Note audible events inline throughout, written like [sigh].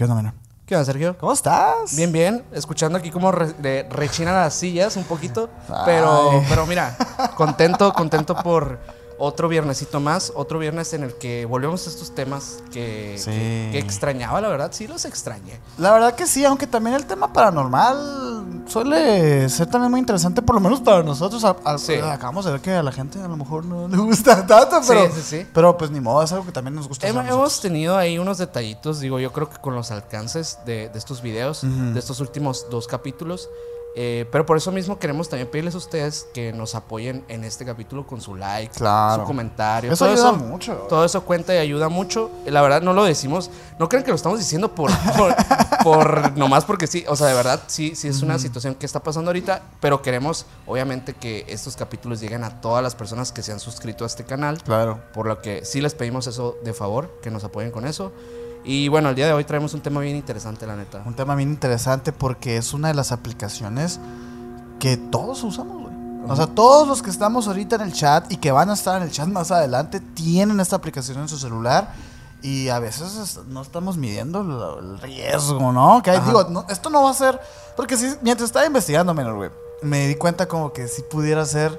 ¿Qué onda, mano? ¿Qué onda, Sergio? ¿Cómo estás? Bien, bien. Escuchando aquí cómo re- rechinan las sillas un poquito. Pero, Ay. pero mira, contento, contento por otro viernesito más. Otro viernes en el que volvemos a estos temas que, Sí. que- que extrañaba, la verdad. Sí, los extrañé. La verdad que sí, aunque también el tema paranormal suele ser también muy interesante, por lo menos para nosotros. Sí. Acabamos de ver que a la gente a lo mejor no le gusta [laughs] tanto, pero, Sí, sí, sí. pero pues ni modo, es algo que también nos gusta. Hemos, hemos tenido ahí unos detallitos, digo, yo creo que con los alcances de, de estos videos, de estos últimos dos capítulos. Eh, pero por eso mismo queremos también pedirles a ustedes que nos apoyen en este capítulo con su like, Claro. su comentario. Eso todo ayuda eso, mucho. Todo eso cuenta y ayuda mucho. Eh, La verdad no lo decimos, no crean que lo estamos diciendo por, [laughs] por, por nomás porque sí. O sea, de verdad sí, sí es una situación que está pasando ahorita, pero queremos obviamente que estos capítulos lleguen a todas las personas que se han suscrito a este canal. Claro. Por lo que sí les pedimos eso de favor, que nos apoyen con eso. Y bueno, el día de hoy traemos un tema bien interesante, la neta. Un tema bien interesante porque es una de las aplicaciones que todos usamos, güey. O sea, todos los que estamos ahorita en el chat y que van a estar en el chat más adelante tienen esta aplicación en su celular. Y a veces es- no estamos midiendo el riesgo, ¿no? Que hay- digo, no, esto no va a ser. Porque si, mientras estaba investigando, menor, güey, me di cuenta como que si pudiera ser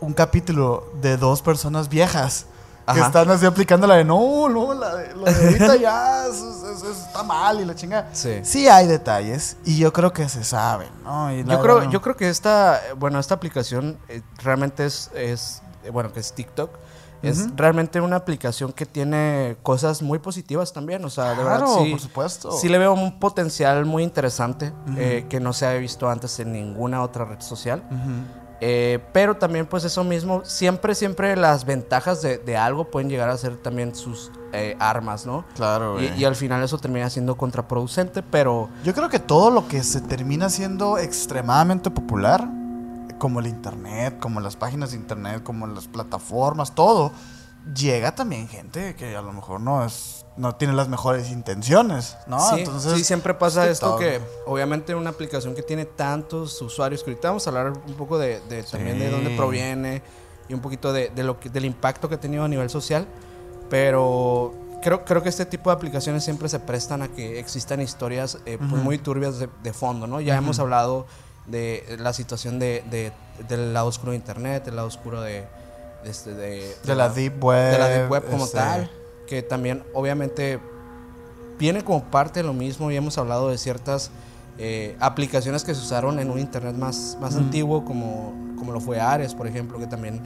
un capítulo de dos personas viejas que están así aplicando la de no, no, la de, lo de ahorita ya está mal y la chinga. Sí. Sí hay detalles y yo creo que se saben, ¿no? Y la Yo creo, yo creo que esta, bueno, esta aplicación eh, realmente es, es, eh, bueno, que es TikTok. Es realmente una aplicación que tiene cosas muy positivas también. O sea, de verdad, sí, por supuesto. sí le veo un potencial muy interesante eh, que no se ha visto antes en ninguna otra red social. Ujú. Eh, pero también pues eso mismo, siempre, siempre las ventajas de, de algo pueden llegar a ser también sus eh, armas, ¿no? Claro, Y, güey. y al final eso termina siendo contraproducente, pero Yo creo que todo lo que se termina siendo extremadamente popular, como el internet, como las páginas de internet, como las plataformas, todo, llega también gente que a lo mejor no es no tiene las mejores intenciones, ¿no? sí, Entonces, sí, siempre pasa es esto que obviamente una aplicación que tiene tantos usuarios, que ahorita vamos a hablar un poco de, de también de dónde proviene y un poquito de, de lo que, del impacto que ha tenido a nivel social, pero creo, creo que este tipo de aplicaciones siempre se prestan a que existan historias eh, pues, muy turbias de, de fondo, ¿no? Ya hemos hablado de la situación de, de- del lado oscuro de Internet, del lado oscuro de, este, de, de la deep web, de la deep web como este, tal, que también obviamente viene como parte de lo mismo y hemos hablado de ciertas eh, aplicaciones que se usaron en un internet más, más antiguo como, como lo fue Ares, por ejemplo, que también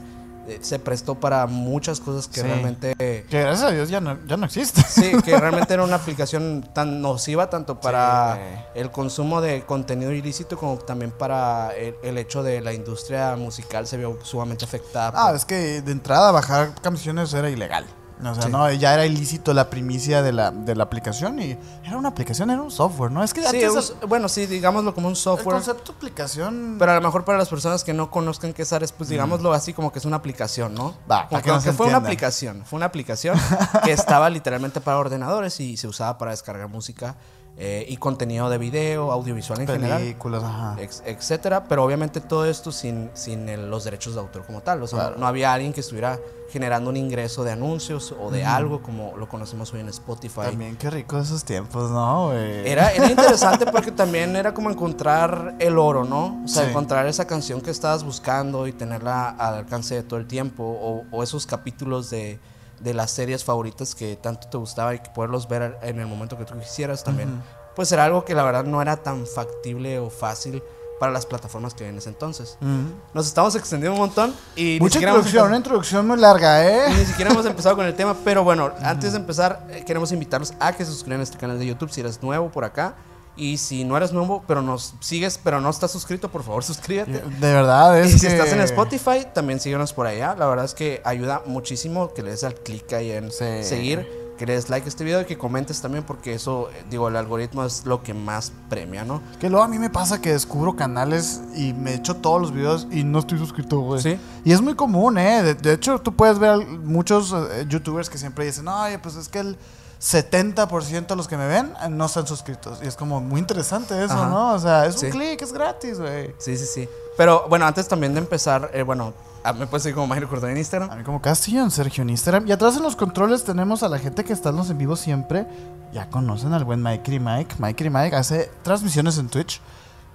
se prestó para muchas cosas que Sí. realmente... que gracias a Dios ya no, ya no existe. Sí, que [laughs] realmente era una aplicación tan nociva tanto para Sí. el consumo de contenido ilícito como también para el, el hecho de la industria musical se vio sumamente afectada. Ah, por- es que de entrada bajar canciones era ilegal. O sea, Sí. no, ya era ilícito la primicia de la, de la aplicación y era una aplicación, era un software, ¿no? Es que Sí, antes bueno, sí, digámoslo como un el, software. concepto de aplicación... Pero a lo mejor para las personas que no conozcan qué es Ares, pues digámoslo así como que es una aplicación, ¿no? Va, Como que que fue una aplicación, fue una aplicación que estaba literalmente para ordenadores y se usaba para descargar música eh, y contenido de video, audiovisual en general, películas, ajá. ex- etcétera. Pero obviamente todo esto sin, sin el- los derechos de autor como tal. O sea, Claro. no había alguien que estuviera generando un ingreso de anuncios o de algo como lo conocemos hoy en Spotify. También qué rico esos tiempos, ¿no? Era, era [laughs] interesante porque también era como encontrar el oro, ¿no? O sea, Sí. encontrar esa canción que estabas buscando y tenerla al alcance de todo el tiempo. O, o esos capítulos de, de las series favoritas que tanto te gustaba y que poderlos ver en el momento que tú quisieras también. Pues era algo que la verdad no era tan factible o fácil para las plataformas que en ese entonces. Ujú. Nos estamos extendiendo un montón y Mucha hemos introducción, una introducción muy larga, ¿eh? ni siquiera hemos empezado con el tema, pero bueno, antes de empezar, eh, queremos invitarlos a que se suscriban a este canal de YouTube si eres nuevo por acá. Y si no eres nuevo, pero nos sigues, pero no estás suscrito, por favor, [laughs] suscríbete. De verdad, es Y si que- estás en Spotify, también síguenos por allá. La verdad es que ayuda muchísimo que le des al clic ahí en Sí. seguir, que le des like a este video y que comentes también, porque eso, eh, digo, el algoritmo es lo que más premia, ¿no? Que luego a mí me pasa que descubro canales y me echo todos los videos y no estoy suscrito, güey. Sí. Y es muy común, ¿eh? De, de hecho, tú puedes ver muchos eh, youtubers que siempre dicen, oye, pues es que el 70% de los que me ven eh, no están suscritos. Y es como muy interesante eso, Ajá. ¿no? O sea, es Sí. un clic, es gratis, güey. Sí, sí, sí. Pero bueno, antes también de empezar, eh, bueno, ah, me puedes seguir como Magiro Cordón en Instagram. A mí como Castillo, en Sergio en Instagram. Y atrás en los controles tenemos a la gente que está en los en vivo siempre. Ya conocen al buen Mikey Mike. Mikey Mike hace transmisiones en Twitch.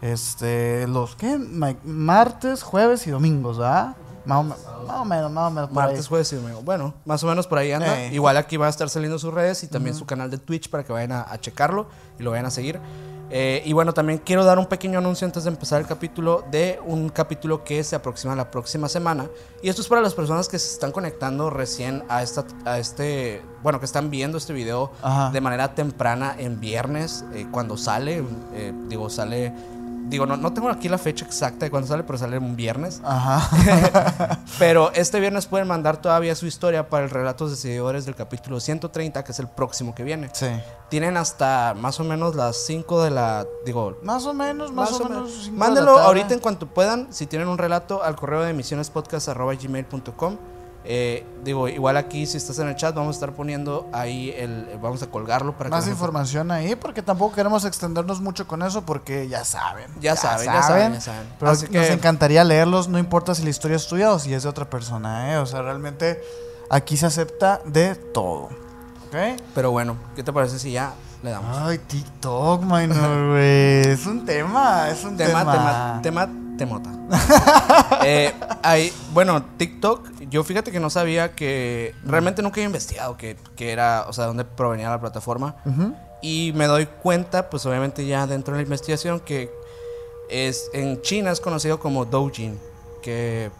Este, los que martes, jueves y domingos, ¿verdad? Más o, me- más o menos, más o menos. por ahí. Martes, jueves y domingo. Bueno, más o menos por ahí anda. Eh. Igual aquí va a estar saliendo sus redes y también su canal de Twitch para que vayan a, a checarlo y lo vayan a seguir. Eh, y bueno, también quiero dar un pequeño anuncio antes de empezar el capítulo de un capítulo que se aproxima la próxima semana. Y esto es para las personas que se están conectando recién a, esta, a este, bueno, que están viendo este video Ajá. de manera temprana en viernes, eh, cuando sale, eh, digo, sale, digo, no, no tengo aquí la fecha exacta de cuando sale, pero sale un viernes. Ajá. [laughs] Pero este viernes pueden mandar todavía su historia para el Relatos de Seguidores del capítulo 130, que es el próximo que viene. sí. Tienen hasta más o menos las 5 de la. Digo. Más o menos, más, o menos. la Mándenlo ahorita en cuanto puedan. Si tienen un relato, al correo de emisionespodcast.gmail.com. Eh, digo, igual aquí, si estás en el chat, vamos a estar poniendo ahí el. Vamos a colgarlo para Más que. información ahí, porque tampoco queremos extendernos mucho con eso, porque ya saben. Ya saben, ya saben, ya saben. Pero Así nos encantaría leerlos, no importa si la historia es tuya o si es de otra persona, ¿eh? O sea, realmente aquí se acepta de todo. ¿Ok? Pero bueno, ¿qué te parece si ya le damos? Ay, TikTok, minor, güey. Es un tema, es un tema. Tema, tema, tema, temota. [laughs] Eh, hay- bueno, TikTok, yo fíjate que no sabía que. Realmente nunca he investigado que, que era, o sea, dónde provenía la plataforma. Y me doy cuenta, pues obviamente ya dentro de la investigación, que es en China es conocido como Doujin, que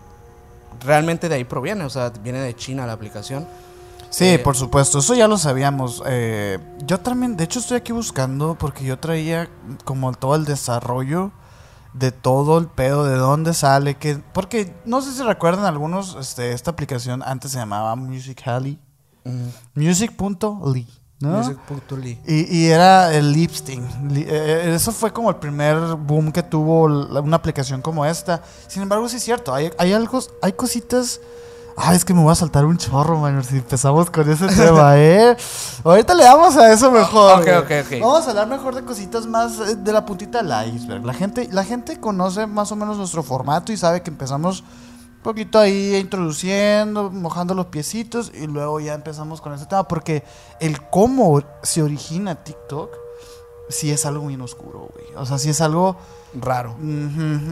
realmente de ahí proviene, o sea, viene de China la aplicación. Sí, Eh, por supuesto, eso ya lo sabíamos. Eh, yo también, de hecho, estoy aquí buscando porque yo traía como todo el desarrollo de todo el pedo, de dónde sale, que porque no sé si recuerdan algunos, este, esta aplicación antes se llamaba Musical.ly, music.ly, ¿no? Music.ly. Y, y era el lipsting. Li- eh, eso fue como el primer boom que tuvo una aplicación como esta. Sin embargo, sí es cierto. Hay, hay algo, hay cositas. Ay, es que me voy a saltar un chorro, man, si empezamos con ese tema, [laughs] ¿eh? Ahorita le damos a eso mejor. Ok, güey. ok, ok. Vamos a hablar mejor de cositas más eh, de la puntita del iceberg. La gente, la gente conoce más o menos nuestro formato y sabe que empezamos un poquito ahí introduciendo, mojando los piecitos y luego ya empezamos con este tema porque el cómo se origina TikTok sí es algo muy oscuro, güey. O sea, sí es algo Raro.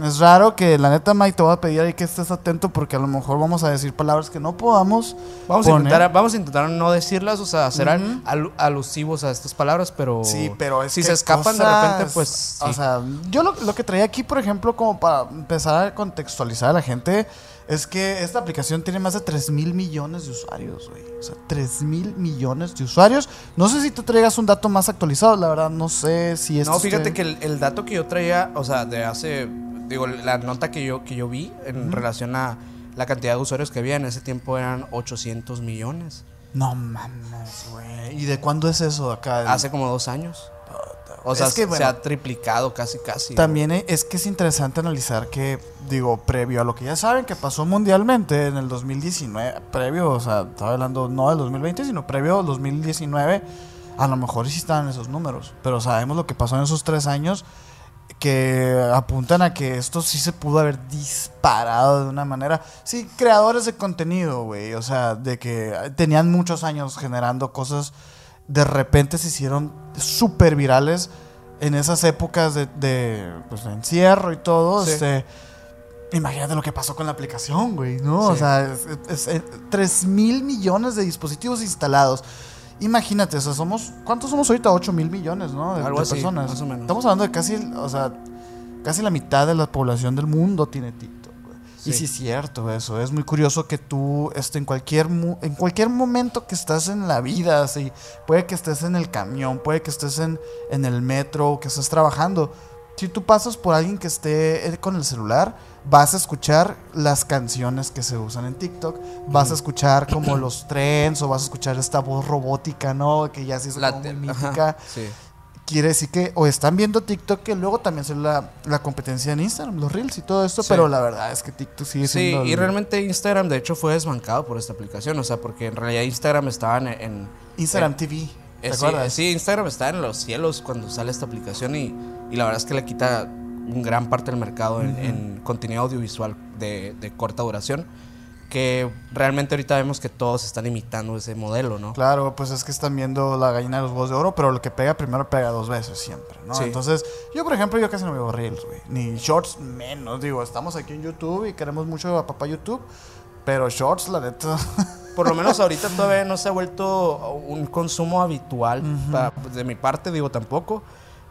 es raro que la neta Mike te voy a pedir ahí que estés atento porque a lo mejor vamos a decir palabras que no podamos Vamos a, intentar, vamos a intentar no decirlas, o sea, alu- alusivos a estas palabras, pero, Sí, pero es si que se escapan de repente, pues sí. O sea, yo lo, lo que traía aquí, por ejemplo, como para empezar a contextualizar a la gente, es que esta aplicación tiene más de 3 mil millones de usuarios, güey. O sea, 3 mil millones de usuarios. No sé si tú traigas un dato más actualizado, la verdad, no sé si esto no, fíjate que el, el dato que yo traía, o sea, de hace, digo, la nota que yo, que yo vi en relación a la cantidad de usuarios que había en ese tiempo eran 800 millones. No mames, güey. ¿Y de cuándo es eso acá? Hace como dos años. O sea, Es que, se bueno, ha triplicado casi, casi. También e- es que es interesante analizar que, digo, previo a lo que ya saben que pasó mundialmente en el 2019, previo, o sea, estaba hablando no del 2020, sino previo al 2019, a lo mejor sí estaban esos números, pero sabemos lo que pasó en esos tres años que apuntan a que esto sí se pudo haber disparado de una manera. Sí, creadores de contenido, güey, o sea, de que tenían muchos años generando cosas, de repente se hicieron súper virales en esas épocas de, de, pues, de encierro y todo. Sí. Este, imagínate lo que pasó con la aplicación, güey, ¿no? O sea, es, es- es- 3 mil millones de dispositivos instalados. Imagínate, o sea, somos. ¿Cuántos somos ahorita? 8 mil millones, ¿no? De, Algo de así, personas. más o menos. Estamos hablando de casi, o sea, casi la mitad de la población del mundo tiene TikTok, Y Sí. es cierto eso. Es muy curioso que tú, este, en cualquier, mu- en cualquier momento que estás en la vida, así, puede que estés en el camión, puede que estés en, en el metro, que estés trabajando. Si tú pasas por alguien que esté eh, con el celular, vas a escuchar las canciones que se usan en TikTok, vas a escuchar como los trends o vas a escuchar esta voz robótica, ¿no? Que ya se hizo La muy mítica. sí. Quiere decir que o están viendo TikTok, que luego también es la, la competencia en Instagram, los Reels y todo esto, Sí. pero la verdad es que TikTok sigue Sí, siendo... y el- realmente Instagram de hecho fue desbancado por esta aplicación, o sea, porque en realidad Instagram estaba en, en- Instagram TV. Eh, ¿Te sí, acuerdas? sí, Instagram está en los cielos cuando sale esta aplicación y, y la verdad es que le quita un gran parte del mercado en, en contenido audiovisual de, de corta duración. Que realmente ahorita vemos que todos están imitando ese modelo, ¿no? Claro, pues es que están viendo la gallina de los huevos de oro, pero lo que pega primero pega dos veces siempre, ¿no? Sí. Entonces, yo por ejemplo, yo casi no veo reels, güey. Ni shorts menos, digo, estamos aquí en YouTube y queremos mucho a papá YouTube, pero shorts, la neta. [laughs] Por lo menos ahorita todavía no se ha vuelto un consumo habitual. pues, de mi parte, digo tampoco.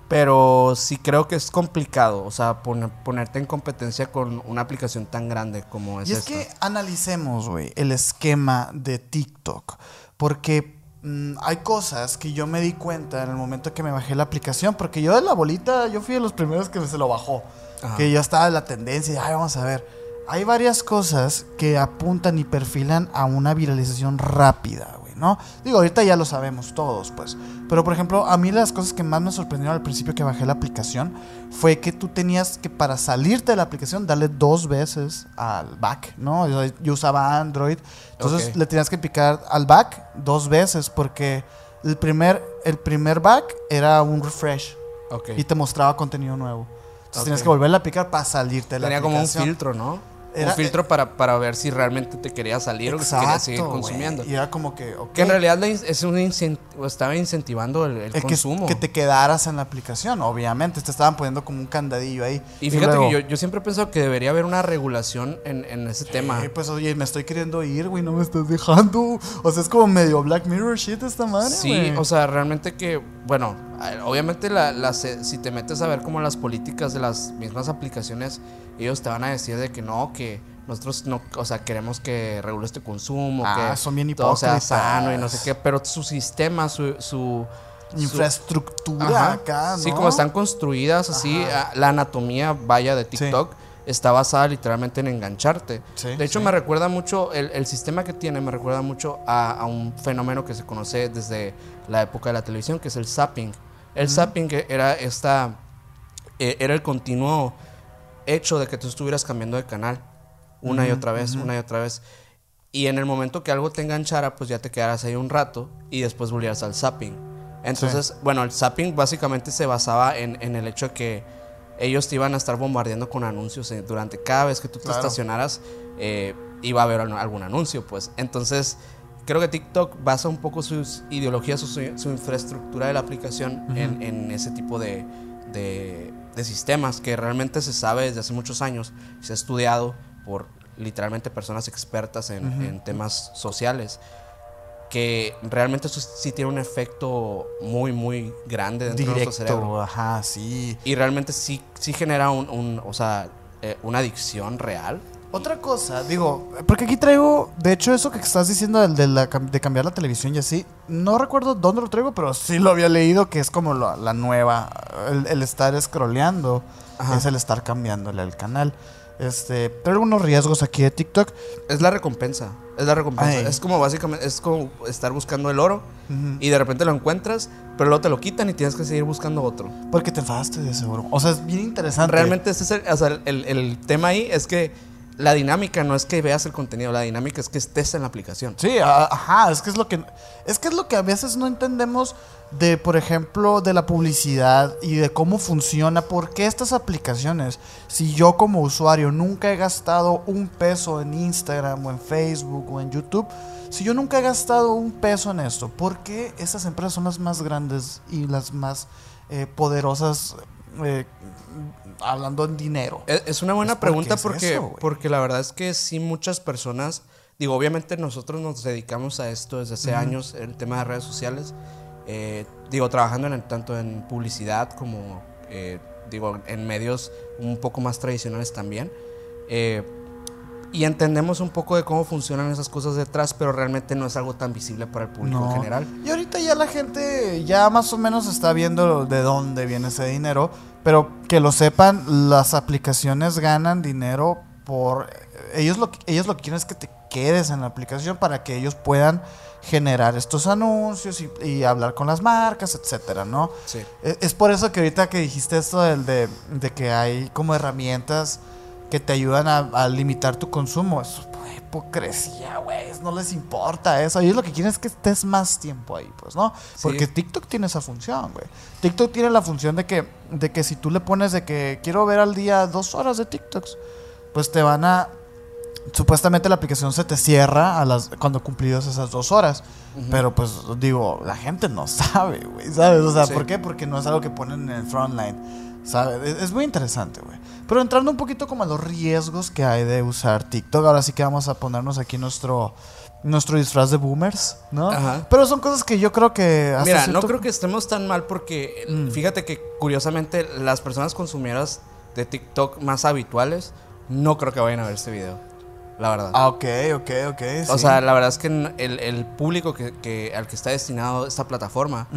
Pero sí creo que es complicado. O sea, pon- ponerte en competencia con una aplicación tan grande como es y es esta. que analicemos, güey, el esquema de TikTok, porque mm, hay cosas que yo me di cuenta en el momento que me bajé la aplicación, porque yo de la bolita, yo fui de los primeros que se lo bajó, Ajá. que ya estaba en la tendencia, y, ay, vamos a ver. Hay varias cosas que apuntan y perfilan a una viralización rápida, güey, ¿no? Digo, ahorita ya lo sabemos todos, pues. Pero, por ejemplo, a mí las cosas que más me sorprendieron al principio que bajé la aplicación fue que tú tenías que, para salirte de la aplicación, darle dos veces al back, ¿no? Yo, yo usaba Android, entonces Ok. le tenías que picar al back dos veces porque el primer, el primer back era un refresh Ok. y te mostraba contenido nuevo. Entonces Ok. tenías que volverle a picar para salirte de la Tenía como un filtro, ¿no? Era- un filtro para, para ver si realmente te quería salir o si querías seguir Exacto, consumiendo. Y era como que, ok, Que en realidad es un estaba incentivando el, el el que, consumo. que te quedaras en la aplicación, obviamente. Te estaban poniendo como un candadillo ahí. Y fíjate luego, que yo, yo siempre he pensado que debería haber una regulación en, en ese tema. eh, pues oye, me estoy queriendo ir, güey, no me estás dejando. O sea, es como medio Black Mirror shit esta madre, Sí, o sea, realmente que, bueno, eh, obviamente la, la si te metes a ver como las políticas de las mismas aplicaciones, ellos te van a decir de que no, que nosotros no, o sea, queremos que regule este consumo, Ah, que son bien todo sea sano y no sé qué, pero su sistema, su... su su- Infraestructura Ajá. acá, ¿no? Sí, como están construidas así, Ajá. ah, la anatomía vaya de TikTok está basada literalmente en engancharte. Sí, de hecho, sí. me recuerda mucho, el, el sistema que tiene me recuerda mucho a, a un fenómeno que se conoce desde la época de la televisión, que es el zapping. El zapping era esta, eh, era el continuo hecho de que tú estuvieras cambiando de canal una y otra vez, una y otra vez. Y en el momento que algo te enganchara, pues ya te quedaras ahí un rato y después volvieras al zapping. Entonces, bueno, el zapping básicamente se basaba en, en el hecho de que ellos te iban a estar bombardeando con anuncios eh, durante cada vez que tú te Claro. estacionaras, eh, iba a haber al- algún anuncio, pues. Entonces, creo que TikTok basa un poco sus ideologías, su, su infraestructura de la aplicación en, en ese tipo de, de, de sistemas que realmente se sabe desde hace muchos años, se ha estudiado por literalmente personas expertas en, en temas sociales que realmente eso sí tiene un efecto muy muy grande dentro de nuestro cerebro Directo, ajá, sí. y realmente sí sí genera un, un- o sea eh, una adicción real Otra cosa, digo, porque aquí traigo, de hecho, eso que estás diciendo del- de, la de cambiar la televisión y así, no recuerdo dónde lo traigo, pero sí lo había leído que es como la, la nueva, el, el estar scrolleando, Ajá. es el estar cambiándole al canal. Este, traigo algunos riesgos aquí de TikTok. es la recompensa es la recompensa Ay. es como básicamente es como estar buscando el oro y de repente lo encuentras pero luego te lo quitan y tienes que seguir buscando otro Porque te enfadaste de seguro. O sea, es bien interesante. realmente ese es el, o sea, el, el tema ahí es que la dinámica no es que veas el contenido la dinámica es que estés en la aplicación. Sí, ajá, es que es lo que es que es lo que a veces no entendemos de, por ejemplo, de la publicidad y de cómo funciona, por qué estas aplicaciones, si yo como usuario nunca he gastado un peso en Instagram o en Facebook o en YouTube, si yo nunca he gastado un peso en esto, ¿por qué estas empresas son las más grandes y las más eh, poderosas eh, hablando en dinero? Es, es una buena Es porque pregunta es porque, eso, porque la verdad es que sí muchas personas, digo, obviamente nosotros nos dedicamos a esto desde hace años, el tema de redes sociales, eh, digo, trabajando en, tanto en publicidad como, eh, digo, en medios un poco más tradicionales también. eh, y entendemos un poco de cómo funcionan esas cosas detrás, pero realmente no es algo tan visible para el público en general. Y ahorita ya la gente ya más o menos está viendo de dónde viene ese dinero, pero que lo sepan, las aplicaciones ganan dinero por ellos lo ellos lo que quieren es que te quedes en la aplicación para que ellos puedan generar estos anuncios y, y hablar con las marcas, etcétera, ¿no? Sí. Es, es por eso que ahorita que dijiste esto del de, de que hay como herramientas que te ayudan a, a limitar tu consumo. Eso, güey, hipocresía, güey. No les importa eso. Ellos lo que quieren es que estés más tiempo ahí, pues, ¿no? Porque TikTok tiene esa función, güey. TikTok tiene la función de que, de que si tú le pones de que quiero ver al día dos horas de TikToks, pues te van a supuestamente la aplicación se te cierra a las cuando cumplidos esas dos horas. Pero pues digo, la gente no [laughs] sabe, güey, ¿sabes? O sea, ¿por qué? Porque no es algo que ponen en el frontline, ¿sabes? Es, muy interesante, güey. Pero entrando un poquito como a los riesgos que hay de usar TikTok, ahora sí que vamos a ponernos aquí nuestro nuestro disfraz de boomers, ¿no? Pero son cosas que yo creo que... Mira, no creo que estemos tan mal porque mm. fíjate que curiosamente las personas consumidoras de TikTok más habituales no creo que vayan a ver este video la verdad. Ah, ok, ok, ok. O sea, la verdad es que el, público que, al que está destinado esta plataforma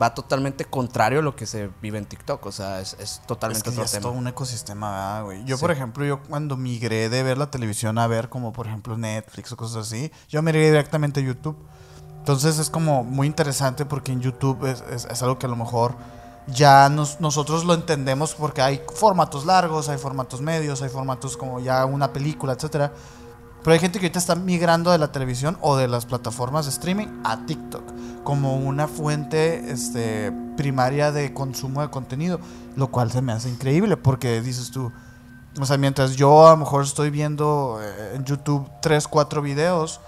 va totalmente contrario a lo que se vive en TikTok. O sea, es, es totalmente es que es todo un ecosistema, güey. Yo, por ejemplo, yo cuando migré de ver la televisión a ver como, por ejemplo, Netflix o cosas así, yo migré directamente a YouTube. Entonces es como muy interesante porque en YouTube es, es algo que a lo mejor ya nosotros lo entendemos porque hay formatos largos, hay formatos medios, hay formatos como ya una película, etcétera. Pero hay gente que ahorita está migrando de la televisión o de las plataformas de streaming a TikTok como una fuente este, primaria de consumo de contenido, lo cual se me hace increíble porque dices tú, o sea, mientras yo a lo mejor estoy viendo eh, en YouTube 3, 4 videos,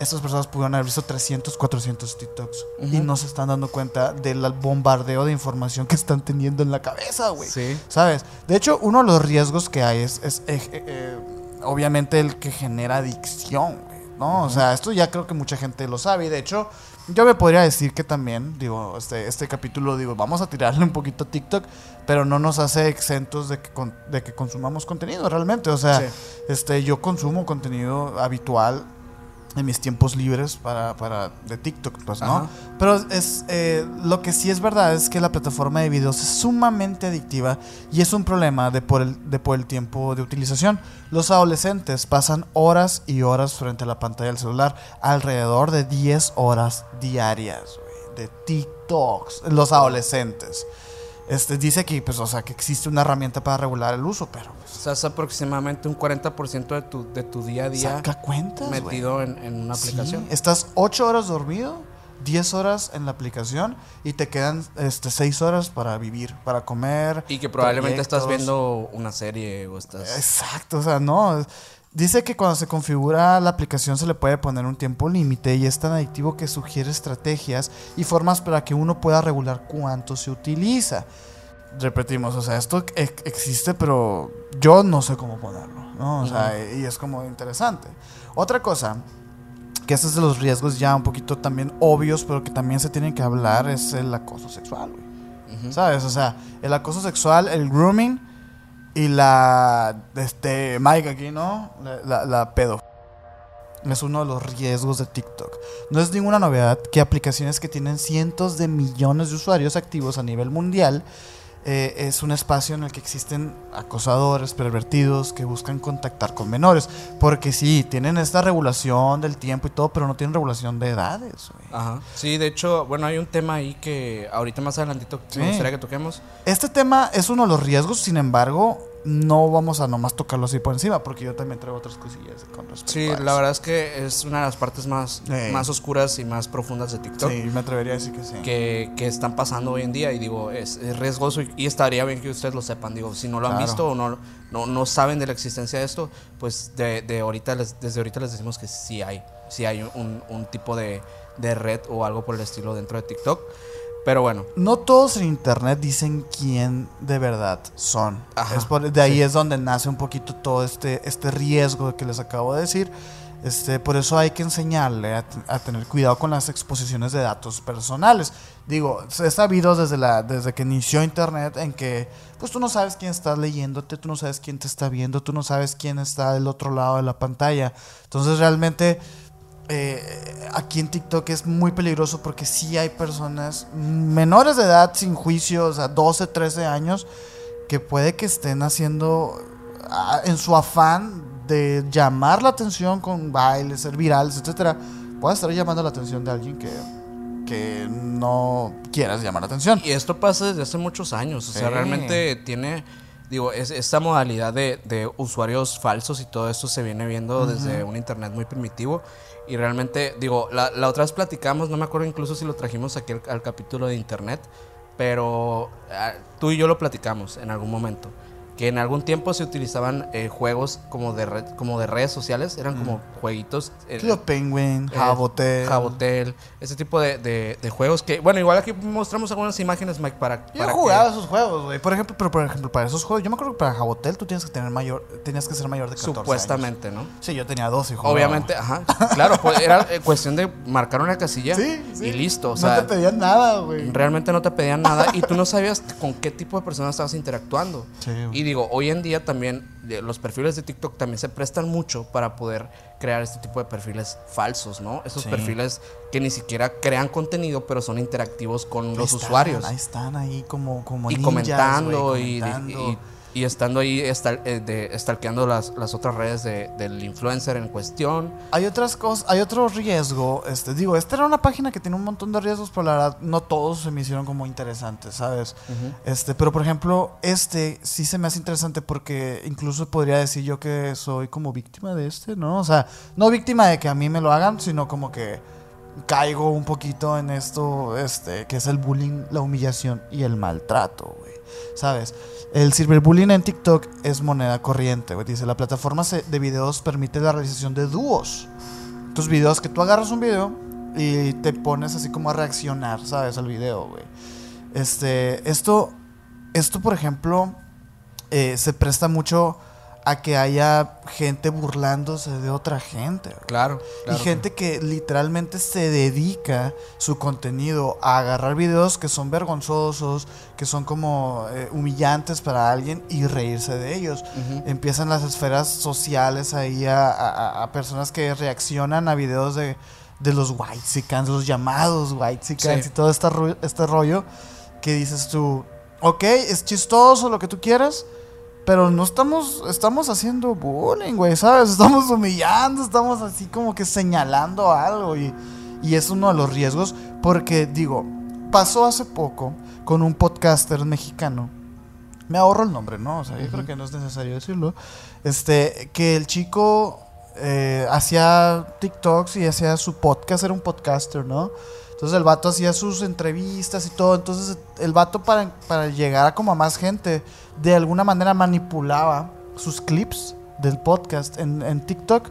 estas personas pudieron haber visto 300, 400 TikToks y no se están dando cuenta del bombardeo de información que están teniendo en la cabeza, güey. Sí. ¿Sabes? De hecho, uno de los riesgos que hay es, es eh, eh, obviamente el que genera adicción, ¿no? O sea, esto ya creo que mucha gente lo sabe. Y de hecho, yo me podría decir que también, digo, este, este capítulo, digo, vamos a tirarle un poquito a TikTok, pero no nos hace exentos de que, de que consumamos contenido realmente. O sea, este, yo consumo contenido habitual en mis tiempos libres para, para de TikTok, pues, ¿no? Pero es eh, lo que sí es verdad es que la plataforma de videos es sumamente adictiva y es un problema de por el, de por el tiempo de utilización. Los adolescentes pasan horas y horas frente a la pantalla del celular, alrededor de 10 horas diarias, de TikToks, los adolescentes. Este, dice que, pues, o sea, que existe una herramienta para regular el uso, pero... Pues, o sea, es aproximadamente un 40% de tu, de tu día a día... Saca cuentas, Metido en, en, una aplicación. Estás 8 horas dormido, 10 horas en la aplicación y te quedan este, 6 horas para vivir, para comer. Y que probablemente estás viendo una serie o estás... Exacto, o sea, no... Dice que cuando se configura la aplicación se le puede poner un tiempo límite y es tan adictivo que sugiere estrategias y formas para que uno pueda regular cuánto se utiliza. Repetimos, o sea, esto existe, pero yo no sé cómo ponerlo, ¿no? O sea, y es como interesante. Otra cosa, que este es de los riesgos ya un poquito también obvios, pero que también se tienen que hablar, es el acoso sexual, güey. ¿Sabes? O sea, el acoso sexual, el grooming y la, este, Mike aquí, ¿no? La, la, pedo. Es uno de los riesgos de TikTok. No es ninguna novedad que aplicaciones que tienen cientos de millones de usuarios activos a nivel mundial eh, es un espacio en el que existen acosadores, pervertidos que buscan contactar con menores. Porque sí, tienen esta regulación del tiempo y todo, pero no tienen regulación de edades. Ajá. Sí, de hecho, bueno, hay un tema ahí que ahorita más adelantito me gustaría que toquemos. Este tema es uno de los riesgos, sin embargo, no vamos a nomás tocarlo así por encima, porque yo también traigo otras cosillas con respecto Sí, la verdad es que es una de las partes más, más oscuras y más profundas de TikTok. Sí, me atrevería a decir que sí. Que, que están pasando hoy en día y digo, es, riesgoso y, estaría bien que ustedes lo sepan. Digo, si no lo han visto o no, no, no, saben de la existencia de esto, pues de, de ahorita les, desde ahorita les decimos que sí hay, sí hay un, un tipo de, de red o algo por el estilo dentro de TikTok. Pero bueno. No todos en internet dicen quién de verdad son. de ahí es donde nace un poquito todo este, este riesgo que les acabo de decir. Este, por eso hay que enseñarle a, tener cuidado con las exposiciones de datos personales. Digo, he sabido desde, la, desde que inició Internet en que pues tú no sabes quién está leyéndote, tú no sabes quién te está viendo, tú no sabes quién está del otro lado de la pantalla. Entonces realmente eh, aquí en TikTok es muy peligroso porque sí hay personas menores de edad sin juicio, o sea, 12, 13 años, que puede que estén haciendo ah, en su afán de llamar la atención con bailes, ser virales, etcétera, puede estar llamando la atención de alguien que, que no quieras llamar la atención. Y esto pasa desde hace muchos años, o sea, realmente tiene digo, es, esta modalidad de, de usuarios falsos y todo esto se viene viendo desde un internet muy primitivo. Y realmente, digo, la, la otra vez platicamos, no me acuerdo incluso si lo trajimos aquí al, capítulo de internet, pero ah, tú y yo lo platicamos en algún momento. Que en algún tiempo se utilizaban eh, juegos como de, red- como de redes sociales, eran como jueguitos. eh, Club Penguin, eh, Jabotel. Jabotel, ese tipo de, de- de juegos que, bueno, igual aquí mostramos algunas imágenes, Mike, para, Yo para jugaba que esos juegos, güey. Por ejemplo, pero por ejemplo, para esos juegos, yo me acuerdo que para Jabotel tú tienes que tener mayor, tenías que ser mayor de 14 supuestamente, ¿no? Sí, yo tenía 12 y jugaba. Obviamente, ajá, claro, pues era eh, cuestión de marcar una casilla Sí, sí. y listo, o no sea, te pedían nada, güey. realmente no te pedían nada y tú no sabías con qué tipo de personas estabas interactuando. Sí, güey. y digo, hoy en día también los perfiles de TikTok también se prestan mucho para poder crear este tipo de perfiles falsos, ¿no? Esos Sí. perfiles que ni siquiera crean contenido, pero son interactivos con Ahí los están, usuarios. Ahí están, ahí como, como y ninjas, comentando, güey, y- comentando. Y, y estando ahí estal- eh, de, stalkeando las, las otras redes de- del influencer en cuestión. Hay otras cosas, hay otro riesgo. Este, digo, esta era una página que tiene un montón de riesgos, pero la verdad no todos se me hicieron como interesantes, ¿sabes? Este, pero por ejemplo, este sí se me hace interesante porque incluso podría decir yo que soy como víctima de este, ¿no? O sea, no víctima de que a mí me lo hagan, sino como que caigo un poquito en esto, este, que es el bullying, la humillación y el maltrato, güey. ¿Sabes? El cyberbullying en TikTok es moneda corriente, güey. Dice, la plataforma de videos permite la realización de dúos. Tus videos, que tú agarras un video y te pones así como a reaccionar, ¿sabes? Al video, güey. Este, esto, esto, por ejemplo, eh, se presta mucho a que haya gente burlándose de otra gente. Claro. Y gente que literalmente se dedica su contenido a agarrar videos que son vergonzosos, que son como eh, humillantes para alguien y reírse de ellos. Empiezan las esferas sociales ahí a, a- a personas que reaccionan a videos de, de los white los llamados white Sí. y todo este, este rollo que dices tú, ok, es chistoso lo que tú quieras, pero no estamos, estamos haciendo bullying, güey, ¿sabes? Estamos humillando, estamos así como que señalando algo y, y es uno de los riesgos porque, digo, pasó hace poco con un podcaster mexicano. Me ahorro el nombre, ¿no? O sea, yo creo que no es necesario decirlo. Este, que el chico eh, hacía TikToks y hacía su podcast, era un podcaster, ¿no? Entonces el vato hacía sus entrevistas y todo. Entonces el vato para, para llegar a como a más gente, de alguna manera manipulaba sus clips del podcast en, en TikTok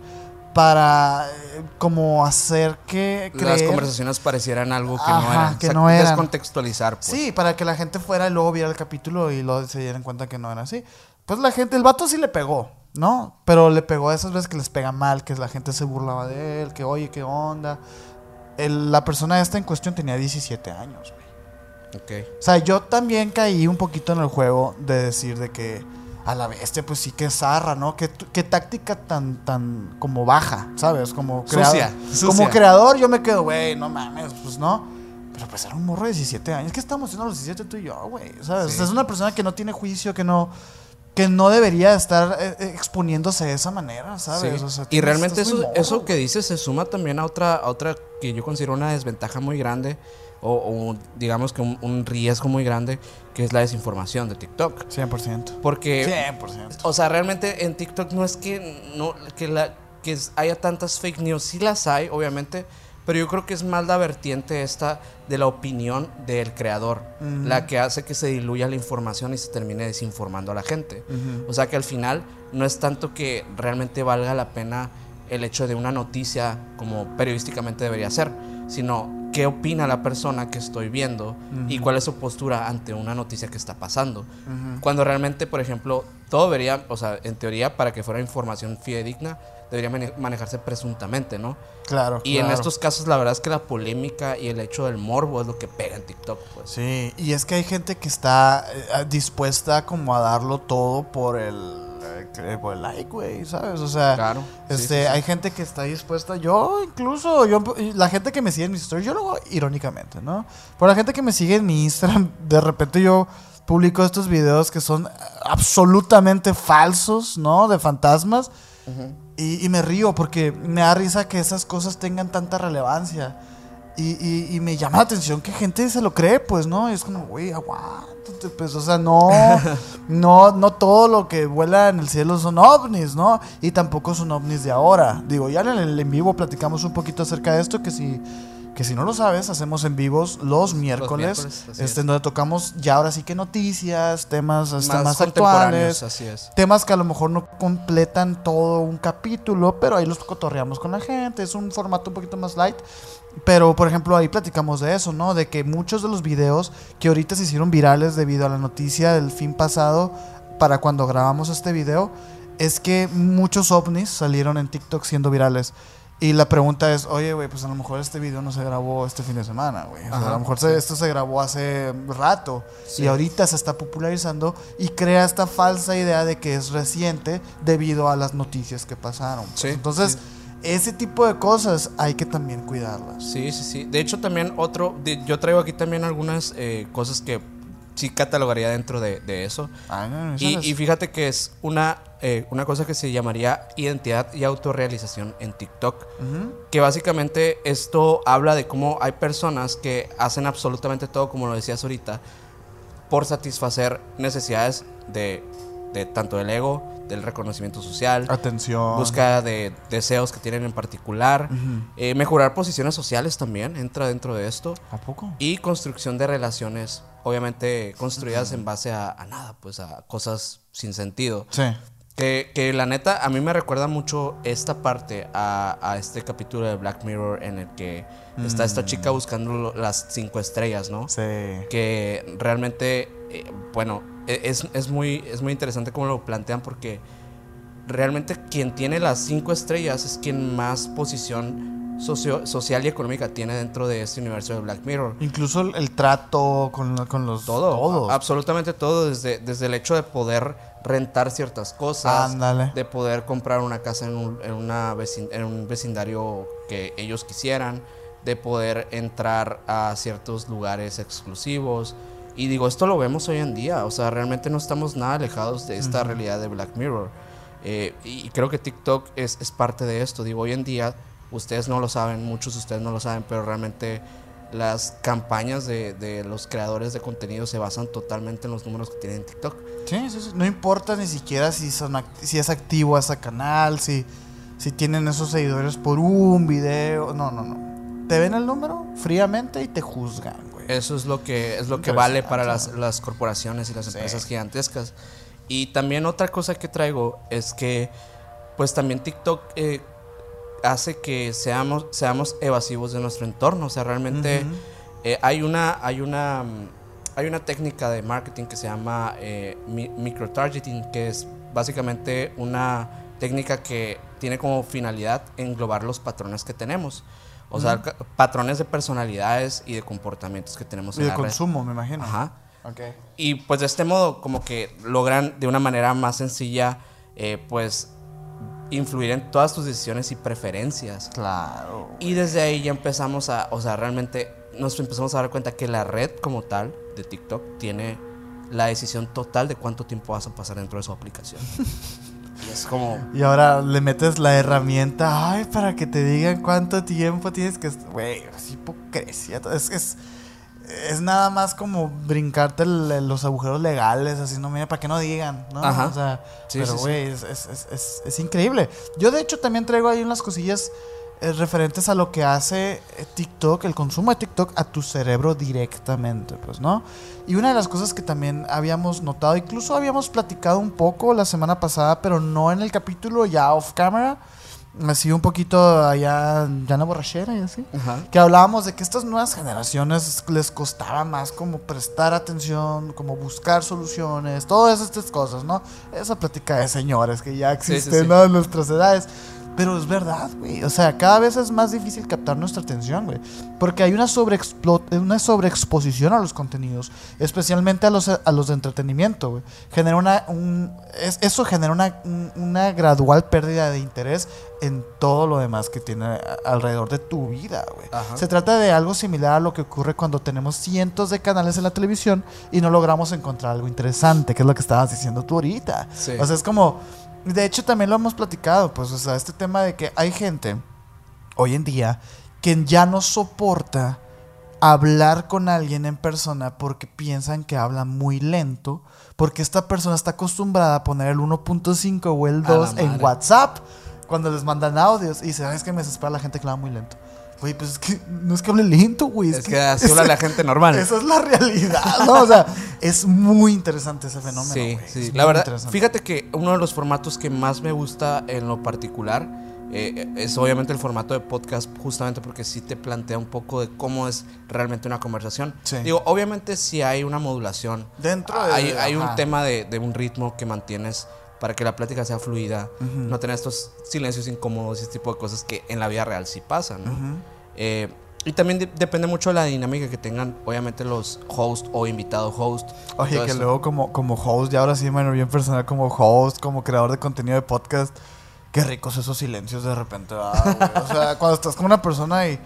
para eh, como hacer que Las creer- conversaciones parecieran algo que no eran. que no eran. Descontextualizar, pues. Sí, para que la gente fuera y luego viera el capítulo y luego se dieran cuenta que no era así. Pues la gente, el vato sí le pegó, ¿no? Pero le pegó esas veces que les pega mal, que la gente se burlaba de él, que oye, qué onda. El- la persona esta en cuestión tenía 17 años, güey. Ok. O sea, yo también caí un poquito en el juego de decir de que a la bestia, pues sí que zarra, ¿no? Qué, qué táctica tan, tan como baja, ¿sabes? Como creador. Sucia, sucia. Como creador yo me quedo, güey, no mames, pues no. Pero pues era un morro de 17 años. ¿Qué estamos haciendo a los 17 tú y yo, güey? ¿Sabes? O sea, es una persona que no tiene juicio, que no que no debería estar eh, eh, exponiéndose de esa manera, ¿sabes? Sí. O sea, y realmente eso, morro, eso que dices se suma también a otra, a otra que yo considero una desventaja muy grande o, o digamos que un, un riesgo muy grande que es la desinformación de TikTok. 100%. Porque, 100%. o sea, realmente en TikTok no es que, no, que, la, que haya tantas fake news, sí las hay, obviamente, pero yo creo que es más la vertiente esta de la opinión del creador, la que hace que se diluya la información y se termine desinformando a la gente. O sea que al final no es tanto que realmente valga la pena el hecho de una noticia como periodísticamente debería ser, sino qué opina la persona que estoy viendo y cuál es su postura ante una noticia que está pasando. Cuando realmente, por ejemplo, todo debería, o sea, en teoría, para que fuera información fidedigna, debería mane- manejarse presuntamente, ¿no? Claro. Y en estos casos, la verdad es que la polémica y el hecho del morbo es lo que pega en TikTok, pues. Sí, y es que hay gente que está eh, dispuesta como a darlo todo por el, eh, por el like, güey, ¿sabes? O sea, Claro. Este, sí, sí. hay gente que está dispuesta, yo incluso, yo, la gente que me sigue en mis stories, yo lo hago irónicamente, ¿no? Por la gente que me sigue en mi Instagram, de repente yo publico estos videos que son absolutamente falsos, ¿no? De fantasmas. Y, y me río porque me da risa que esas cosas tengan tanta relevancia. Y, y, y me llama la atención que gente se lo cree, pues, ¿no? Y es como, güey, aguántate, pues, o sea, no, [laughs] no, no todo lo que vuela en el cielo son ovnis, ¿no? Y tampoco son ovnis de ahora. Digo, ya en el en vivo platicamos un poquito acerca de esto, que si que si no lo sabes, hacemos en vivos los miércoles, este, es. donde tocamos ya ahora sí que noticias, temas, este, Más actuales, así es. temas que a lo mejor no completan todo un capítulo, pero ahí los cotorreamos con la gente, es un formato un poquito más light. Pero, por ejemplo, ahí platicamos de eso, ¿no? De que muchos de los videos que ahorita se hicieron virales debido a la noticia del fin pasado, para cuando grabamos este video, es que muchos ovnis salieron en TikTok siendo virales. Y la pregunta es, oye, güey, pues a lo mejor este video no se grabó este fin de semana, güey. O sea, Ajá, a lo mejor se- esto se grabó hace rato. Sí. Y ahorita se está popularizando y crea esta falsa idea de que es reciente debido a las noticias que pasaron. pues. Sí, Entonces, sí. ese tipo de cosas hay que también cuidarlas. Sí, sí, sí. De hecho, también otro. yo traigo aquí también algunas eh, cosas que sí catalogaría dentro de, de eso. No, no, Y, y fíjate que es una, eh, una cosa que se llamaría identidad y autorrealización en TikTok. Que básicamente esto habla de cómo hay personas que hacen absolutamente todo, como lo decías ahorita, por satisfacer necesidades de, de tanto del ego, del reconocimiento social, Atención. búsqueda de deseos que tienen en particular, eh, mejorar posiciones sociales también entra dentro de esto ¿A poco? y construcción de relaciones, obviamente construidas en base a, a nada, pues a cosas sin sentido. Sí. Que, que la neta, a mí me recuerda mucho esta parte a, a este capítulo de Black Mirror en el que está esta chica buscando las cinco estrellas, ¿no? Sí. Que realmente, eh, bueno, es, es muy, es muy interesante cómo lo plantean porque realmente quien tiene las cinco estrellas es quien más posición socio- social y económica tiene dentro de este universo de Black Mirror. Incluso el, el trato con, con los... Todo, Todo. absolutamente todo, desde, desde el hecho de poder rentar ciertas cosas, Ándale. de poder comprar una casa en un, en una vecin- en un vecindario que ellos quisieran, de poder entrar a ciertos lugares exclusivos. Y digo, esto lo vemos hoy en día, o sea, realmente no estamos nada alejados de esta realidad de Black Mirror. Eh, y creo que TikTok es, es parte de esto. Digo, hoy en día, ustedes no lo saben, muchos de ustedes no lo saben, pero realmente las campañas de, de los creadores de contenido se basan totalmente en los números que tienen en TikTok. Sí, sí, sí. No importa ni siquiera si, son si es activo ese canal, si, si tienen esos seguidores por un video. No, no, no. Te ven el número fríamente y te juzgan. Eso es lo que, es lo que vale para las, las corporaciones y las Sí. empresas gigantescas. Y también otra cosa que traigo es que, pues también TikTok eh, hace que seamos, seamos evasivos de nuestro entorno. O sea, realmente eh, hay una, hay una, hay una técnica de marketing que se llama eh, mi- microtargeting, que es básicamente una técnica que tiene como finalidad englobar los patrones que tenemos. O sea, patrones de personalidades y de comportamientos que tenemos Y en de la red. consumo, me imagino. Ajá. Ok. Y pues de este modo como que logran de una manera más sencilla eh, pues influir en todas tus decisiones y preferencias. Claro. Y desde ahí ya empezamos a, o sea, realmente nos empezamos a dar cuenta que la red como tal de TikTok tiene la decisión total de cuánto tiempo vas a pasar dentro de su aplicación. [laughs] y es como, Y ahora le metes la herramienta, ay, para que te digan cuánto tiempo tienes que... Güey, es hipocresía. Es, es, es nada más como brincarte el- los agujeros legales, así, no, mira, para que no digan, ¿no? Ajá. O sea, Sí, pero sí, sí. güey, es, es, es, increíble. Yo de hecho también traigo ahí unas cosillas referentes a lo que hace eh, TikTok, el consumo de TikTok a tu cerebro directamente, pues, ¿no? Y una de las cosas que también habíamos notado, incluso habíamos platicado un poco la semana pasada, pero no en el capítulo, ya off camera, así un poquito allá, ya en la borrachera y así. ajá. Que hablábamos de que estas nuevas generaciones les costaba más como prestar atención, como buscar soluciones, todas estas cosas, ¿no? Esa plática de señores que ya Sí, sí, existen sí. ¿no? en nuestras edades. Pero es verdad, güey. O sea, cada vez es más difícil captar nuestra atención, güey. Porque hay una, sobreexplo- una sobreexposición a los contenidos, especialmente a los, a los de entretenimiento, güey. Genera una, un, es- eso genera una, un- una gradual pérdida de interés en todo lo demás que tiene alrededor de tu vida, güey. Se trata de algo similar a lo que ocurre cuando tenemos cientos de canales en la televisión y no logramos encontrar algo interesante, que es lo que estabas diciendo tú ahorita. Sí. O sea, es como, de hecho también lo hemos platicado, pues, o sea, este tema de que hay gente hoy en día que ya no soporta hablar con alguien en persona porque piensan que habla muy lento, porque esta persona está acostumbrada a poner el 1.5 o el A la 2 en. WhatsApp cuando les mandan audios y dice, "Ay, es que me desespera la gente que habla muy lento. Güey, pues es que no es que hable lento, güey. Es que así habla la gente normal. [laughs] Esa es la realidad, ¿no? O sea, es muy interesante ese fenómeno. Sí, güey. sí. Es La verdad, fíjate que uno de los formatos que más me gusta en lo particular eh, es obviamente el formato de podcast, justamente porque sí te plantea un poco de cómo es realmente una conversación. Sí. Digo, obviamente sí hay una modulación. Dentro de- Hay, hay un tema de, de un ritmo que mantienes para que la plática sea fluida, no tener estos silencios incómodos y ese tipo de cosas que en la vida real sí pasan. ¿no? Eh, y también de- depende mucho de la dinámica que tengan, obviamente, los host o invitado host. Oye, que eso. luego como, como host, y ahora sí, mano, bien personal como host, como creador de contenido de podcast, qué ricos esos silencios de repente. O sea, [laughs] cuando estás con una persona y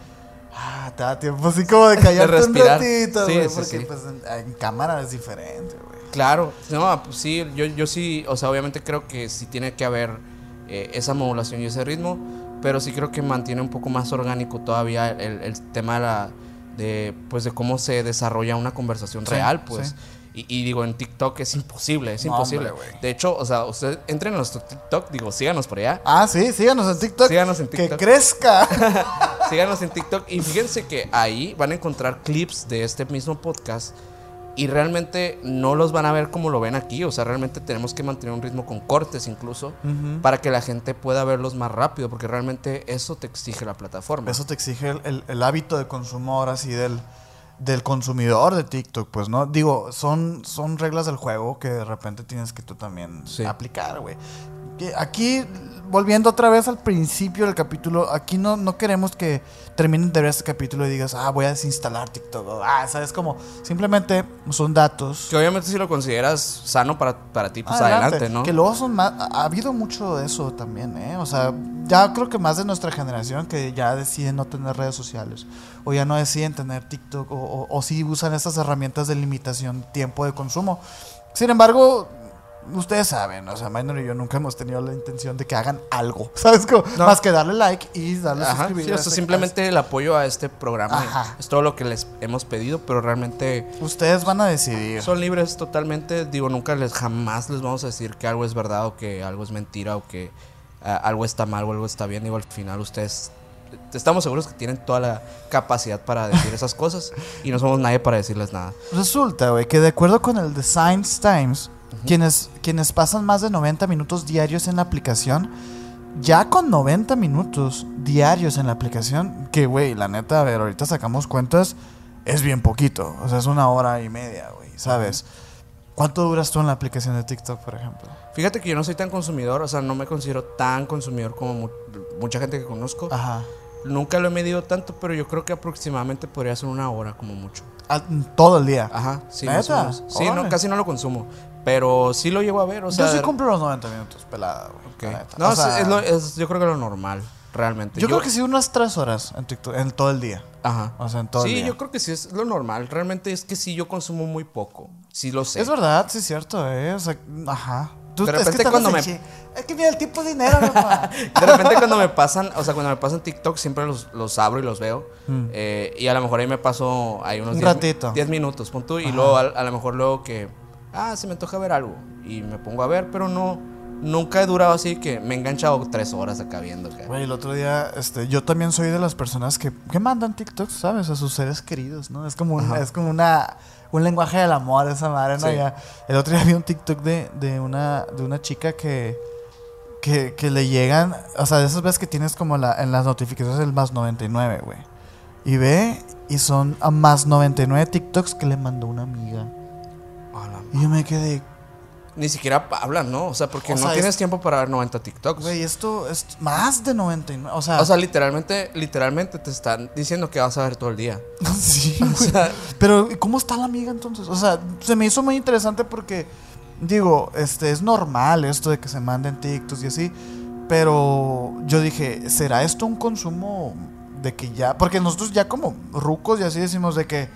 ah, te da tiempo así como de [laughs] callarte un respirar. ratito, Sí, güey, sí, porque sí. pues en, en cámara es diferente, güey. Claro, no, pues sí, yo, yo sí, o sea, obviamente creo que sí tiene que haber eh, esa modulación y ese ritmo, pero sí creo que mantiene un poco más orgánico todavía el, el tema de, la, de, pues, de cómo se desarrolla una conversación real, pues. Y, y digo, en TikTok es imposible, es No, imposible. hombre, de hecho, o sea, ustedes entren a nuestro TikTok, digo, síganos por allá. Ah, sí, síganos en TikTok. Síganos en Que TikTok. crezca. [laughs] Síganos en TikTok y fíjense que ahí van a encontrar clips de este mismo podcast y realmente no los van a ver como lo ven aquí. O sea, realmente tenemos que mantener un ritmo con cortes incluso para que la gente pueda verlos más rápido porque realmente eso te exige la plataforma. Eso te exige el, el- el hábito de consumo ahora sí del, del consumidor de TikTok, pues, ¿no? Digo, son, son reglas del juego que de repente tienes que tú también Sí. aplicar, güey. Aquí, volviendo otra vez al principio del capítulo, aquí no, no queremos que terminen de ver este capítulo y digas, ah, voy a desinstalar TikTok. o, ah, ¿sabes? Como, simplemente son datos. Que obviamente si lo consideras sano para, para ti, pues adelante, ¿no? Que luego son más. Ha ha habido mucho de eso también, ¿eh? O sea, ya creo que más de nuestra generación que ya deciden no tener redes sociales. O ya no deciden tener TikTok. O, o, o sí usan estas herramientas de limitación, tiempo de consumo. Sin embargo, ustedes saben, o sea, Minor y yo nunca hemos tenido la intención de que hagan algo. [laughs] ¿Sabes? Como, No. Más que darle like y darle Ajá, suscribir. sí, a o sea, este- simplemente el apoyo a este programa Ajá. es todo lo que les hemos pedido, pero realmente Ustedes van a decidir. Son libres totalmente, digo, nunca les jamás les vamos a decir que algo es verdad o que algo es mentira o que ah, algo está mal o algo está bien. Digo, al final ustedes estamos seguros que tienen toda la capacidad para decir esas cosas y no somos nadie para decirles nada. Resulta, güey, que de acuerdo con el The Science Times, quienes, quienes pasan más de 90 minutos diarios en la aplicación, ya con 90 minutos diarios en la aplicación, que, güey, la neta, a ver, ahorita sacamos cuentas, es bien poquito. O sea, es una hora y media, güey, ¿sabes? ¿Cuánto duras tú en la aplicación de TikTok, por ejemplo? Fíjate que yo no soy tan consumidor, o sea, no me considero tan consumidor como mu- mucha gente que conozco. Ajá. Nunca lo he medido tanto, pero yo creo que aproximadamente podría ser una hora como mucho. Todo el día. Ajá, sí, más o menos. Sí, no, casi no lo consumo, pero sí lo llevo a ver, o sea, yo sí cumplo los 90 minutos, pelada, güey. Ok. la neta. No, O es- sea, es lo- es- yo creo que lo normal, realmente. yo, creo que sí unas 3 horas en TikTok, en todo el día. Ajá. O sea, en todo el sí, día. yo creo que sí es lo normal. Realmente es que sí, yo consumo muy poco. Sí lo sé. Es verdad, sí es cierto, eh. O sea, ajá. Tú, De es que repente cuando me- Es que mira el tipo de dinero, [laughs] papá. De repente cuando me pasan, o sea, cuando me pasan TikTok siempre los, los abro y los veo. Eh, y a lo mejor ahí me paso ahí unos Mm. Un 10 ratito. 10 minutos, punto. Y luego a, a lo mejor luego que, ah, se me antoja ver algo. Y me pongo a ver, pero no, nunca he durado así que me he enganchado tres horas acá viendo. Güey, el otro día, este, yo también soy de las personas que, que mandan TikToks, ¿sabes? A sus seres queridos, ¿no? Es como, un- Ajá. es como una, un lenguaje del amor esa madre, ¿no? Sí. Ya- el otro día vi un TikTok de, de, una, de una chica que, que, que le llegan, o sea, de esas veces que tienes como la, en las notificaciones el más 99, güey. Y ve, y son a más 99 TikToks que le mandó una amiga. Y yo me quedé, Ni siquiera hablan, ¿no? O sea, porque O no sea, tienes es- tiempo para ver 90 TikToks. Güey, esto es más de 99. O sea, O sea, literalmente, literalmente te están diciendo que vas a ver todo el día. [laughs] sí, O sea, Pero, ¿cómo está la amiga entonces? O sea, se me hizo muy interesante porque, digo, este es normal esto de que se manden TikToks y así. Pero yo dije, ¿será esto un consumo de que ya? Porque nosotros ya como rucos y así decimos de que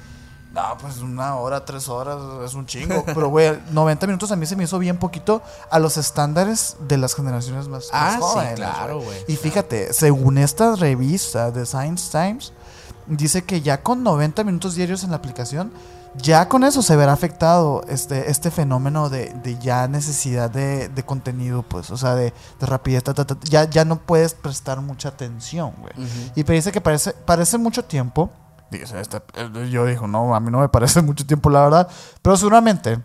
No, pues una hora, tres horas es un chingo. Pero, güey, 90 minutos a mí se me hizo bien poquito a los estándares de las generaciones más, Ah, más sí, jóvenes. claro, güey, Y fíjate, según esta revista de Science Times, dice que ya con 90 minutos diarios en la aplicación, ya con eso se verá afectado este, este fenómeno de, de ya necesidad de, de contenido, pues, o sea, de, de rapidez, ta, ta, ta, ya, ya no puedes prestar mucha atención, güey. Ujú. Y me dice que parece, parece mucho tiempo. Dice, este- yo digo, no, a mí no me parece mucho tiempo, la verdad. Pero seguramente,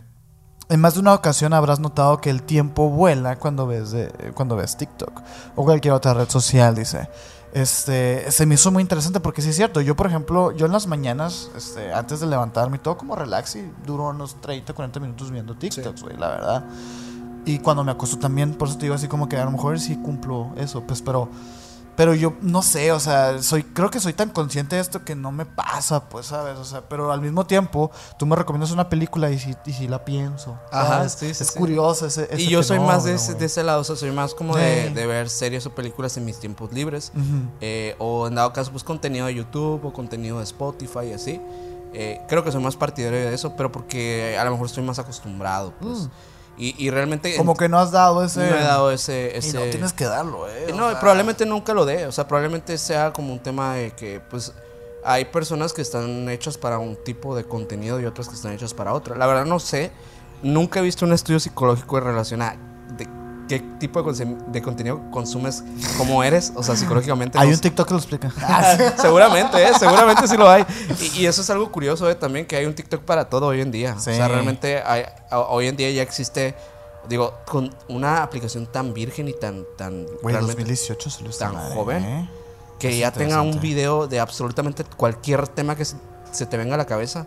en más de una ocasión habrás notado que el tiempo vuela cuando ves, de, cuando ves TikTok o cualquier otra red social, dice. Este, se me hizo muy interesante porque sí es cierto. Yo, por ejemplo, yo en las mañanas, este, antes de levantarme, todo como relax y duro unos 30, 40 minutos viendo TikToks, güey, la verdad. Y cuando me acuesto también, por eso te digo así como que a lo mejor sí cumplo eso, pues, pero pero yo no sé, o sea, soy creo que soy tan consciente de esto que no me pasa, pues, ¿sabes? O sea, pero al mismo tiempo tú me recomiendas una película y sí, y sí la pienso. Ajá, sí, sí, es sí. curioso ese, ese Y yo soy más de ese, de ese lado, o sea, soy más como de, ver series o películas en mis tiempos libres. Eh, o en dado caso, pues contenido de YouTube o contenido de Spotify y así. Eh, creo que soy más partidario de eso, pero porque a lo mejor estoy más acostumbrado, pues. Y, y realmente... Como que no has dado ese no he dado ese... y ese no tienes que darlo, eh. Eh, No, sea. probablemente nunca lo dé. O sea, probablemente sea como un tema de que, pues, hay personas que están hechas para un tipo de contenido y otras que están hechas para otra. La verdad no sé. Nunca he visto un estudio psicológico en relación a de qué tipo de, contenido consumes, cómo eres, o sea, psicológicamente. Hay un. TikTok que lo explica. seguramente, ¿eh? seguramente sí lo hay. Y, y eso es algo curioso ¿eh? también, que hay un TikTok para todo hoy en día. Sí. O sea, realmente hay- hoy en día ya existe, digo, con una aplicación tan virgen y tan, tan Güey, realmente 2018 se lo tan madre, joven. ¿eh? que Es ya tenga un video de absolutamente cualquier tema que se, se te venga a la cabeza,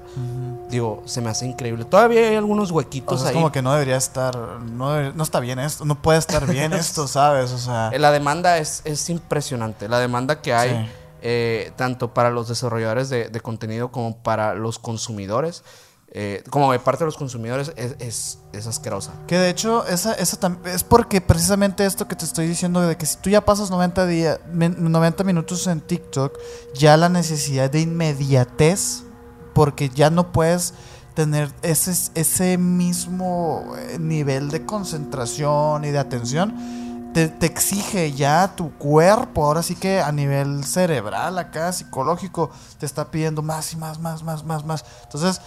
digo, se me hace increíble. Todavía hay algunos O huequitos sea, es ahí. como que no debería estar, no, debería- no está bien esto, no puede estar bien [laughs] esto, ¿sabes? O sea, Eh, La demanda es, es impresionante. La demanda que hay, Sí. eh, tanto para los desarrolladores de, de contenido como para los consumidores, eh, como de parte de los consumidores, es, es, asquerosa. Que de hecho, esa, esa es porque precisamente esto que te estoy diciendo, de que si tú ya pasas 90, día, men- 90 minutos en TikTok, ya la necesidad de inmediatez, porque ya no puedes tener ese, ese mismo eh, nivel de concentración y de atención, te, te exige ya tu cuerpo, ahora sí que a nivel cerebral, acá, psicológico, te está pidiendo más y más, más, más, más, más. Entonces,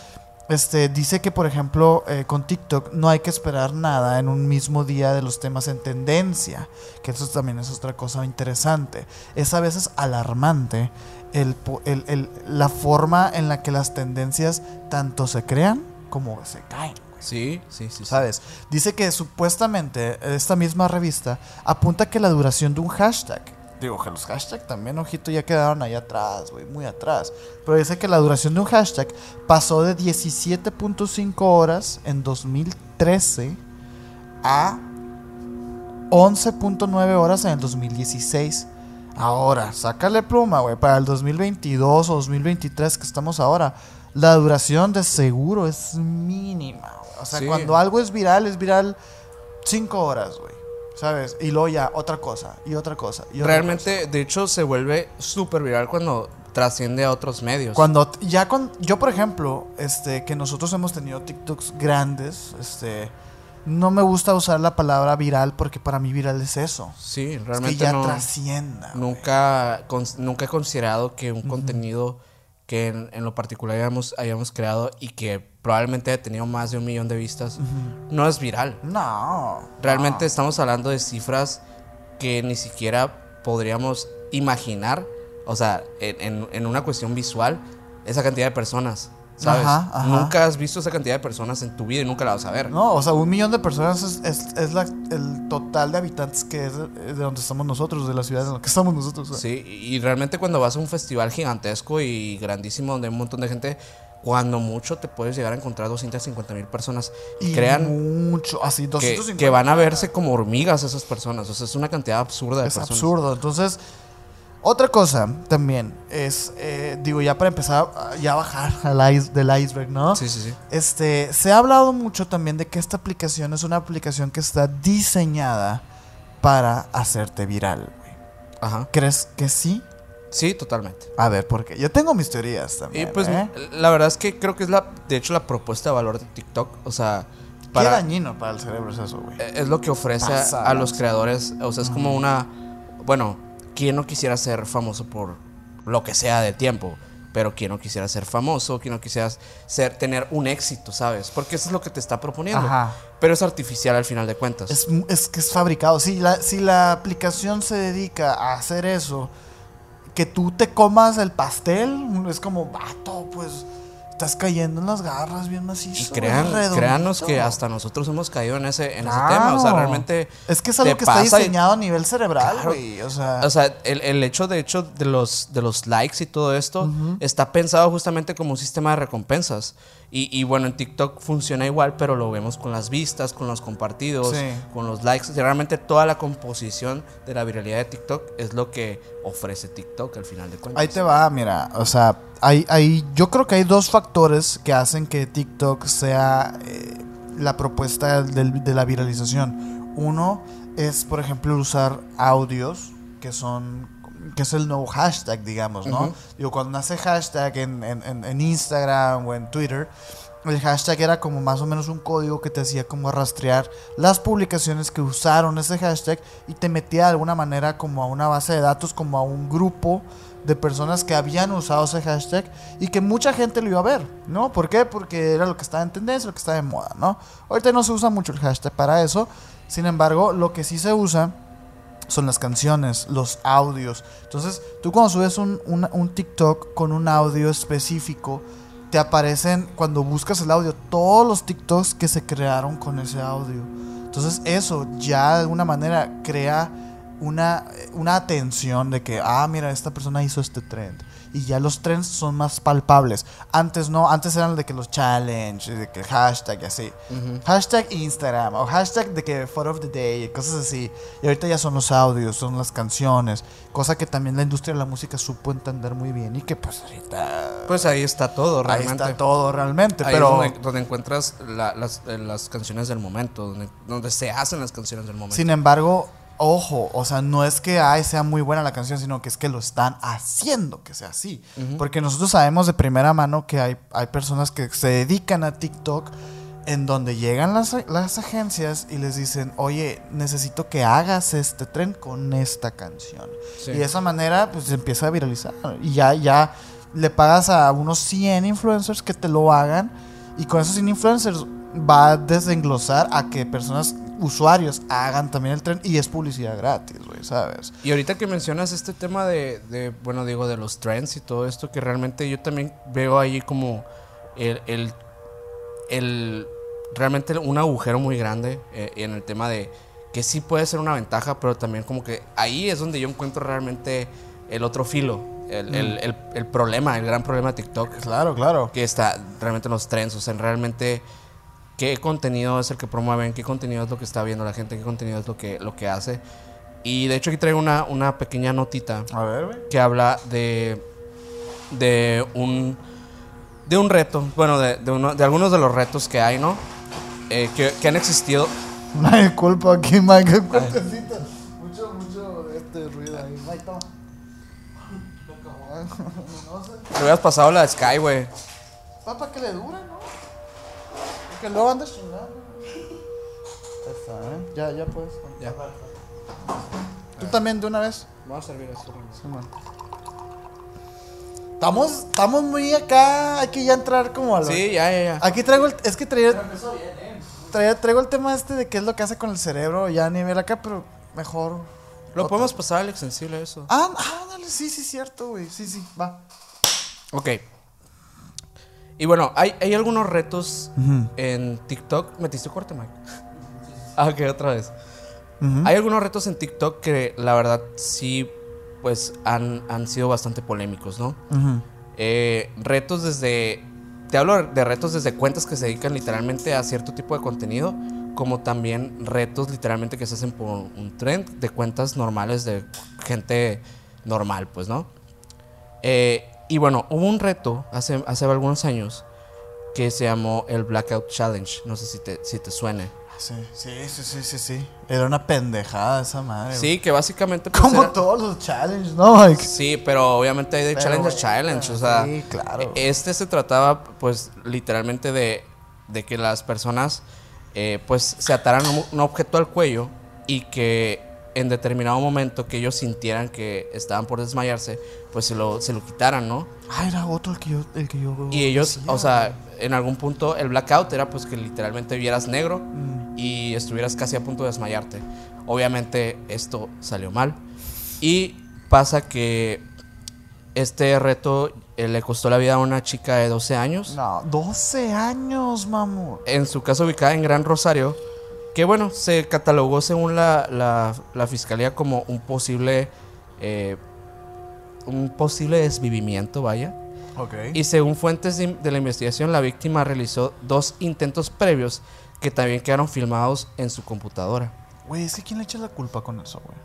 este, dice que, por ejemplo, eh, con TikTok no hay que esperar nada en un mismo día de los temas en tendencia, que eso también es otra cosa interesante. Es a veces alarmante el, po- el- el- la forma en la que las tendencias tanto se crean como se caen. sí, sí. sí. ¿Sabes? Dice que supuestamente esta misma revista apunta que la duración de un hashtag, digo que los hashtags también, ojito, ya quedaron ahí atrás, güey, muy atrás. Pero dice que la duración de un hashtag pasó de 17.5 horas en 2013 a 11.9 horas en el 2016. Ahora, sácale pluma, güey, para el 2022 o 2023 que estamos ahora, la duración de seguro es mínima. güey. O sea, Sí. cuando algo es viral, es viral 5 horas, güey. ¿Sabes? Y luego ya, otra cosa, y otra cosa. Y otra Realmente, de hecho, se vuelve súper viral cuando trasciende a otros medios. Cuando ya con yo por ejemplo, este que nosotros hemos tenido TikToks grandes, este no me gusta usar la palabra viral porque para mí viral es eso. sí, Es realmente que ya no. trascienda. Nunca, nunca he considerado que un contenido que en, en lo particular hayamos, hayamos creado y que probablemente haya tenido más de un millón de vistas, no es viral. No. Realmente estamos hablando de cifras que ni siquiera podríamos imaginar, o sea, en, en- en una cuestión visual, esa cantidad de personas, ¿sabes? Ajá, ajá. Nunca has visto esa cantidad de personas en tu vida y nunca la vas a ver. No, o sea, un millón de personas es, es- es la- el total de habitantes que es de, de donde estamos nosotros, de la ciudad en la que estamos nosotros. Sí, y realmente cuando vas a un festival gigantesco y grandísimo donde hay un montón de gente, cuando mucho te puedes llegar a encontrar 250 mil personas. Y crean mucho, así que, 250. que van a verse como hormigas esas personas. O sea, es una cantidad absurda de Es personas. absurdo. Entonces, otra cosa también es, eh, digo, ya para empezar, ya bajar [laughs] al ice, del iceberg, ¿no? Sí, sí, sí. Este, se ha hablado mucho también de que esta aplicación es una aplicación que está diseñada para hacerte viral. güey. Ajá. ¿Crees que sí? Sí, totalmente. A ver, ¿por qué? Yo tengo mis teorías también. Y pues ¿eh? la verdad es que creo que es la, de hecho, la propuesta de valor de TikTok. O sea, Qué para, dañino para el cerebro es eso, güey. Eh, es lo que ofrece a- Pasa, a, los creadores. O sea, es como una. Bueno, ¿quién no quisiera ser famoso por lo que sea de tiempo? Pero ¿quién no quisiera ser famoso? ¿Quién no quisiera ser, tener un éxito, sabes? Porque eso es lo que te está proponiendo. Ajá. Pero es artificial al final de cuentas. Es, es que es fabricado. Si la, si la aplicación se dedica a hacer eso, que tú te comas el pastel, es como, vato, pues estás cayendo en las garras bien macizo. y crean, redondito". créanos que hasta nosotros hemos caído en ese, en ese tema. O sea, realmente. Es que es algo que está y- diseñado a nivel cerebral, Claro. güey. O sea, O sea, el, el hecho de hecho de los, de los likes y todo esto está pensado justamente como un sistema de recompensas. Y, y bueno, en TikTok funciona igual, pero lo vemos con las vistas, con los compartidos, Sí. con los likes. Realmente toda la composición de la viralidad de TikTok es lo que ofrece TikTok al final de cuentas. Ahí te va, mira, o sea, hay, hay, yo creo que hay dos factores que hacen que TikTok sea eh, la propuesta del- de la viralización. Uno es, por ejemplo, usar audios que son, que es el nuevo hashtag, digamos, ¿no? Ujú. Digo, cuando nace hashtag en, en- en- en Instagram o en Twitter, el hashtag era como más o menos un código que te hacía como rastrear las publicaciones que usaron ese hashtag y te metía de alguna manera como a una base de datos, como a un grupo de personas que habían usado ese hashtag y que mucha gente lo iba a ver, ¿no? ¿Por qué? Porque era lo que estaba en tendencia, lo que estaba de moda, ¿no? Ahorita no se usa mucho el hashtag para eso, sin embargo, lo que sí se usa son las canciones, los audios. Entonces, tú cuando subes un, un- TikTok con un audio específico, te aparecen, cuando buscas el audio, todos los TikToks que se crearon con ese audio. Entonces, eso ya de alguna manera crea una, una atención de que, ah, mira, esta persona hizo este trend. Y ya los trends son más palpables. Antes no, antes eran de que los challenge, de que hashtag y así. Hashtag Instagram o hashtag de que photo of the day, cosas así. Y ahorita ya son los audios, son las canciones. Cosa que también la industria de la música supo entender muy bien. Y que pues ahorita... Pues ahí está todo, Ahí realmente. está todo realmente. Ahí pero es donde, donde encuentras la- las, eh, las canciones del momento, donde, donde se hacen las canciones del momento. sin embargo, ojo, o sea, no es que ay, sea muy buena la canción, sino que es que lo están haciendo que sea así. Porque nosotros sabemos de primera mano que hay, hay personas que se dedican a TikTok en donde llegan las, las agencias y les dicen, oye, necesito que hagas este tren con esta canción. Sí. Y de esa manera, pues se empieza a viralizar. Y ya, ya le pagas a unos 100 influencers que te lo hagan. Y con esos 100 influencers va a desenglosar a que personas, usuarios, hagan también el tren. Y es publicidad gratis, güey, ¿sabes? Y ahorita que mencionas este tema de, de, bueno, digo, de los trends y todo esto, que realmente yo también veo ahí como el, el, el- realmente un agujero muy grande eh, en el tema de que sí puede ser una ventaja, pero también como que ahí es donde yo encuentro realmente el otro filo, el, el- el- el problema, el gran problema de TikTok, Claro, claro. que está realmente en los trends, o sea, en realmente qué contenido es el que promueven, qué contenido es lo que está viendo la gente, qué contenido es lo que, lo que hace. Y de hecho aquí traigo una, una pequeña notita A ver, güey. que habla de, de un de un reto, bueno, de, de, uno- de algunos de los retos que hay, ¿no? Eh, que, que han existido. [laughs] Una disculpa aquí, Mike. Mucho, mucho este ruido ahí. Mike, toma. [laughs] [laughs] Sé. Te hubieras pasado la de Sky, güey. Papá, que le dura, ¿no? Luego anda chingando. Ya está, ¿eh? Ya, ya puedes. Ya. ¿Tú también de una vez? Vamos a servir esto. Sí, man. Estamos, estamos muy acá. Hay que ya entrar como a lo. Sí, ya, ya, ya. Aquí traigo el. Es que traía. traía- traigo el tema este de qué es lo que hace con el cerebro ya a nivel acá, pero mejor. Lo podemos pasar al extensible eso. Ah, ah, dale, sí, sí, cierto, güey. Sí, sí, va. Ok. Y bueno, hay, hay algunos retos en TikTok. ¿Metiste corte, Mike? Ah, ok, otra vez. Hay algunos retos en TikTok que la verdad sí, pues han, han sido bastante polémicos, ¿no? Eh, retos desde. Te hablo de retos desde cuentas que se dedican literalmente a cierto tipo de contenido, como también retos literalmente que se hacen por un trend de cuentas normales de gente normal, pues, ¿no? Eh, y bueno, hubo un reto hace, hace algunos años que se llamó el Blackout Challenge. No sé si te, si te suene. Sí, sí, sí, sí, sí, sí. Era una pendejada esa madre. Sí, que básicamente... pues, Como todos los challenges, ¿no? Sí, pero obviamente hay de challenge a challenge, o sea, sí, claro. este se trataba pues literalmente de, de que las personas eh, pues se ataran un objeto al cuello y que en determinado momento que ellos sintieran que estaban por desmayarse, pues se lo, se lo quitaran, ¿no? Ah, era otro el que yo. El que yo Y ellos, decía, o sea, en algún punto el blackout era pues que literalmente vieras negro Mm. y estuvieras casi a punto de desmayarte. Obviamente esto salió mal. Y pasa que este reto eh, le costó la vida a una chica de 12 años. No, 12 años, mamón. En su caso ubicada en Gran Rosario. Que bueno, se catalogó según la, la- la fiscalía como un posible... eh, un posible desvivimiento, vaya. Ok. Y según fuentes de, la investigación, la víctima realizó dos intentos previos que también quedaron filmados en su computadora. Güey, es que ¿quién le echa la culpa con eso, güey?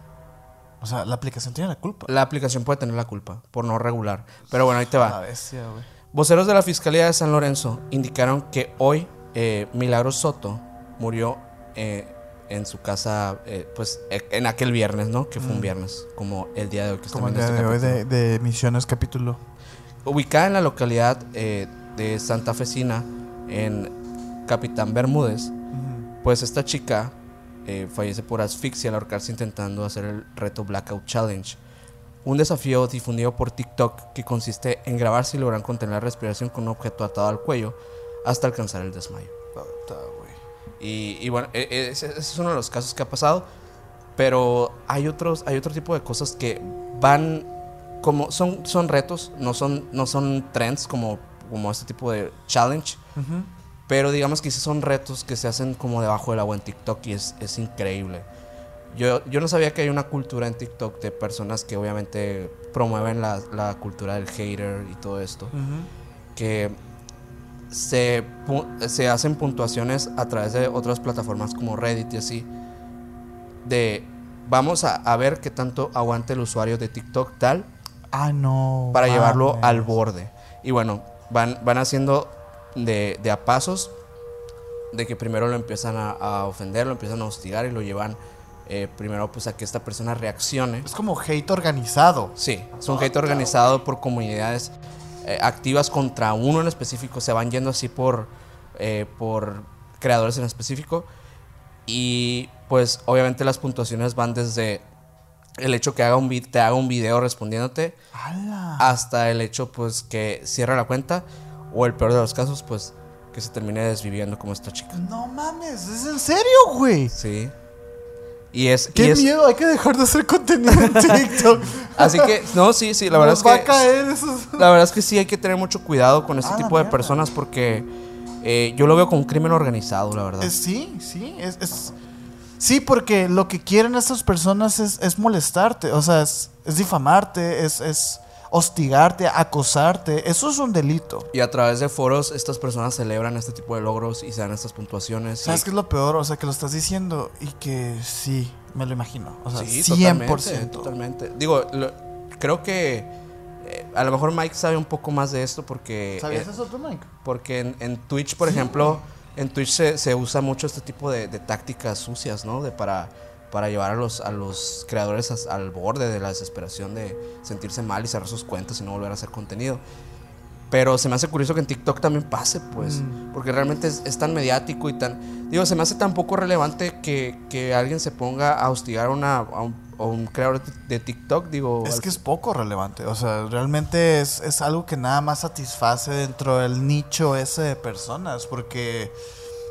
O sea, la aplicación tiene la culpa. La aplicación puede tener la culpa por no regular. Pero bueno, ahí te La va. bestia, güey. Voceros de la Fiscalía de San Lorenzo indicaron que hoy eh, Milagros Soto murió eh, en su casa, eh, pues eh, en aquel viernes, ¿no? Que fue un viernes, como el día de hoy que Como el día este de hoy de Misiones capítulo. Ubicada en la localidad eh, de Santa Fecina, en Capitán Bermúdez, pues esta chica eh, fallece por asfixia al ahorcarse intentando hacer el reto Blackout Challenge. Un desafío difundido por TikTok que consiste en grabar si logran contener la respiración con un objeto atado al cuello hasta alcanzar el desmayo. Y, y bueno, e- e- ese, ese es uno de los casos que ha pasado. Pero hay otros, hay otro tipo de cosas que van como son, son retos, no son, no son trends como, como este tipo de challenge. Ujú. Pero digamos que sí son retos que se hacen como debajo del agua en TikTok y es, es increíble. Yo, yo no sabía que hay una cultura en TikTok de personas que obviamente promueven la, la cultura del hater y todo esto. Ujú. Que se, se hacen puntuaciones a través de otras plataformas como Reddit y así. De vamos a, a ver qué tanto aguante el usuario de TikTok tal Ah, no. para llevarlo al borde. Y bueno, van, van haciendo de, de a pasos, de que primero lo empiezan a, a ofender, lo empiezan a hostigar y lo llevan eh, primero pues a que esta persona reaccione. Es como hate organizado. Sí, es un hate organizado por comunidades eh, activas contra uno en específico, se van yendo así por, eh, por creadores en específico. Y pues obviamente las puntuaciones van desde el hecho que haga un, te haga un video respondiéndote ¡Hala! hasta el hecho pues que cierra la cuenta o el peor de los casos pues que se termine desviviendo como esta chica. No mames, ¿es en serio, güey? Sí. Y es... y Qué es- miedo, hay que dejar de hacer contenido en [laughs] TikTok. Así que, no, sí, sí, la verdad Nos es va que... a caer esos. La verdad es que sí hay que tener mucho cuidado con este Ah, tipo de mierda. personas porque eh, yo lo veo como un crimen organizado, la verdad. Es- sí, sí, es, es- Sí, porque lo que quieren estas personas es, es molestarte, o sea, es, es difamarte, es, es hostigarte, acosarte. Eso es un delito. Y a través de foros estas personas celebran este tipo de logros y se dan estas puntuaciones. ¿Sabes y- qué es lo peor? O sea, que lo estás diciendo y que sí, me lo imagino. O sea, Sí, 100%. Totalmente, totalmente. Digo, lo- creo que eh, a lo mejor Mike sabe un poco más de esto porque... ¿Sabías eh, eso tú, Mike? Porque en, en Twitch, por ejemplo, en Twitch se, se usa mucho este tipo de, de tácticas sucias, ¿no? De para, para llevar a los, a los creadores al borde de la desesperación de sentirse mal y cerrar sus cuentas y no volver a hacer contenido. Pero se me hace curioso que en TikTok también pase, pues. Porque realmente es, es tan mediático y tan... Digo, se me hace tan poco relevante que, que alguien se ponga a hostigar a, una, a, un, a un creador de, de TikTok. Digo, Es al- que es poco relevante. O sea, realmente es, es algo que nada más satisface dentro del nicho ese de personas. Porque.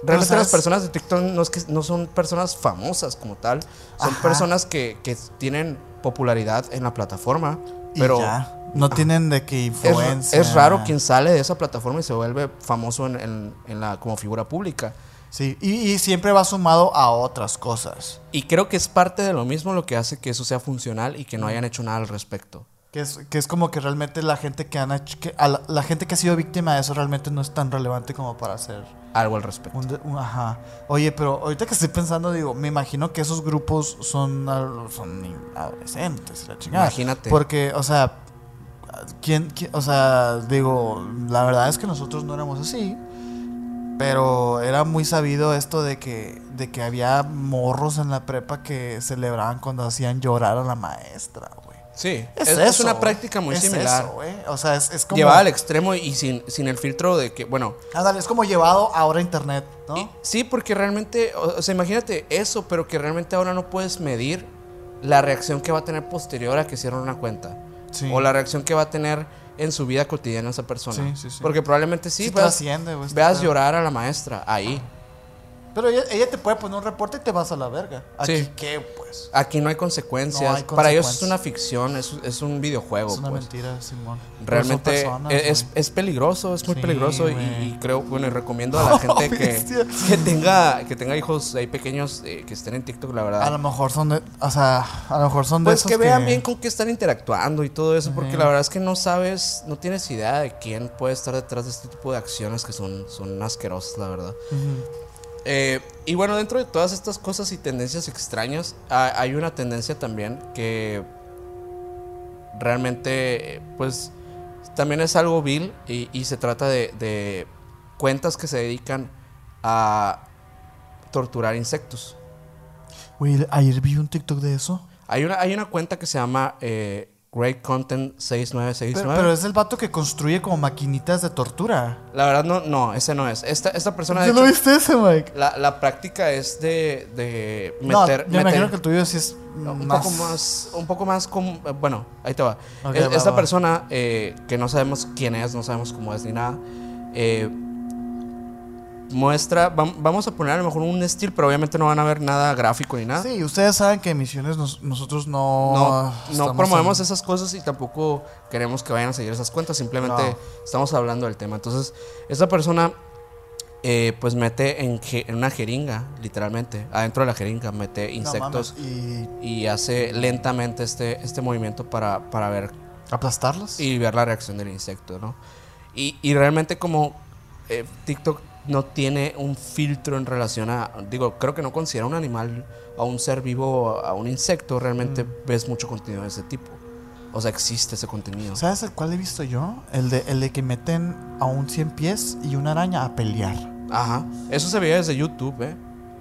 Realmente las personas de TikTok no, es que, no son personas famosas como tal, son Ajá. personas que, que tienen popularidad en la plataforma, Y pero ya. No tienen de es, influencia. es raro quien sale de esa plataforma y se vuelve famoso en, en- en la, como figura pública. Sí, y, y siempre va sumado a otras cosas. Y creo que es parte de lo mismo lo que hace que eso sea funcional y que no hayan hecho nada al respecto. Que es, que es como que realmente la gente que han hecho- que a la, la gente que ha sido víctima de eso realmente no es tan relevante como para hacer Algo al respecto. un, de- un- ajá. Oye, pero ahorita que estoy pensando, digo, me imagino que esos grupos son, son adolescentes, la chingada. Imagínate. Porque, o sea, ¿quién, quién- o sea, digo, la verdad es que nosotros no éramos así. Pero era muy sabido esto de que, de que había morros en la prepa que celebraban cuando hacían llorar a la maestra. Sí, Es, es, es eso, una práctica muy Es similar. eso, güey. o sea, es, como. Llevada al extremo y sin, sin el filtro de que, bueno, Ándale, es como llevado ahora a internet, ¿no? y- sí, porque realmente, o, sea, imagínate eso, pero que realmente ahora no puedes medir la reacción que va a tener posterior a que cierren una cuenta. Sí. O la reacción que va a tener en su vida cotidiana esa persona. Sí, sí, sí. Porque probablemente sí, veas, veas llorar a la maestra ahí. Pero ella, ella te puede poner un reporte y te vas a la verga. Aquí, Sí. ¿qué, pues? Aquí no hay consecuencias. No hay Para ellos es una ficción, es, es un videojuego. Es una pues. mentira, Simón. Realmente personas, es, es, peligroso, es muy Sí, peligroso y, creo, bueno, y recomiendo a la [laughs] gente que, que tenga que tenga hijos ahí pequeños eh, que estén en TikTok, la verdad. A lo mejor son de. O sea, a lo mejor son de Pues esos que vean bien con qué están interactuando y todo eso, porque la verdad es que no sabes, no tienes idea de quién puede estar detrás de este tipo de acciones que son, son asquerosas, la verdad. Ujú. Eh, y bueno, dentro de todas estas cosas y tendencias extrañas, ha- hay una tendencia también que realmente, pues, también es algo vil y, y se trata de, de cuentas que se dedican a torturar insectos. Güey, ayer vi un TikTok de eso. Hay una, hay una cuenta que se llama eh, Great Content 6969. Pero, pero es el vato que construye como maquinitas de tortura. La verdad, no, no, ese no es. Esta, esta persona, ¿Ya lo viste ese, Mike? la, la práctica es de, de no, meter. yo me imagino meter- que el tuyo sí es un más... poco más un poco más com- eh, bueno ahí te va Ok, Es- va, esta va. persona eh, que no sabemos quién es no sabemos cómo es ni nada eh, muestra vam- vamos a poner a lo mejor un estilo pero obviamente no van a ver nada gráfico ni nada Sí, ustedes saben que en Misiones nos- nosotros no... no, promovemos en- esas cosas y tampoco queremos que vayan a seguir esas cuentas simplemente No. estamos hablando del tema entonces esta persona eh, pues mete en, una jeringa literalmente adentro de la jeringa mete No insectos mames, y y hace lentamente este, este movimiento para, para ver aplastarlos. y ver la reacción del insecto, ¿no? Y, y realmente como eh, TikTok no tiene un filtro en relación a, digo, creo que no considera un animal a un ser vivo, a un insecto, realmente Mm. ves mucho contenido de ese tipo. O sea, existe ese contenido. ¿Sabes el cuál he visto yo? El de, el de que meten a un 100 pies y una araña a pelear. Ajá. Eso se veía desde YouTube, ¿eh?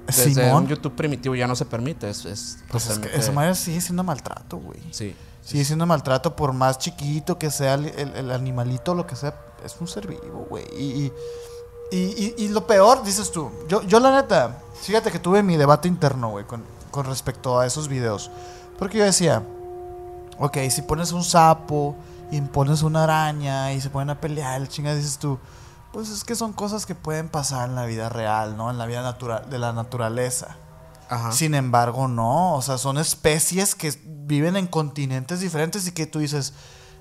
Desde Simón. un YouTube primitivo ya no se permite. Es, es Pues es que esa madre sigue siendo maltrato, güey. Sí. Sigue siendo maltrato por más chiquito que sea el, el- el animalito, lo que sea. Es un ser vivo, güey. Y, y, y- y- y lo peor, dices tú. Yo, yo la neta, fíjate que tuve mi debate interno, güey, con, con respecto a esos videos. Porque yo decía, ok, si pones un sapo y pones una araña y se ponen a pelear, chinga, dices tú, pues es que son cosas que pueden pasar en la vida real, ¿no? En la vida natural, de la naturaleza. Ajá. Sin embargo, no. O sea, son especies que viven en continentes diferentes y que tú dices,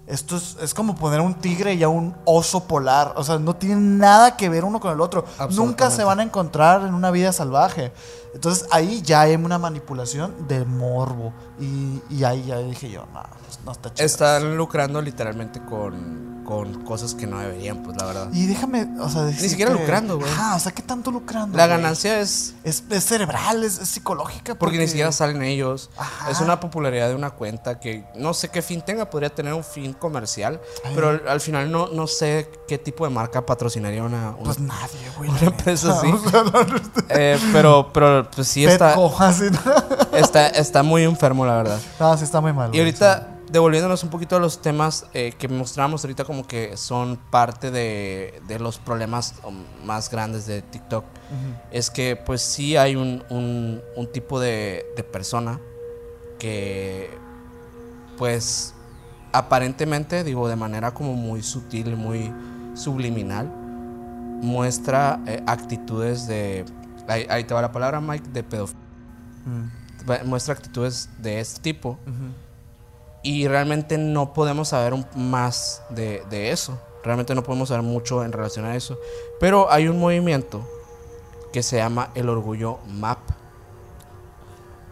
esto es, es como poner un tigre y a un oso polar. O sea, no tienen nada que ver uno con el otro. Nunca se van a encontrar en una vida salvaje. Entonces ahí ya hay una manipulación de morbo. Y, y ahí ya dije yo, no, no está chido. Están lucrando literalmente con, con cosas que no deberían, pues la verdad. Y déjame, o sea, decirte- siquiera lucrando, güey. Ajá, o sea, ¿qué tanto lucrando? La güey? ganancia es es, es cerebral, es, es psicológica. porque ni siquiera salen ellos. Ajá. Es una popularidad de una cuenta que no sé qué fin tenga, podría tener un fin comercial, Ay. pero al, al final no, no sé qué tipo de marca patrocinaría una, una- Pues nadie, güey. una empresa así. [laughs] Eh, pero, pero pues sí está, [laughs] está, está muy enfermo, la verdad. No, sí está muy mal. Y ahorita, devolviéndonos un poquito a los temas eh, que mostramos ahorita como que son parte de, de los problemas um, más grandes de TikTok, es que pues sí hay un, un- un tipo de, de persona que pues aparentemente, digo, de manera como muy sutil, muy subliminal, muestra eh, actitudes de... Ahí, ahí te va la palabra, Mike, de pedofilia. Mm, Muestra actitudes de este tipo ujú. y realmente no podemos saber un- más de, de eso. Realmente no podemos saber mucho en relación a eso. Pero hay un movimiento que se llama el orgullo MAP.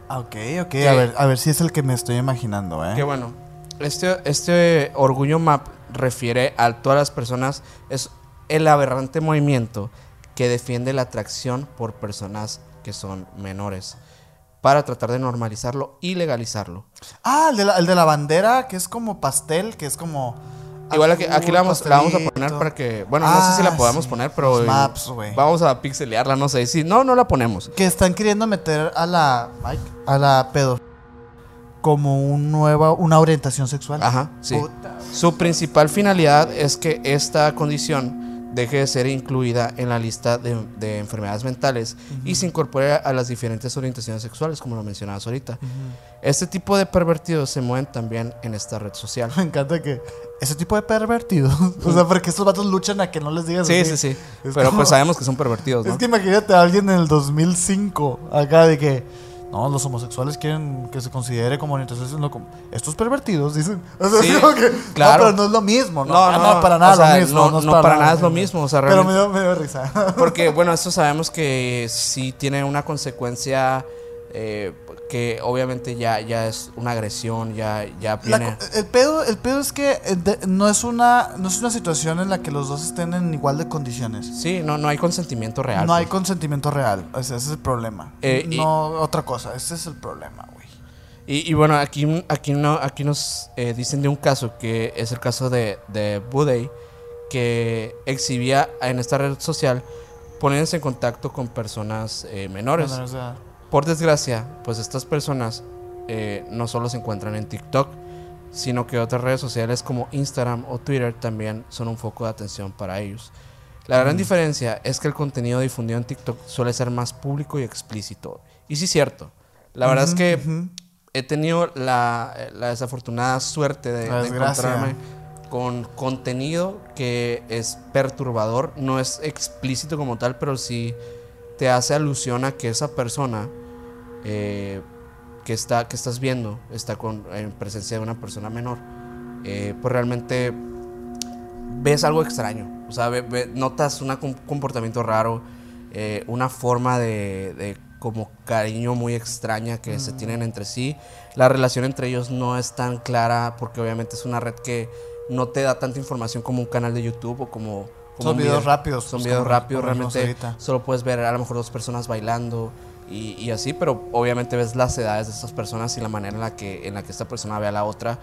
Ah, Ok, ok. A ver, a ver si es el que me estoy imaginando, ¿eh? Que bueno, este, este orgullo MAP refiere a todas las personas. Es el aberrante movimiento que defiende la atracción por personas que son menores. Para tratar de normalizarlo y legalizarlo. Ah, el de, la, el de la bandera, que es como pastel, que es como. Igual aquí, aquí la, vamos, la vamos a poner para que. Bueno, no sé si la Ah, podamos sí. poner, pero. Los maps, güey. Vamos a pixelearla, no sé. Si no, no la ponemos. Que están queriendo meter a la Mike, a la pedo como un nueva, una orientación sexual. Ajá, sí. Puta. Su principal finalidad es que esta condición deje de ser incluida en la lista de, de enfermedades mentales y se incorpore a las diferentes orientaciones sexuales, como lo mencionabas ahorita. Este tipo de pervertidos se mueven también en esta red social. [laughs] Me encanta que ese tipo de pervertidos, [laughs] o sea, porque estos vatos luchan a que no les digas Sí, así. sí, sí. Es Pero como- pues sabemos que son pervertidos, [laughs] ¿no? Es que imagínate a alguien en el 2005 acá de que no, los homosexuales quieren que se considere como orientación sexual, no, como estos pervertidos dicen. [laughs] O sea, Sí, que, claro. No, pero no es lo mismo, no, No, no, no, no, para nada o sea, lo mismo. no- No, es no para nada es lo mismo, o sea, Pero me dio, me dio risa. Porque, [laughs] bueno, esto sabemos que sí tiene una consecuencia eh, que obviamente ya, ya es una agresión, ya, ya La viene... co- el, pedo, el pedo es que eh, de- no, es una, no es una situación en la que los dos estén en igual de condiciones. Sí, no, no hay consentimiento real. no hay pues. consentimiento real. O sea, ese es el problema. Eh, y- no otra cosa. Ese es el problema, güey. Y, y bueno, aquí, aquí, no, aquí nos eh, dicen de un caso que es el caso de, de Budey, que exhibía en esta red social poniéndose en contacto con personas eh, menores. Bueno, o sea, Por desgracia, pues estas personas eh, no solo se encuentran en TikTok, sino que otras redes sociales como Instagram o Twitter también son un foco de atención para ellos. La gran diferencia es que el contenido difundido en TikTok suele ser más público y explícito. Y sí es cierto. La verdad es que he tenido la, la desafortunada suerte de, encontrarme con contenido que es perturbador, no es explícito como tal, pero sí te hace alusión a que esa persona eh, que, está, que estás viendo está con, en presencia de una persona menor, eh, pues realmente ves algo extraño, o sea, ve- ve- notas una- un comportamiento raro, eh, una forma de, de como cariño muy extraña que se tienen entre sí. La relación entre ellos no es tan clara porque obviamente es una red que no te da tanta información como un canal de YouTube o como... como Son videos video. rápidos, Son pues, videos rápidos, realmente solo puedes ver a lo mejor dos personas bailando y, y así, pero obviamente ves las edades de estas personas y la manera en la que, en la que esta persona ve a la otra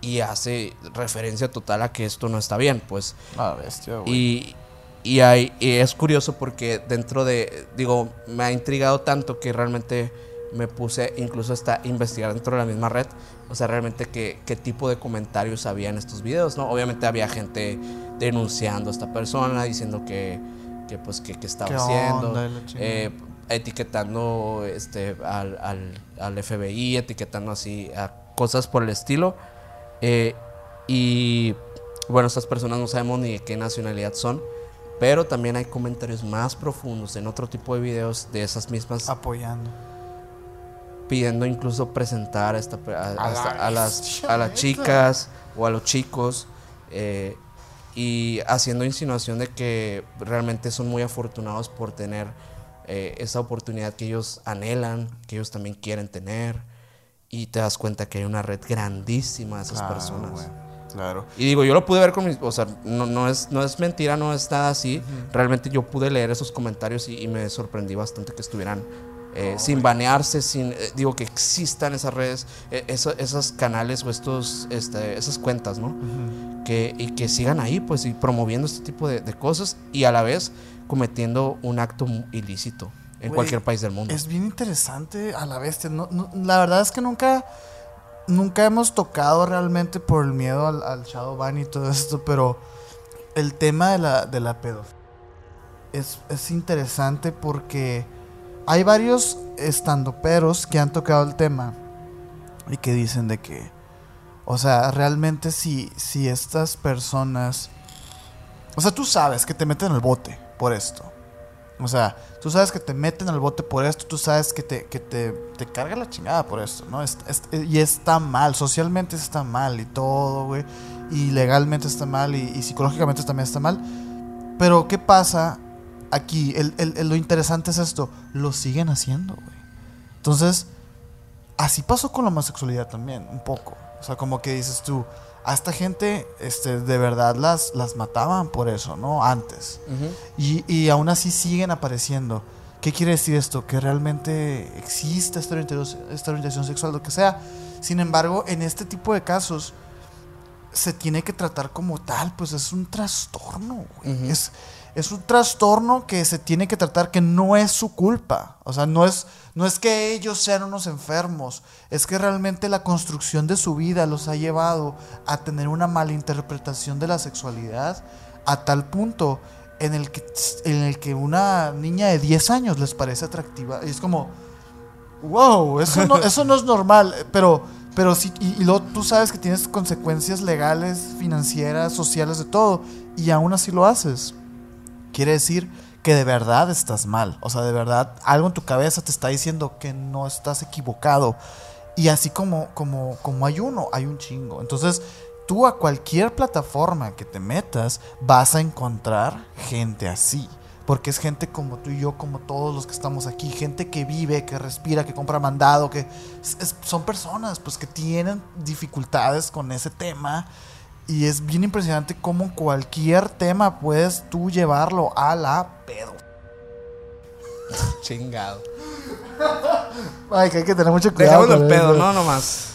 y hace referencia total a que esto no está bien, pues. Ah, bestia, güey. Y, y, hay, y es curioso porque dentro de, digo, me ha intrigado tanto que realmente me puse incluso hasta investigar dentro de la misma red, o sea, realmente qué, qué tipo de comentarios había en estos videos, ¿no? Obviamente había gente denunciando a esta persona, diciendo que, que pues, que, que estaba ¿Qué haciendo, eh, etiquetando este, al, al, al FBI, etiquetando así a cosas por el estilo. Eh, y bueno, estas personas no sabemos ni de qué nacionalidad son, pero también hay comentarios más profundos en otro tipo de videos de esas mismas Apoyando. pidiendo incluso presentar a, esta a, a la las, a las chicas o a los chicos eh, y haciendo insinuación de que realmente son muy afortunados por tener eh, esa oportunidad que ellos anhelan, que ellos también quieren tener y te das cuenta que hay una red grandísima de esas Claro, personas. güey, Claro. Y digo, yo lo pude ver con mis. O sea, no, no, es, no es mentira, no es nada así. Realmente yo pude leer esos comentarios y, y me sorprendí bastante que estuvieran eh, sin banearse, sin. eh, digo, que existan esas redes, eh, eso- esos canales o estos, este, esas cuentas, ¿no? que, y que sigan ahí, pues, y promoviendo este tipo de, de cosas y a la vez cometiendo un acto ilícito en cualquier país del mundo. Es bien interesante a la bestia. No, no- la verdad es que nunca, nunca hemos tocado realmente por el miedo al, al shadow ban y todo esto, pero el tema de la, de la pedofilia es, es interesante porque hay varios estandoperos que han tocado el tema y que dicen de que, o sea, realmente si, si estas personas, o sea, tú sabes que te meten al bote por esto. O sea, tú sabes que te meten al bote por esto, tú sabes que te, que te, te carga la chingada por esto, ¿no? Es- es- y está mal, socialmente está mal y todo, güey. Y legalmente está mal y, psicológicamente también está mal. Pero, ¿qué pasa aquí? El- el- lo interesante es esto, lo siguen haciendo, güey. Entonces, así pasó con la homosexualidad también, un poco. O sea, como que dices tú, a esta gente este, de verdad las, las mataban por eso, ¿no? Antes. Ujú. Y, y aún así siguen apareciendo. ¿Qué quiere decir esto? Que realmente existe esta orientación, esta orientación sexual, lo que sea. Sin embargo, en este tipo de casos, se tiene que tratar como tal, pues es un trastorno, güey. es, es un trastorno que se tiene que tratar que no es su culpa. O sea, no es, no es que ellos sean unos enfermos, es que realmente la construcción de su vida los ha llevado a tener una mala interpretación de la sexualidad a tal punto en el que, en el que una niña de 10 años les parece atractiva. Y es como, wow, eso no, [laughs] eso no es normal, pero pero sí, y, luego tú sabes que tienes consecuencias legales, financieras, sociales, de todo, y aún así lo haces. Quiere decir que de verdad estás mal. O sea, de verdad algo en tu cabeza te está diciendo que no estás equivocado. Y así como, como, como hay uno, hay un chingo. Entonces, tú a cualquier plataforma que te metas, vas a encontrar gente así porque es gente como tú y yo, como todos los que estamos aquí, gente que vive, que respira, que compra mandado, que son personas pues que tienen dificultades con ese tema y es bien impresionante cómo cualquier tema puedes tú llevarlo a la pedo. [laughs] Chingado. Ay, que hay que tener mucho cuidado. Dejamos el pedo, no nomás.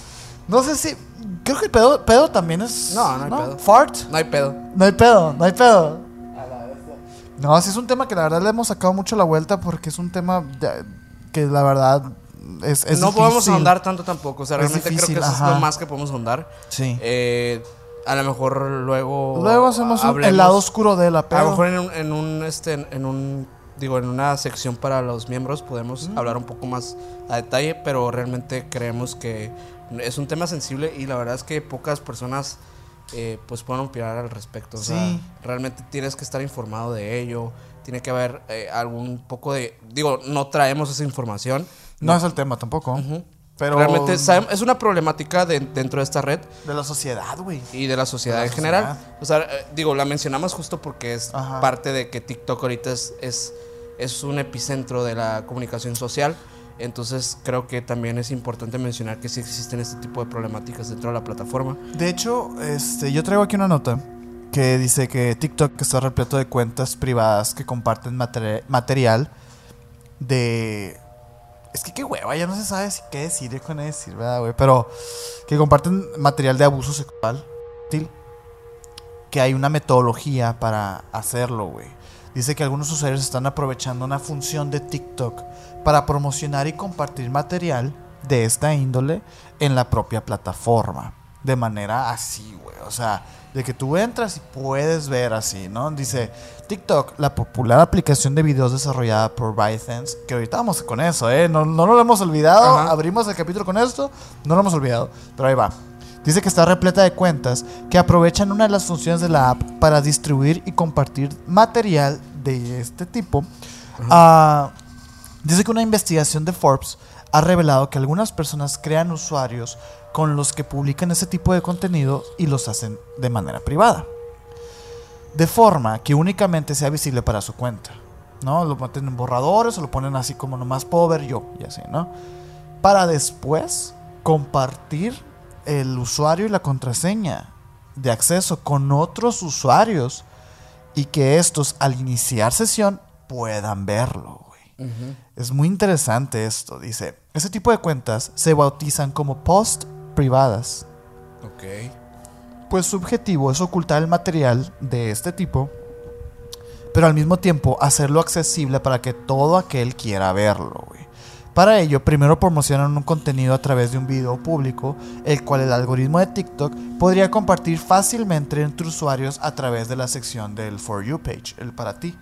No sé si. Creo que el pedo, pedo también es. No, no hay pedo. Fart. No hay pedo. No hay pedo, no hay pedo. No, sí es un tema que la verdad le hemos sacado mucho la vuelta porque es un tema que la verdad es, es No podemos ahondar tanto tampoco. O sea, realmente creo que eso es lo más que podemos ahondar. Sí. Eh, a lo mejor luego. Luego hacemos el lado oscuro de la A lo mejor en un, este, en un digo, en una sección para los miembros podemos mm. hablar un poco más a detalle, pero realmente creemos que es un tema sensible y la verdad es que pocas personas eh, pues pueden opinar al respecto. O sea, realmente tienes que estar informado de ello. Tiene que haber eh, algún poco de. Digo, no traemos esa información. No, es el tema tampoco. Pero realmente es una problemática dentro de esta red. De la sociedad, güey. Y de la sociedad en general. O sea, eh, digo, la mencionamos justo porque es parte de que TikTok ahorita es, es, es un epicentro de la comunicación social. Entonces creo que también es importante mencionar que sí existen este tipo de problemáticas dentro de la plataforma. De hecho, este, yo traigo aquí una nota que dice que TikTok está repleto de cuentas privadas que comparten material de... Es que qué hueva, ya no se sabe si qué decir, qué decir, ¿verdad, güey? Pero que comparten material de abuso sexual. Que hay una metodología para hacerlo, güey. Dice que algunos usuarios están aprovechando una función de TikTok para promocionar y compartir material de esta índole en la propia plataforma. De manera así, güey. O sea, de que tú entras y puedes ver así, ¿no? Dice TikTok, la popular aplicación de videos desarrollada por ByteDance, que ahorita vamos con eso, ¿eh? No, no lo hemos olvidado. Abrimos el capítulo con esto, no lo hemos olvidado. Pero ahí va. Dice que está repleta de cuentas que aprovechan una de las funciones de la app para distribuir y compartir material de este tipo a Dice que una investigación de Forbes ha revelado que algunas personas crean usuarios con los que publican ese tipo de contenido y los hacen de manera privada. De forma que únicamente sea visible para su cuenta. ¿No? Lo meten en borradores o lo ponen así como nomás puedo ver yo y así, ¿no? Para después compartir el usuario y la contraseña de acceso con otros usuarios y que estos al iniciar sesión puedan verlo. Es muy interesante esto. Dice, ese tipo de cuentas se bautizan como post privadas. Ok. Pues su objetivo es ocultar el material de este tipo, pero al mismo tiempo hacerlo accesible para que todo aquel quiera verlo. Para ello, primero promocionan un contenido a través de un video público, el cual el algoritmo de TikTok podría compartir fácilmente entre usuarios a través de la sección del For You page, el para ti.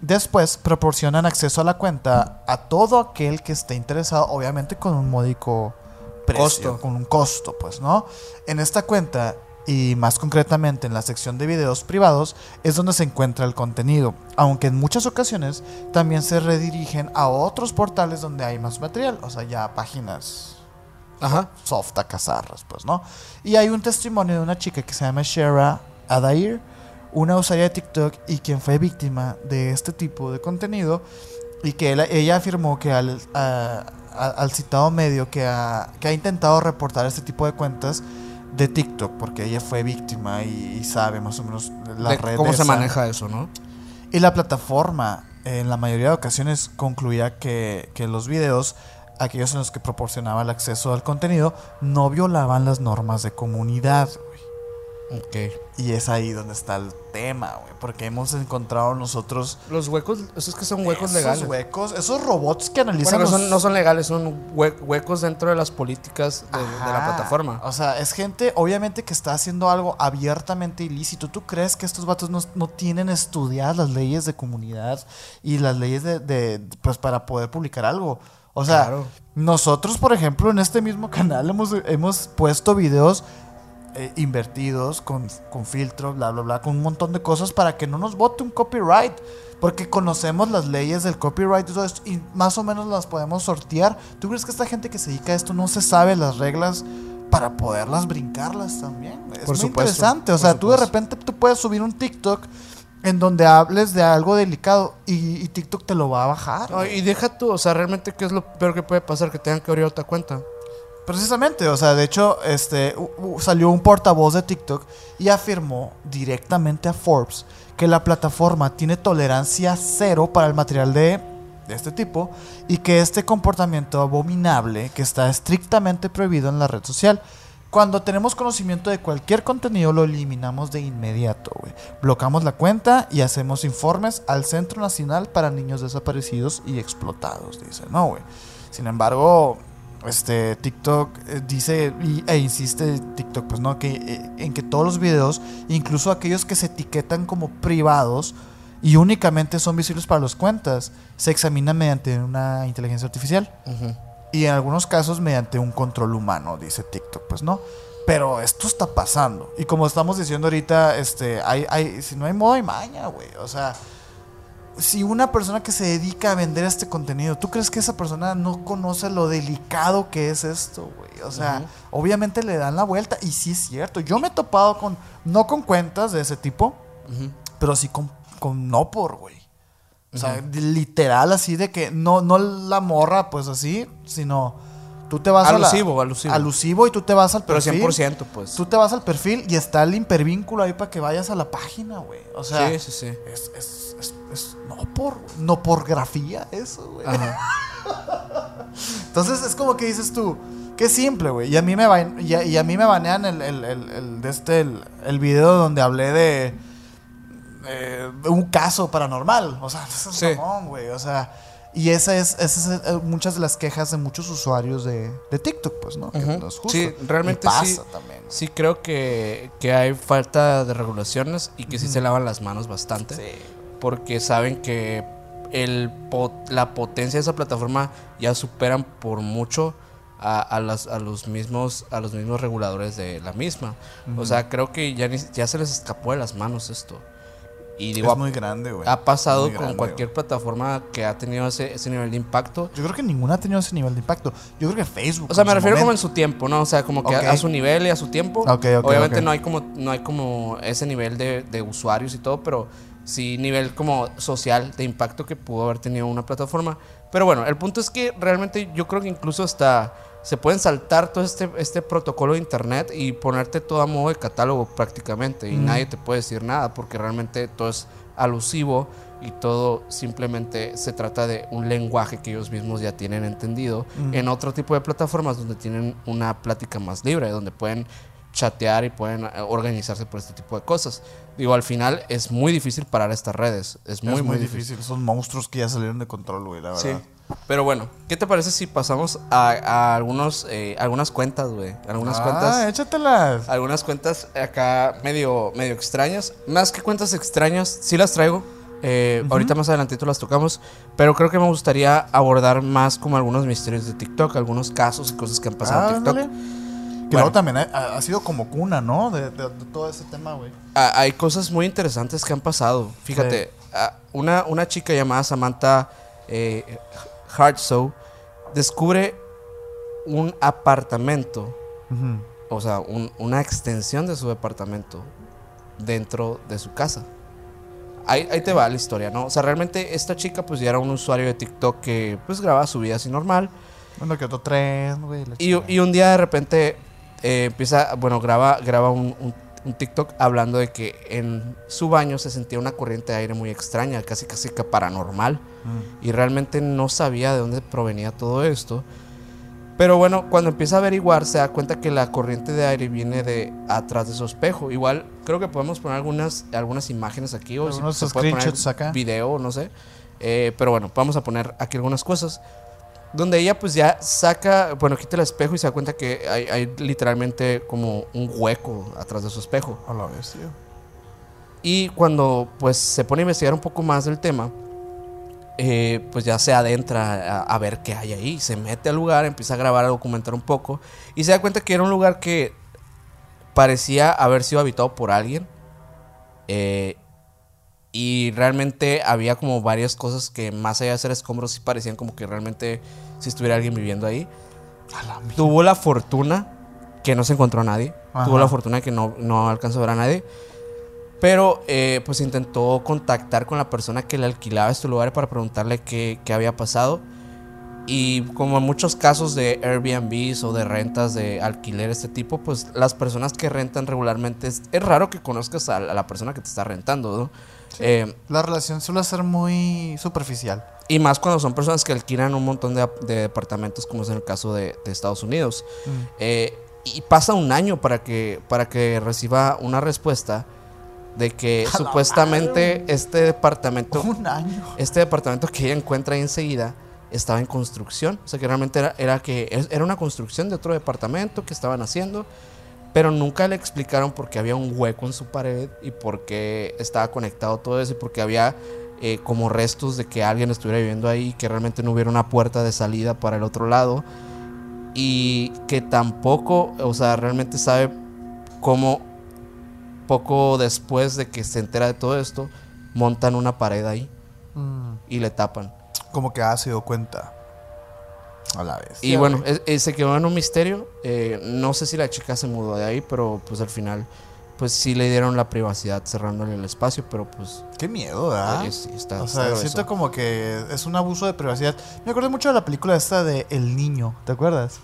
Después proporcionan acceso a la cuenta a todo aquel que esté interesado, obviamente con un módico precio, con un costo, pues, ¿no? En esta cuenta y más concretamente en la sección de videos privados es donde se encuentra el contenido, aunque en muchas ocasiones también se redirigen a otros portales donde hay más material, o sea, ya páginas Ajá. soft a cazarras, pues, ¿no? Y hay un testimonio de una chica que se llama Shara Adair, una usuaria de TikTok y quien fue víctima de este tipo de contenido y que ella afirmó que al, al citado medio que ha, que ha intentado reportar este tipo de cuentas de TikTok, porque ella fue víctima y, sabe más o menos la red. ¿Cómo se maneja eso, no? Y la plataforma, en la mayoría de ocasiones, concluía que, que los videos, aquellos en los que proporcionaba el acceso al contenido, no violaban las normas de comunidad. Ok. Y es ahí donde está el tema, güey. Porque hemos encontrado nosotros. Los huecos, esos que son huecos esos legales. huecos, esos robots que analizan. Bueno, los- son- no son legales, son hue- huecos dentro de las políticas de, de la plataforma. O sea, es gente, obviamente, que está haciendo algo abiertamente ilícito. ¿Tú crees que estos vatos no, no tienen estudiadas las leyes de comunidad y las leyes de, de- pues, para poder publicar algo? O sea, Claro. nosotros, por ejemplo, en este mismo canal hemos, hemos puesto videos eh, invertidos con, con filtros, bla, bla, bla, con un montón de cosas para que no nos vote un copyright. Porque conocemos las leyes del copyright y todo esto y más o menos las podemos sortear. ¿Tú crees que esta gente que se dedica a esto no se sabe las reglas para poderlas brincarlas también? Es Por muy supuesto, interesante. O sea, tú de repente tú puedes subir un TikTok en donde hables de algo delicado y, y TikTok te lo va a bajar. No, y deja tú, o sea, realmente, ¿qué es lo peor que puede pasar? Que tengan que abrir otra cuenta. Precisamente, o sea, de hecho, este salió un portavoz de TikTok y afirmó directamente a Forbes que la plataforma tiene tolerancia cero para el material de, este tipo y que este comportamiento abominable que está estrictamente prohibido en la red social. Cuando tenemos conocimiento de cualquier contenido lo eliminamos de inmediato, güey. Bloqueamos la cuenta y hacemos informes al Centro Nacional para Niños Desaparecidos y Explotados, dice, no, güey. Sin embargo, este TikTok eh, dice y- e insiste TikTok pues no que eh, en que todos los videos incluso aquellos que se etiquetan como privados y únicamente son visibles para las cuentas se examinan mediante una inteligencia artificial. Y en algunos casos mediante un control humano dice TikTok pues no pero esto está pasando. Y como estamos diciendo ahorita este hay, hay si no hay modo hay maña güey. O sea si una persona que se dedica a vender este contenido, ¿tú crees que esa persona no conoce lo delicado que es esto, güey? O sea, obviamente le dan la vuelta y sí es cierto. Yo me he topado con, no con cuentas de ese tipo, pero sí con, con no por, güey. O sea, literal así de que no, no la morra, pues así, sino tú te vas Alusivo, a la, alusivo. alusivo y tú te vas al Pero perfil. 100%, pues. Tú te vas al perfil y está el hipervínculo ahí para que vayas a la página, güey. O sea, sí, sí, sí. es, es, es, es no por no por grafía eso, güey. [laughs] Entonces es como que dices tú, qué simple, güey. Y a mí me y a, y a mí me banean el, el, el, el- de este el, el video donde hablé de, eh, un caso paranormal. O sea, [laughs] eso es Sí. mamón, güey. O sea, y esa es, esa es eh, muchas de las quejas de muchos usuarios de, de TikTok, pues, ¿no? Que no es justo. Sí, realmente Y pasa sí. también. Sí, creo que, que hay falta de regulaciones y que sí se lavan las manos bastante. Sí. Porque saben que el, la potencia de esa plataforma ya superan por mucho a, a las- a los, mismos, a los mismos reguladores de la misma. O sea, creo que ya, ni- ya se les escapó de las manos esto. Y digo, es ha- muy grande, güey. ha pasado con cualquier plataforma que ha tenido ese, ese nivel de impacto. Yo creo que ninguna ha tenido ese nivel de impacto. Yo creo que Facebook. O sea, me refiero como en su tiempo, ¿no? O sea, como que a- su nivel y a su tiempo. Ok, ok, Obviamente no hay como no hay como ese nivel de, de usuarios y todo, pero sí nivel como social de impacto que pudo haber tenido una plataforma. Pero bueno, el punto es que realmente yo creo que incluso hasta se pueden saltar todo este, este protocolo de internet y ponerte todo a modo de catálogo prácticamente y nadie te puede decir nada porque realmente todo es alusivo y todo simplemente se trata de un lenguaje que ellos mismos ya tienen entendido en otro tipo de plataformas donde tienen una plática más libre, donde pueden chatear y pueden eh, organizarse por este tipo de cosas. Digo, al final es muy difícil parar estas redes, es muy, es muy, difícil. Son monstruos que ya salieron de control, güey, la Sí. verdad. Pero bueno, ¿qué te parece si pasamos a, a algunos, eh, algunas cuentas, güey? Algunas ah, cuentas échatelas. algunas cuentas acá medio, medio extrañas. Más que cuentas extrañas, sí las traigo. Eh, Ahorita más adelantito las tocamos. Pero creo que me gustaría abordar más como algunos misterios de TikTok, algunos casos y cosas que han pasado Ah, en TikTok. ándale. Que Bueno. luego también ha, sido como cuna, ¿no? De, de- de todo ese tema, güey. Ah, hay cosas muy interesantes que han pasado. Fíjate, ah, una, una chica llamada Samantha eh, descubre un apartamento, o sea, un- una extensión de su departamento dentro de su casa. Ahí, ahí te va la historia, ¿no? O sea, realmente esta chica pues ya era un usuario de TikTok que pues grababa su vida así normal. Bueno, que otro tren, güey. y un día de repente eh, empieza, bueno, graba, graba un, un- un TikTok hablando de que en su baño se sentía una corriente de aire muy extraña, casi casi que paranormal. Mm. Y realmente no sabía de dónde provenía todo esto. Pero bueno, cuando empieza a averiguar, se da cuenta que la corriente de aire viene de atrás de su espejo. Igual, creo que podemos poner algunas, algunas imágenes aquí o si se puede poner acá. video, no sé. Eh, pero bueno, vamos a poner aquí algunas cosas. Donde ella pues ya saca, bueno, quita el espejo y se da cuenta que hay, hay literalmente como un hueco atrás de su espejo. A la tío. Y cuando pues se pone a investigar un poco más del tema, eh, pues ya se adentra a, a ver qué hay ahí. Se mete al lugar, empieza a grabar, a documentar un poco. Y se da cuenta que era un lugar que parecía haber sido habitado por alguien. Eh, y realmente había como varias cosas que más allá de ser escombros sí parecían como que realmente si estuviera alguien viviendo ahí. La. Tuvo la fortuna que no se encontró a nadie. Ajá. Tuvo la fortuna que no, no alcanzó a ver a nadie. Pero eh, pues intentó contactar con la persona que le alquilaba este lugar para preguntarle qué, qué había pasado. Y como en muchos casos de Airbnbs o de rentas de alquiler este tipo, pues las personas que rentan regularmente es, es raro que conozcas a, la- a la persona que te está rentando, ¿no? Eh, La relación suele ser muy superficial. y más cuando son personas que alquilan un montón de, de departamentos, como es en el caso de, de Estados Unidos. Eh, y pasa un año para que, para que reciba una respuesta de que [laughs] A supuestamente este departamento, [laughs] Un año. este departamento que ella encuentra ahí enseguida estaba en construcción. O sea que realmente era, era que era una construcción de otro departamento que estaban haciendo. Pero nunca le explicaron por qué había un hueco en su pared y por qué estaba conectado todo eso y por qué había eh, como restos de que alguien estuviera viviendo ahí y que realmente no hubiera una puerta de salida para el otro lado y que tampoco, o sea, realmente sabe cómo poco después de que se entera de todo esto, montan una pared ahí Mm, y le tapan. Como que ha sido cuenta. A la vez. Y bueno, es- es- se quedó en un misterio. eh, no sé si la chica se mudó de ahí, pero pues al final, pues sí le dieron la privacidad cerrándole el espacio, pero pues Qué miedo, ¿verdad? está, o sea, siento como que es un abuso de privacidad. Me acuerdo mucho de la película esta de El Niño, ¿te acuerdas?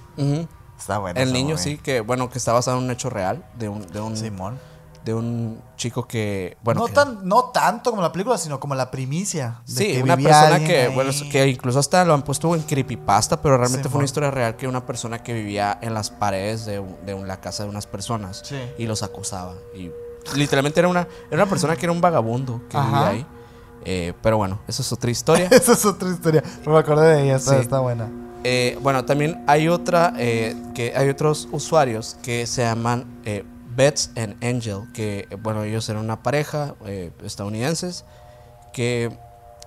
Está buena. El niño sí, que bueno, que está basado en un hecho real de un, de un, Simón. De un chico que, bueno, no, que- tan, no tanto como la película, sino como la primicia. de Sí, que una persona que, ahí. bueno, que incluso hasta lo han puesto en creepypasta, pero realmente fue una historia real que una persona que vivía en las paredes de, un- de un- la casa de unas personas Sí. y los acosaba. Y literalmente era una, era una persona que era un vagabundo que Ajá. vivía ahí. Eh, pero bueno, esa es otra historia. [laughs] Esa es otra historia. No me acordé de ella, está, Sí. está buena. Eh, bueno, también hay otra, eh, que hay otros usuarios que se llaman Bets and Angel, que bueno, ellos eran una pareja eh, estadounidenses que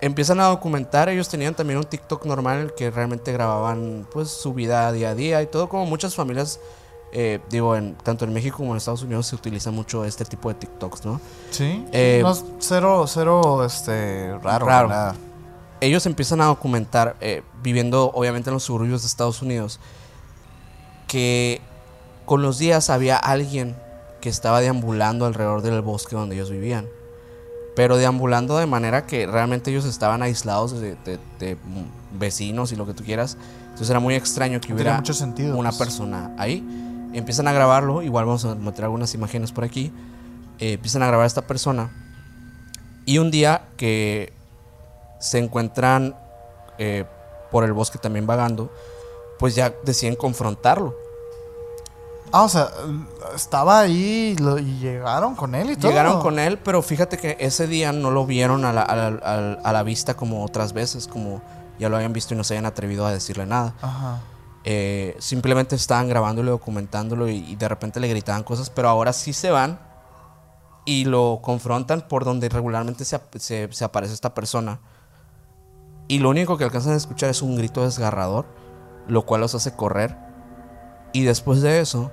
empiezan a documentar, ellos tenían también un TikTok normal que realmente grababan pues su vida día a día y todo como muchas familias, eh, digo, en, tanto en México como en Estados Unidos se utiliza mucho este tipo de TikToks, ¿no? Sí. Eh, no, cero, cero, este, raro. Raro. nada. ellos empiezan a documentar, eh, viviendo obviamente en los suburbios de Estados Unidos, que con los días había alguien que estaba deambulando alrededor del bosque donde ellos vivían. Pero deambulando de manera que realmente ellos estaban aislados de, de- de, vecinos y lo que tú quieras. Entonces era muy extraño que hubiera mucho sentido. una pues. persona ahí. Empiezan a grabarlo, igual vamos a meter algunas imágenes por aquí. Eh, empiezan a grabar a esta persona. Y un día que se encuentran eh, por el bosque también vagando, pues ya deciden confrontarlo. Ah, o sea, estaba ahí y, lo- y llegaron con él y todo. Llegaron con él, pero fíjate que ese día no lo vieron a la, a la- a vista como otras veces, como ya lo habían visto y no se habían atrevido a decirle nada. Ajá. Eh, simplemente estaban grabándolo, documentándolo y, y de repente le gritaban cosas, pero ahora sí se van y lo confrontan por donde regularmente se- se aparece esta persona. Y lo único que alcanzan a escuchar es un grito desgarrador, lo cual los hace correr. Y después de eso,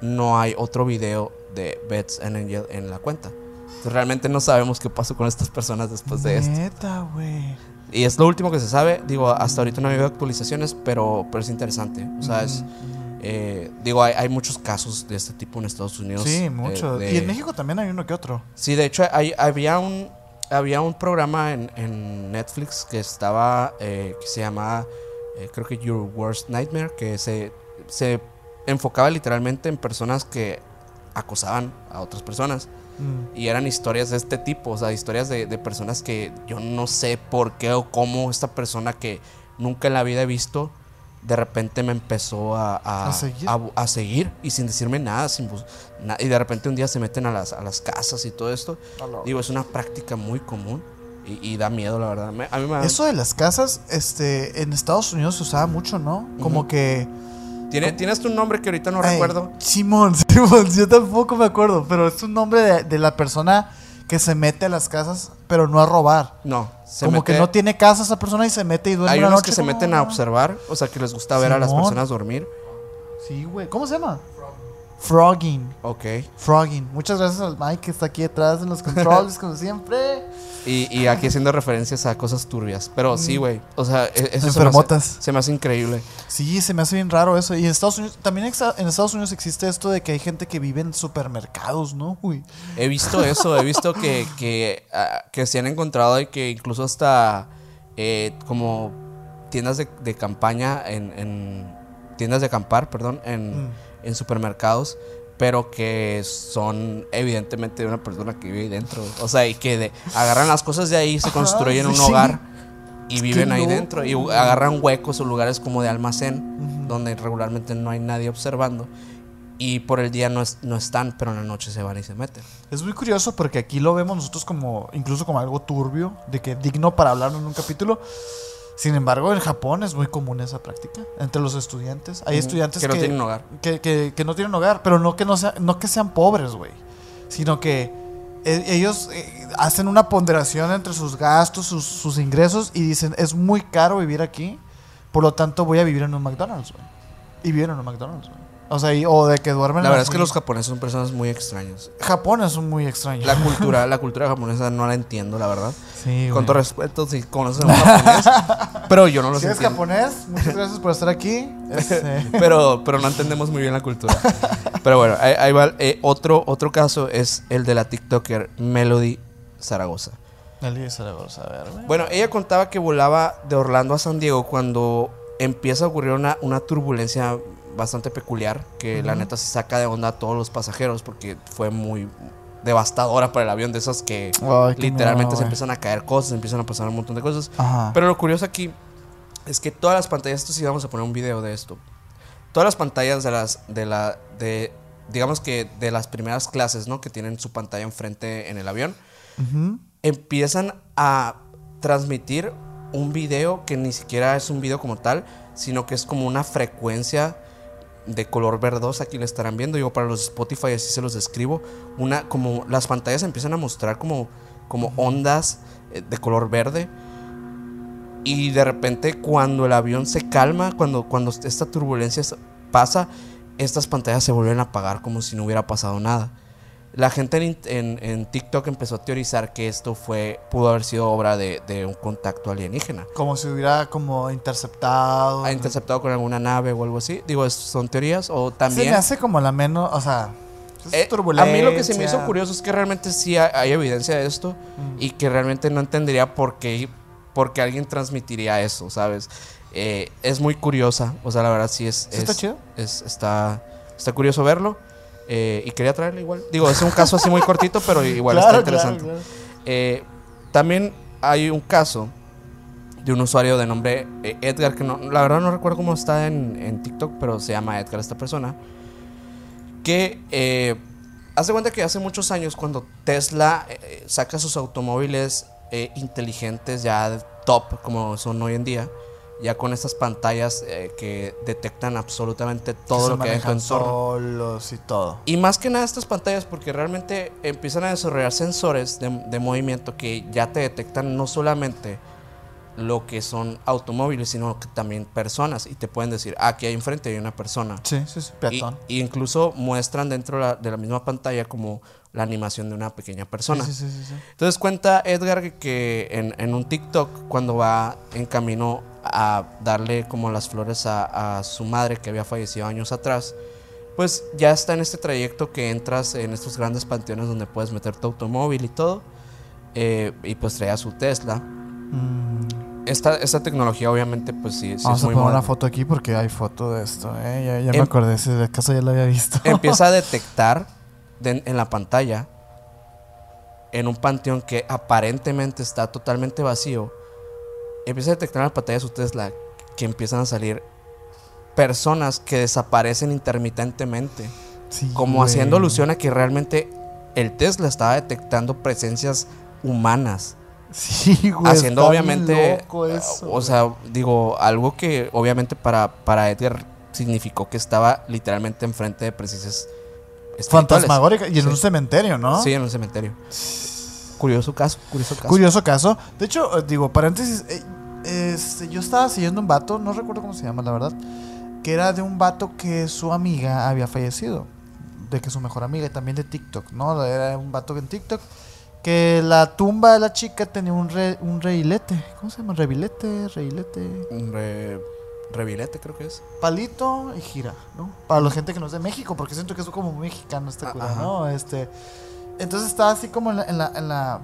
no hay otro video de Bets and Angel en la cuenta. Entonces, realmente no sabemos qué pasó con estas personas después de esto. Neta, güey. Y es lo último que se sabe. Digo, hasta ahorita no ha habido actualizaciones, pero, pero es interesante. O sea, es, eh, digo, hay, hay muchos casos de este tipo en Estados Unidos. Sí, eh, mucho. de- Y en México también hay uno que otro. Sí, de hecho, hay- había un había un programa en, en Netflix que estaba, eh, que se llamaba, creo que Your Worst Nightmare, que se, se enfocaba literalmente en personas que acosaban a otras personas. Mm. Y eran historias de este tipo, o sea, historias de, de personas que yo no sé por qué o cómo esta persona que nunca en la vida he visto de repente me empezó a, a, ¿A seguir? a- seguir y sin decirme nada, sin na- y de repente un día se meten a las, a las casas y todo esto. Digo, es una práctica muy común y, y da miedo, la verdad. Me- a mí me Eso de las casas, este, en Estados Unidos se usaba mucho, ¿no? Como que. ¿Tiene, ¿Tienes tu nombre que ahorita no Ay, recuerdo? Simón, [laughs] Simón, yo tampoco me acuerdo, pero es un nombre de, de la persona que se mete a las casas, pero no a robar. No. se como que no tiene casa esa persona y se mete y duerme Hay unos noche que se meten a observar, o sea, que les gusta ver a las personas dormir. Sí, güey. ¿Cómo se llama? Frogging. Ok. Frogging. Muchas gracias al Mike que está aquí detrás en los controles, [laughs] como siempre. Y, y aquí haciendo referencias a cosas turbias. Pero sí, güey. O sea, e- eso se me, hace, Mm. Se me hace increíble. Sí, se me hace bien raro eso. Y en Estados Unidos, también en Estados Unidos existe esto de que hay gente que vive en supermercados, ¿no? Uy. He visto eso, he visto que, que, ah, que se han encontrado y que incluso hasta eh, como tiendas de, de campaña en, en- tiendas de acampar, perdón, en, Mm. En supermercados, pero que son evidentemente de una persona que vive ahí dentro. O sea, y que de- agarran las cosas de ahí, se Ajá, construyen un sí. hogar y viven ahí no. dentro y agarran huecos o lugares como de almacén donde regularmente no hay nadie observando. Y por el día no, es- no están, pero en la noche se van y se meten. Es muy curioso porque aquí lo vemos nosotros como, incluso como algo turbio, de que digno para hablar en un capítulo. Sin embargo, en Japón es muy común esa práctica entre los estudiantes. Hay estudiantes que no tienen hogar. Que, que- que no tienen hogar, pero no que, no sea, no que sean pobres, güey. Sino que e- ellos eh, hacen una ponderación entre sus gastos, sus, sus ingresos y dicen, es muy caro vivir aquí, por lo tanto voy a vivir en un McDonald's, güey. Y viven en un McDonald's, güey. O sea, y- o de que duermen La verdad es que los japoneses son personas muy extrañas. Japón es muy extraño. La [laughs] cultura, la cultura japonesa no la entiendo, la verdad. Sí, Con güey. todo respeto, si conoces a un japonés, [laughs] pero yo no los Si eres entiendo. japonés, muchas gracias por estar aquí. Este, [laughs] Pero, pero no entendemos muy bien la cultura. Pero bueno, ahí, ahí va. eh, otro, otro caso es el de la TikToker Melody Zaragoza. Nelly Zaragoza, a ver. Bueno, ella contaba que volaba de Orlando a San Diego cuando empieza a ocurrir una, una turbulencia bastante peculiar que la neta se saca de onda a todos los pasajeros porque fue muy devastadora para el avión de esas que Ay, literalmente se empiezan a caer cosas, empiezan a pasar un montón de cosas. Ajá. Pero lo curioso aquí es que todas las pantallas, esto sí vamos a poner un video de esto. Todas las pantallas de las de la de digamos que de las primeras clases, ¿no? Que tienen su pantalla enfrente en el avión, empiezan a transmitir un video que ni siquiera es un video como tal, sino que es como una frecuencia de color verdosa, aquí lo estarán viendo, yo para los Spotify así se los describo, una como las pantallas empiezan a mostrar como como ondas eh, de color verde. Y de repente cuando el avión se calma, cuando cuando esta turbulencia pasa, estas pantallas se vuelven a apagar como si no hubiera pasado nada. La gente en, in- en- en TikTok empezó a teorizar que esto fue pudo haber sido obra de, de un contacto alienígena. Como si hubiera como interceptado. Ha interceptado con alguna nave o algo así. Digo, son teorías. O Se también. me hace como la menos, o sea, es Eh, a mí lo que se me hizo curioso es que realmente sí hay, hay evidencia de esto Mm. y que realmente no entendería por qué, por qué alguien transmitiría eso, ¿sabes? Eh, es muy curiosa, o sea, la verdad sí es... ¿Sí es- está chido? es- está, está curioso verlo eh, y quería traerlo igual. Digo, es un caso así muy cortito, pero [laughs] igual Claro, está interesante. claro, claro. Eh, también hay un caso de un usuario de nombre eh, Edgar, que no, la verdad no recuerdo cómo está en, en TikTok, pero se llama Edgar esta persona, que eh, hace cuenta que hace muchos años cuando Tesla eh, saca sus automóviles eh, inteligentes ya top como son hoy en día, ya con estas pantallas eh, que detectan absolutamente todo se lo que hay en tu entorno. y todo. Y más que nada estas pantallas porque realmente empiezan a desarrollar sensores de, de movimiento que ya te detectan no solamente lo que son automóviles, sino que también personas. Y te pueden decir, ah, aquí hay enfrente hay una persona. Sí, sí, sí, peatón. y incluso muestran dentro de la, de la misma pantalla como la animación de una pequeña persona. Sí, sí, sí. Entonces cuenta Edgar que, que en, en un TikTok, cuando va en camino a darle como las flores a, a su madre que había fallecido años atrás, pues ya está en este trayecto que entras en estos grandes panteones donde puedes meter tu automóvil y todo. eh, y pues traía su Tesla. Mm, Esta, esta tecnología obviamente pues sí, sí Vamos es a muy poner una foto aquí porque hay foto de esto, ¿eh? Ya, ya me Em- acordé, si de acaso ya lo había visto. Empieza a [laughs] detectar de- en la pantalla, en un panteón que aparentemente está totalmente vacío, empieza a detectar en la pantalla de su Tesla que empiezan a salir personas que desaparecen intermitentemente. Sí, Como güey. haciendo alusión a que realmente el Tesla estaba detectando presencias humanas. Sí, güey. [laughs] haciendo está obviamente, loco eso, o güey. sea, digo, algo que obviamente para, para Edgar significó que estaba literalmente enfrente de presencias fantasmagórica y en Sí. un cementerio, ¿no? Sí, en un cementerio. [sighs] Curioso caso, curioso caso. Curioso caso. De hecho, eh, digo, paréntesis, eh, este, yo estaba siguiendo un vato, no recuerdo cómo se llama, la verdad, que era de un vato que su amiga había fallecido. De que su mejor amiga, y también de TikTok, ¿no? Era un vato en TikTok. Que la tumba de la chica tenía un, re- un reilete. ¿Cómo se llama? Revilete, reilete. Un re- revilete creo que es. Palito y gira, ¿no? Para la gente que no es de México, porque siento que es como muy mexicano este Ah, cura. ¿no? Este, entonces estaba así como en la, en, la, en, la,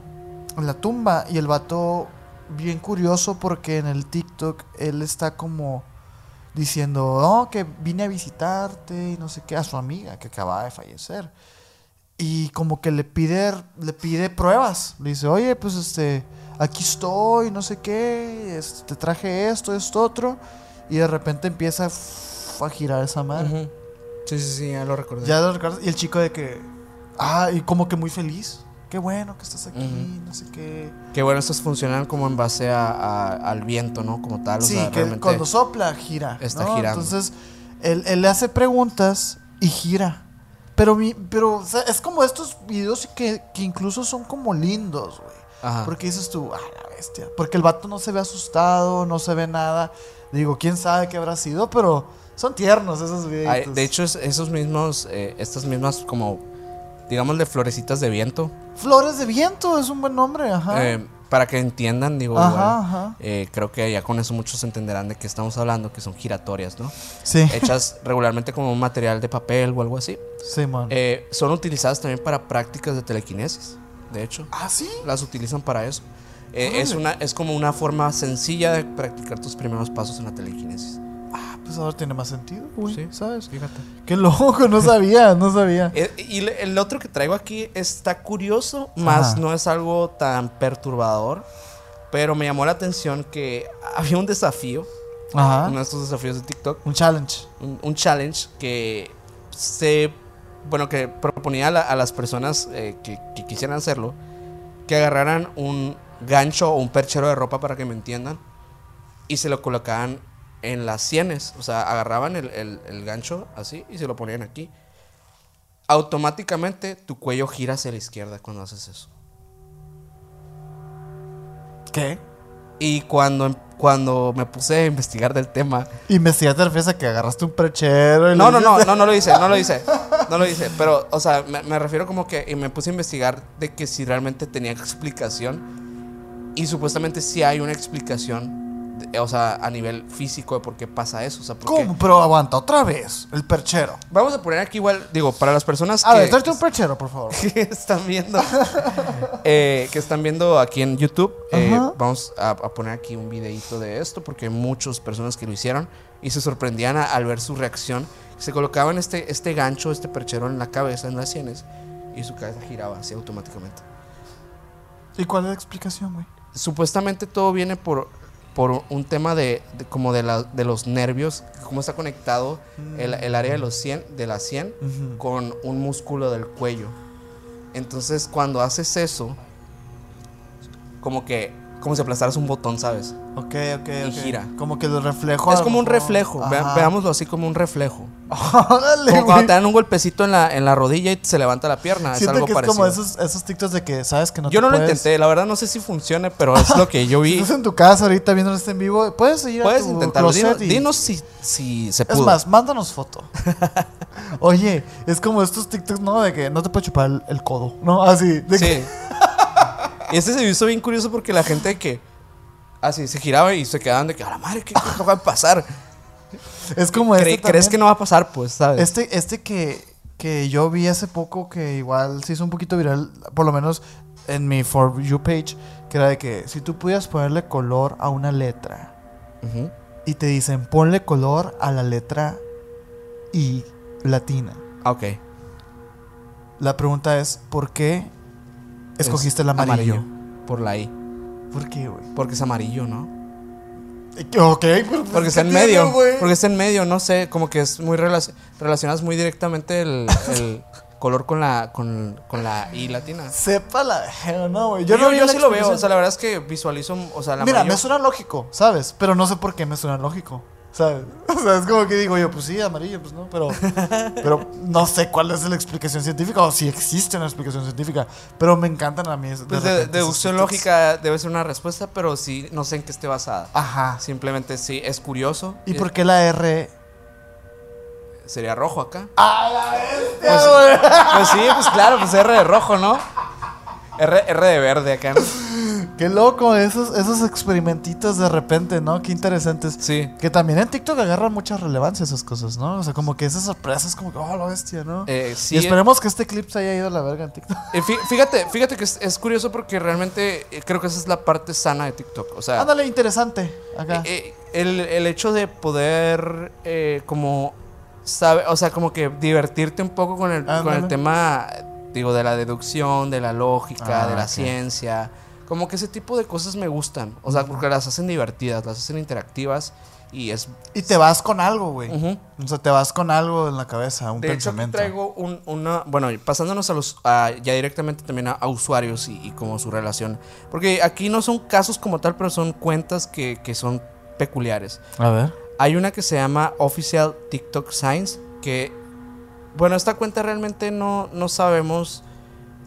en la tumba y el vato, bien curioso porque en el TikTok él está como diciendo, no, que vine a visitarte y no sé qué, a su amiga que acababa de fallecer. Y como que le pide, le pide pruebas. Le dice, oye, pues este, aquí estoy, no sé qué, este, te traje esto, esto, otro. Y de repente empieza a girar esa madre. Sí, sí, sí, ya lo recordé. Ya lo recuerdas. Y el chico de que, ah, y como que muy feliz. Qué bueno que estás aquí, no sé qué. Que bueno, estos funcionan como en base a, a- al viento, ¿no? Como tal. O sí, sea, que cuando sopla, gira. está ¿no? girando. Entonces, él, él le hace preguntas y gira. Pero, mi, pero o sea, es como estos videos que, que incluso son como lindos, güey. Ajá. Porque dices tú, ah, la bestia. Porque el vato no se ve asustado, no se ve nada. Digo, quién sabe qué habrá sido, pero son tiernos esos videos. De hecho, es- esos mismos, eh, estas mismas como, digamos, de florecitas de viento, Flores de viento es un buen nombre, ajá. eh, para que entiendan, digo, ajá, igual, ajá. eh, creo que ya con eso muchos entenderán de qué estamos hablando, que son giratorias, ¿no? Sí, [laughs] Hechas regularmente como un material de papel o algo así. sí, man. Eh, son utilizadas también para prácticas de telequinesis, de hecho. ah, sí. Las utilizan para eso. Es, una, es como una forma sencilla de practicar tus primeros pasos en la telequinesis. Pues ahora tiene más sentido, güey. Sí. ¿Sabes? Fíjate. Qué loco, no sabía, no sabía. Eh, y el otro que traigo aquí está curioso, más Ajá. no es algo tan perturbador, pero me llamó la atención que había un desafío, Ajá. uno de estos desafíos de TikTok, Un challenge. un, un challenge que se, bueno, que proponía a, la- a las personas eh, que, que quisieran hacerlo, que agarraran un gancho o un perchero de ropa para que me entiendan y se lo colocaban en las sienes, o sea, agarraban el, el- el gancho así y se lo ponían aquí. Automáticamente tu cuello gira hacia la izquierda cuando haces eso. ¿Qué? Y cuando, cuando me puse a investigar del tema, Investigaste te refieres a que agarraste un perchero y No, no, no, no, no lo hice, no lo hice. [laughs] No lo hice. Pero, o sea, me, me refiero como que y me puse a investigar de que si realmente tenía explicación. Y supuestamente sí hay una explicación, o sea, a nivel físico de por qué pasa eso. O sea, porque ¿Cómo? Pero aguanta, otra vez. El perchero. Vamos a poner aquí igual, digo, para las personas A que, ver, tráete un perchero, por favor. [laughs] que están viendo, [laughs] eh, que están viendo aquí en YouTube, eh, vamos a, a poner aquí un videito de esto porque hay muchas personas que lo hicieron y se sorprendían a- al ver su reacción. Se colocaban este, este gancho, este perchero en la cabeza, en las sienes, y su cabeza giraba así automáticamente. ¿Y cuál es la explicación, güey? Supuestamente todo viene por, por un tema de, de- como de, la- de los nervios, cómo está conectado el, el área de los 100, de la 100 Ujú. con un músculo del cuello. Entonces, cuando haces eso, como que, como si aplastaras un botón, ¿sabes? Ok, ok, Y ok. gira. Como que el reflejo. es lo como un reflejo, veámoslo así como un reflejo. [laughs] Órale, Como cuando te dan un golpecito en la, en la rodilla y se levanta la pierna, es Siento algo que es parecido. como esos, esos TikToks de que sabes que no yo te no lo puedes- intenté, la verdad no sé si funcione, pero es lo que yo [laughs] Si vi. estás en tu casa ahorita viendo este en vivo, puedes ir a Puedes intentarlo, dinos, y- dinos si, si se Es pudo. más, mándanos foto. [laughs] Oye, es como estos TikToks, ¿no? De que no te puede chupar el, el codo, ¿no? Así. De que- Sí. y este se hizo bien curioso porque la gente que así se giraba y se quedaban de que, a la madre, ¿qué, qué va a pasar? es como Cre- este ¿Crees que no va a pasar? Pues, ¿sabes? Este, este que, que yo vi hace poco que igual se hizo un poquito viral, por lo menos en mi For You page, que era de que si tú pudieras ponerle color a una letra y te dicen ponle color a la letra I latina. Ah, Ok. La pregunta es, ¿por qué escogiste el amarillo? Por la I. ¿Por qué, güey? Porque es amarillo, ¿no? Ok, pero pues, Porque está ¿qué en tiene, medio. Porque está en medio, no sé, como que es muy relac- relacionas muy directamente el, el [laughs] color con la, con, con la I latina. Sepa la no, güey. Yo, no yo sí lo veo, o sea, la verdad es que visualizo, o sea, la Mira, amarillo- me suena lógico, ¿sabes? Pero no sé por qué me suena lógico. ¿Sabes? [laughs] O sea, es como que digo yo, pues sí, amarillo, pues no, pero, [laughs] pero no sé cuál es la explicación científica o si existe una explicación científica. Pero me encantan a mí. de Pues de, deducción lógica debe ser una respuesta, pero sí, no sé en qué esté basada. Ajá. Simplemente sí, es curioso. ¿Y Eh, por qué la R? Sería rojo acá. ¡A la bestia, Pues, pues sí, pues claro, pues R de rojo, ¿no? R, R de verde acá. ¿no? [laughs] Qué loco, esos, esos experimentitos de repente, ¿no? Qué interesantes. Sí. Que también en TikTok agarran mucha relevancia esas cosas, ¿no? O sea, como que esas sorpresas, como que, oh, la bestia, ¿no? Eh, sí, y esperemos que este clip se haya ido a la verga en TikTok. Eh, fí- Fíjate, fíjate que es, es curioso porque realmente eh, creo que esa es la parte sana de TikTok. O sea, Ándale, interesante. Acá. eh, eh, el, el hecho de poder eh, como sabe, o sea, como que divertirte un poco con el, con el tema, digo, de la deducción, de la lógica, Ah, de la ciencia. Como que ese tipo de cosas me gustan. O sea, porque las hacen divertidas, las hacen interactivas y es... Y te vas con algo, güey. Ujú. O sea, te vas con algo en la cabeza, un De hecho, aquí pensamiento. traigo un- una. Bueno, pasándonos a los. a- ya directamente también a, a usuarios y, y como su relación. Porque aquí no son casos como tal, pero son cuentas que, que son peculiares. A ver. Hay una que se llama Official TikTok Science. Que. Bueno, esta cuenta realmente no, no sabemos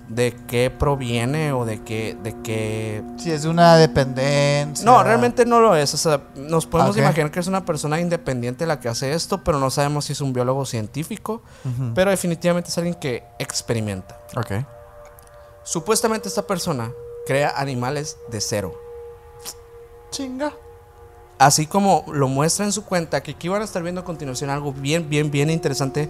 de qué proviene o de qué. De qué Si es una dependencia. no, realmente no lo es. O sea, nos podemos imaginar que es una persona independiente la que hace esto, pero no sabemos si es un biólogo científico. Pero definitivamente es alguien que experimenta. Ok. Supuestamente esta persona crea animales de cero. Chinga. Así como lo muestra en su cuenta, que aquí van a estar viendo a continuación algo bien, bien, bien interesante.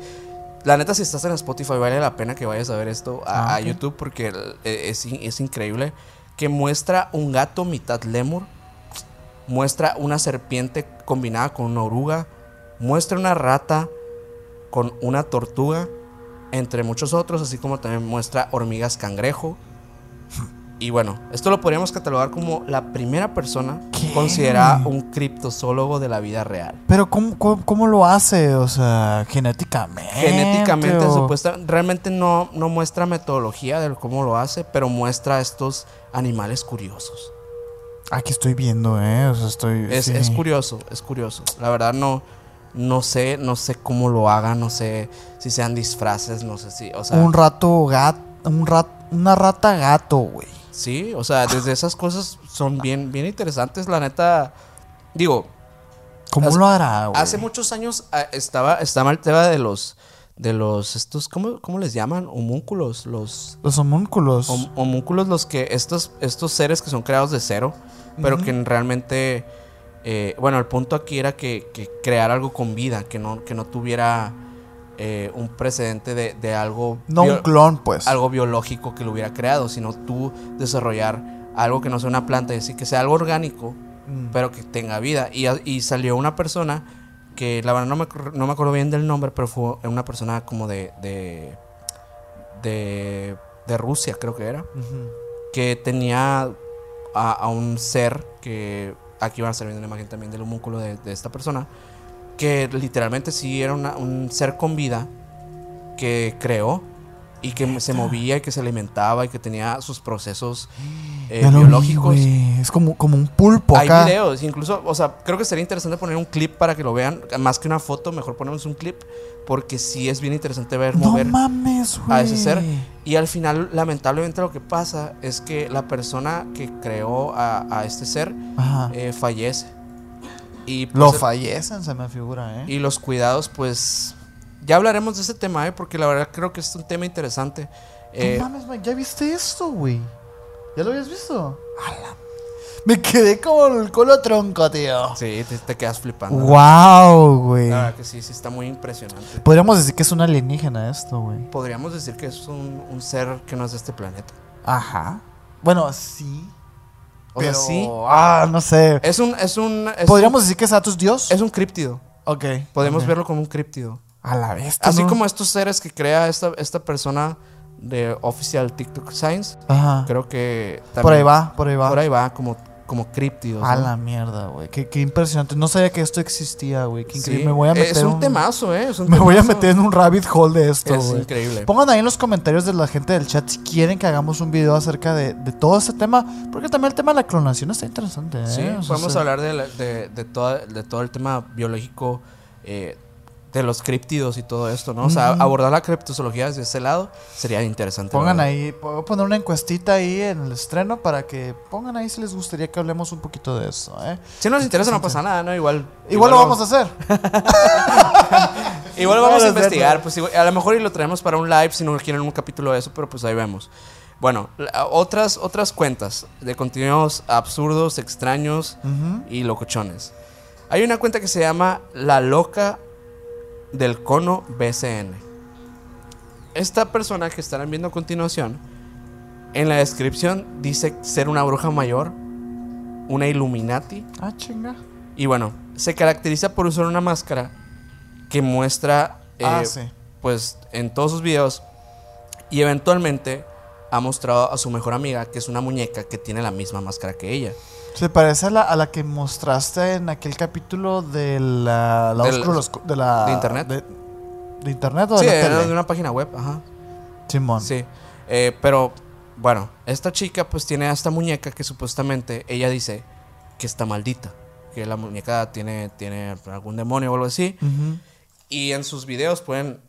La neta, si estás en Spotify, vale la pena que vayas a ver esto a, Ah, a. YouTube porque eh, es, es increíble. Que muestra un gato mitad lemur, muestra una serpiente combinada con una oruga, muestra una rata con una tortuga, entre muchos otros, así como también muestra hormigas cangrejo. Y bueno, esto lo podríamos catalogar como la primera persona ¿Qué? considerada un criptozoólogo de la vida real. Pero ¿cómo, cómo, cómo lo hace? O sea, genéticamente. Genéticamente, o- supuesta, realmente no, no muestra metodología de cómo lo hace, pero muestra estos animales curiosos. Aquí estoy viendo, ¿eh? O sea, estoy. Es, sí. es curioso, es curioso. La verdad no, no sé, no sé cómo lo hagan, no sé si sean disfraces, no sé si, o sea, Un rato gato. Un rat, una rata gato, güey. Sí, o sea, desde esas cosas son bien, bien interesantes, la neta. Digo, ¿Cómo Hace- lo hará, güey? hace muchos años ah, estaba, estaba el tema de los, de los, estos, ¿cómo, cómo les llaman? Homúnculos, los Los homúnculos. hom- homúnculos, los que, estos, estos seres que son creados de cero, pero que realmente, eh, bueno, el punto aquí era que, que crear algo con vida, que no, que no tuviera eh, un precedente de, de algo, no un clon, pues. algo biológico que lo hubiera creado, sino tú desarrollar algo que no sea una planta, es decir, que sea algo orgánico, Mm. pero que tenga vida. Y, y salió una persona que la verdad no me, no me acuerdo bien del nombre, pero fue una persona como de, de, de, de Rusia, creo que era, que tenía a, a un ser que aquí van a estar viendo una imagen también del homúnculo de, de esta persona, que literalmente sí era una- un ser con vida que creó y que se movía y que se alimentaba y que tenía sus procesos eh, vi, biológicos. es como, como un pulpo Hay videos, incluso, o sea, creo que sería interesante poner un clip para que lo vean, más que una foto, mejor ponemos un clip, porque sí es bien interesante ver No mover mames, a ese ser. Y al final, lamentablemente, lo que pasa es que la persona que creó a, a este ser eh, fallece. Y, Lo pues, fallecen, se me figura, ¿eh? y los cuidados, pues. Ya hablaremos de ese tema, ¿eh? porque la verdad creo que es un tema interesante. Eh, no mames, man, ¿ya viste esto, güey? ¿Ya lo habías visto? Ala. Me quedé como el colo tronco, tío. sí, te, te quedas flipando. Wow, güey. La verdad que sí, sí, está muy impresionante. Podríamos decir que es un alienígena esto, güey. Podríamos decir que es un, un ser que no es de este planeta. Ajá. Bueno, sí. O pero, sea, sí. Ah, no sé. Es un. Es un es ¿Podríamos decir que es Atus Dios? es un críptido. Ok. Podemos verlo como un críptido. A la vez. Así como estos seres que crea esta, esta persona de Official TikTok Science. Ajá. Creo que. Por ahí va, por ahí va. Por ahí va, como como críptidos. A ¿no? la mierda, güey. Qué, qué impresionante. No sabía que esto existía, güey. Qué Sí, increíble. Me voy a meter es un, un- temazo, ¿eh? Es un Me voy a meter en un rabbit hole de esto, Es güey. increíble. Pongan ahí en los comentarios de la gente del chat si quieren que hagamos un video acerca de, de todo este tema. Porque también el tema de la clonación está interesante, ¿eh? Sí, O sea, podemos se- hablar de, la- de, de, todo, de todo el tema biológico, eh, de los críptidos y todo esto, ¿no? O sea, abordar la criptozoología desde ese lado sería interesante. Pongan ¿verdad? ahí, puedo poner una encuestita ahí en el estreno para que pongan ahí si les gustaría que hablemos un poquito de eso, ¿eh? Si nos interesa, no pasa nada, ¿no? Igual. Igual, lo vamos a hacer. [laughs] Igual vamos a investigar. Pues a lo mejor y lo traemos para un live si no quieren un capítulo de eso, pero pues ahí vemos. Bueno, otras, otras cuentas de contenidos absurdos, extraños Ujú. y locochones. Hay una cuenta que se llama La Loca del Cono BCN. Esta persona que estarán viendo a continuación, en la descripción dice ser una bruja mayor, una Illuminati, Ah, chinga. y bueno, se caracteriza por usar una máscara que muestra, ah, eh, sí. pues, en todos sus videos. Y eventualmente ha mostrado a su mejor amiga, que es una muñeca que tiene la misma máscara que ella. Se parece a la, a la que mostraste en aquel capítulo de la, la Del- oscuro- los- de la de internet. De, de internet o de Sí, la era tele? de una página web, ajá. Simón. Sí. Eh, pero, bueno, esta chica pues tiene a esta muñeca que supuestamente ella dice que está maldita. Que la muñeca tiene, tiene algún demonio o algo así. Y en sus videos pueden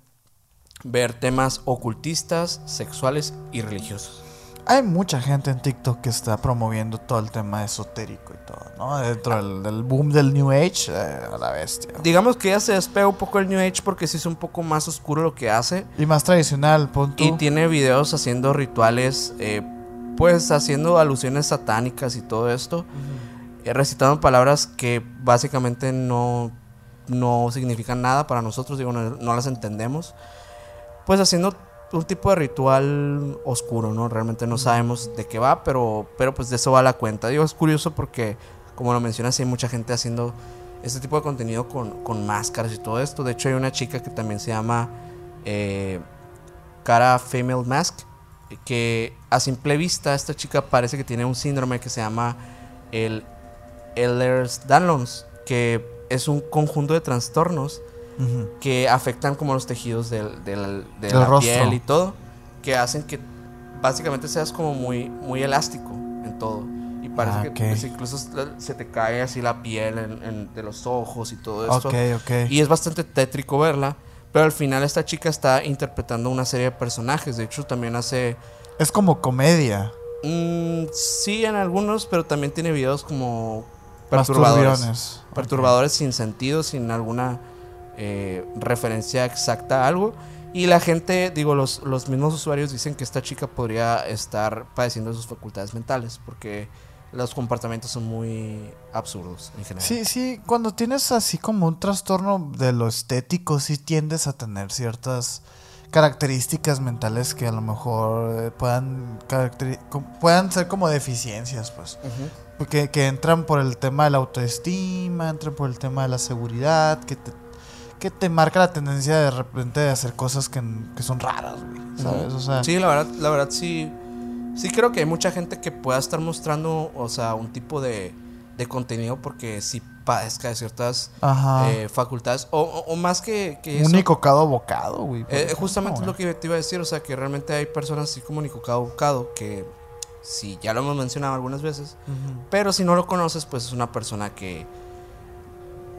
ver temas ocultistas, sexuales y religiosos. Hay mucha gente en TikTok que está promoviendo todo el tema esotérico y todo, ¿no? Dentro del, del boom del New Age, eh, a la bestia. Digamos que ella se despega un poco del New Age porque sí es un poco más oscuro lo que hace. Y más tradicional, pon tú. Y tiene videos haciendo rituales, eh, pues haciendo alusiones satánicas y todo esto. eh, recitando palabras que básicamente no, no significan nada para nosotros, digo, no, no las entendemos. Pues haciendo un tipo de ritual oscuro, ¿no? Realmente no sabemos de qué va, pero, pero pues de eso va la cuenta. Digo, es curioso porque, como lo mencionas, hay mucha gente haciendo este tipo de contenido con, con máscaras y todo esto. De hecho, hay una chica que también se llama eh, Cara Female Mask, que a simple vista esta chica parece que tiene un síndrome que se llama el Ehlers-Danlos, que es un conjunto de trastornos Que afectan como los tejidos del, del- de la rostro. piel y todo, que hacen que básicamente seas como muy, muy elástico en todo. Y parece Ah, que pues, incluso se- te cae así la piel en- en- de los ojos y todo esto. Ok, ok. Y es bastante tétrico verla. Pero al final esta chica está interpretando una serie de personajes. De hecho, también hace... Es como comedia. mm, sí, en algunos, pero también tiene videos como perturbadores. Perturbadores sin sentido, sin alguna eh, referencia exacta a algo. Y la gente, digo, los, los mismos usuarios dicen que esta chica podría estar padeciendo de sus facultades mentales. Porque los comportamientos son muy absurdos en general. Sí, sí, cuando tienes así como un trastorno de lo estético, sí tiendes a tener ciertas características mentales que a lo mejor eh, puedan, puedan ser como deficiencias, pues. Porque que entran por el tema de la autoestima, entran por el tema de la seguridad, que te, que te marca la tendencia de repente de hacer cosas que, que son raras, güey, ¿sabes? O sea, Sí, la verdad, la verdad sí. Sí creo que hay mucha gente que pueda estar mostrando, o sea, un tipo de, de contenido porque sí padezca de ciertas eh, facultades. O, o- o más que, que un nicocado bocado, güey. eh, justamente es lo que te iba a decir, o sea, que realmente hay personas así como Nicocado Bocado que, sí, ya lo hemos mencionado algunas veces, pero si no lo conoces, pues es una persona que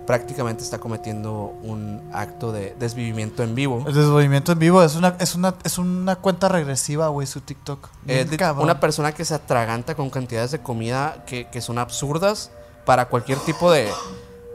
prácticamente está cometiendo un acto de desvivimiento en vivo. El desmovimiento en vivo es una, es una, es una cuenta regresiva, güey, su TikTok. Eh, una persona que se atraganta con cantidades de comida que, que son absurdas para cualquier tipo de...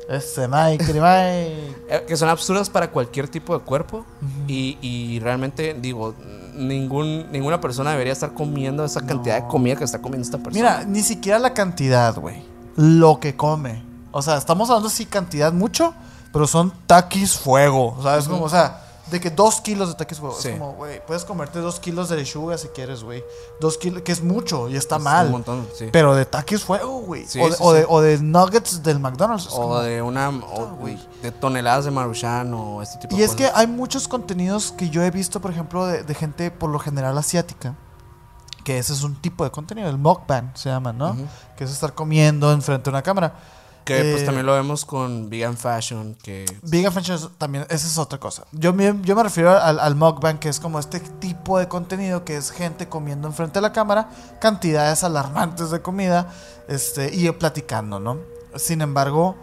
Este, Mike, Mike. eh, que son absurdas para cualquier tipo de cuerpo. Y, y realmente, digo, ningún, ninguna persona debería estar comiendo esa cantidad de comida que está comiendo esta persona. Mira, ni siquiera la cantidad, güey. Lo que come. O sea, estamos hablando sí cantidad mucho, pero son taquis fuego. O sea, es como, o sea, de que dos kilos de taquis fuego. Sí. Es como, güey, puedes comerte dos kilos de lechuga si quieres, güey. Dos kilos, que es mucho y está Es mal. Un montón, sí. Pero de taquis fuego, güey. Sí, o, de, sí, o, sí. de, o de nuggets del McDonald's. o como- de una... güey. de toneladas de maruchan o este tipo Y de es que cosas. hay muchos contenidos que yo he visto, por ejemplo, de, de gente por lo general asiática, Que ese es un tipo de contenido, el mukbang se llama, ¿no? Que es estar comiendo enfrente de una cámara. Que pues Eh, también lo vemos con Vegan Fashion, que... Vegan Fashion es también, esa es otra cosa. Yo me, yo me refiero al, al mukbang, que es como este tipo de contenido que es gente comiendo enfrente de la cámara, cantidades alarmantes de comida, este, y platicando, ¿no? Sin embargo,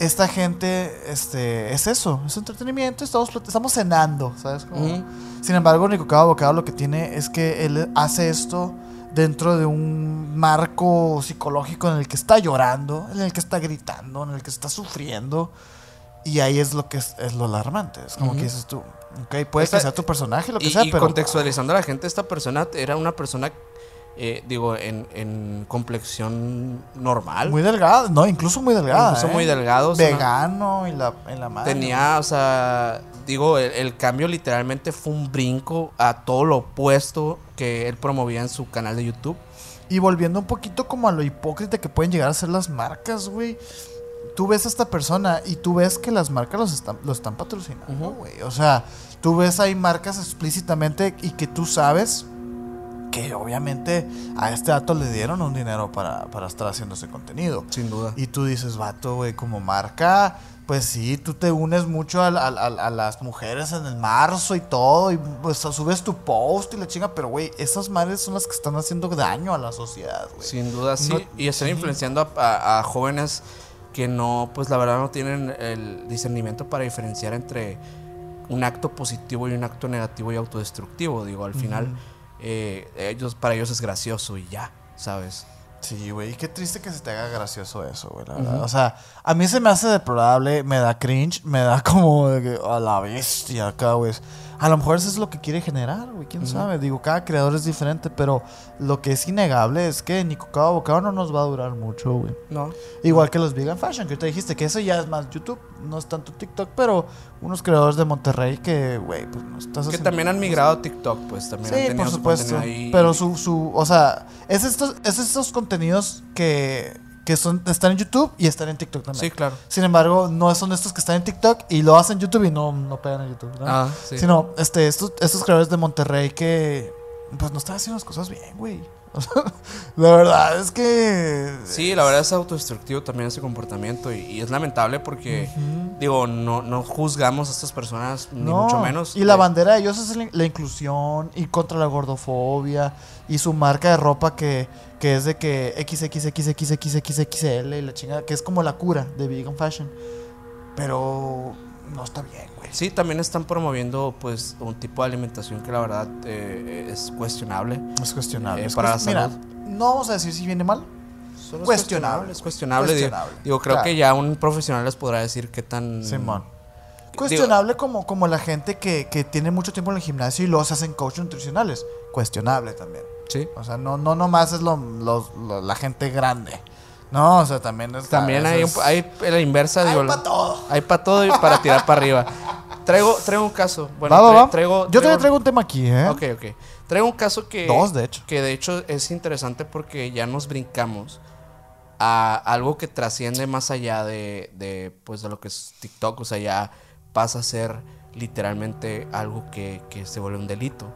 esta gente, este, es eso, es entretenimiento, estamos, estamos cenando, ¿sabes? Como-. Sin embargo, Nico Cabo Bocado lo que tiene es que él hace esto dentro de un marco psicológico en el que está llorando, en el que está gritando, en el que está sufriendo. Y ahí es lo que es, es lo alarmante. Es como Ujú. que dices tú, ok, puede que sea tu personaje, lo que Y, sea, y pero... contextualizando a la gente, esta persona era una persona, eh, digo, en, en complexión normal. Muy delgada, no, incluso muy delgada. Incluso ¿eh? muy delgado, o sea, Vegano y la, en la madre. Tenía, o sea, digo, el, el cambio literalmente fue un brinco a todo lo opuesto que él promovía en su canal de YouTube. Y volviendo un poquito como a lo hipócrita que pueden llegar a ser las marcas, güey. Tú ves a esta persona y tú ves que las marcas los están, lo están patrocinando, güey. O sea, tú ves ahí marcas explícitamente y que tú sabes que obviamente a este dato le dieron un dinero para, para estar haciendo ese contenido. Sin duda. Y tú dices, vato, güey, como marca, pues sí, tú te unes mucho a, las mujeres en el marzo y todo, y pues subes tu post y la chinga, pero güey, esas madres son las que están haciendo daño a la sociedad, güey. Sin duda, sí. No- y están sí. influenciando a jóvenes que no, pues la verdad no tienen el discernimiento para diferenciar entre un acto positivo y un acto negativo y autodestructivo. Digo, al final, eh, ellos, para ellos es gracioso y ya, ¿sabes? Sí, güey, qué triste que se te haga gracioso eso, güey, la verdad. O sea, a mí se me hace deplorable, me da cringe, me da como a la bestia acá, güey. A lo mejor eso es lo que quiere generar, güey, quién sabe. Digo, cada creador es diferente, pero lo que es innegable es que Nico Cabo Bocado no nos va a durar mucho, güey. No. Igual que los Vegan Fashion, que te dijiste que eso ya es más YouTube, no es tanto TikTok, pero unos creadores de Monterrey que, güey, pues no estás Que también han migrado a TikTok, pues también han Sí, tenido por su supuesto. ahí. Pero su, su, o sea, es estos, es estos contenidos que, que son, están en YouTube y están en TikTok también. Sí, claro. Sin embargo, no son estos que están en TikTok y lo hacen en YouTube y no, no pegan en YouTube, ¿no? Ah, sí. Sino, este, estos, estos creadores de Monterrey que, pues no están haciendo las cosas bien, güey. [laughs] La verdad es que... Sí, la verdad es autodestructivo también ese comportamiento y, y es lamentable porque, digo, no, no juzgamos a estas personas, ni mucho menos. Y la Eh, bandera de ellos es la, la inclusión y contra la gordofobia. Y su marca de ropa que, que es de que XXXXXXXL y la chingada, que es como la cura de vegan fashion. Pero no está bien, güey. Sí, también están promoviendo pues un tipo de alimentación que la verdad eh, es cuestionable. Es cuestionable. Eh, Es para la Mira, salud. no vamos a decir si viene mal. Solo es Cuestionable. Es cuestionable. Digo, Cuestionable, digo, creo claro. que ya un profesional les podrá decir qué tan... Simón. digo- Cuestionable como, como la gente que, que tiene mucho tiempo en el gimnasio y se hacen coach nutricionales. Cuestionable también. Sí. O sea, no, no nomás es lo, lo- lo- la gente grande. No, o sea, también es También hay, un, hay la inversa, Hay para todo. hay para todo y para tirar para arriba. Traigo, traigo un caso. Bueno, Va, va, traigo, Yo también traigo un tema aquí, ¿eh? Ok, ok. Traigo un caso que. Dos, de hecho. Que de hecho es interesante porque ya nos brincamos a algo que trasciende más allá de, de, pues, de lo que es TikTok. O sea, ya pasa a ser literalmente algo que, que se vuelve un delito.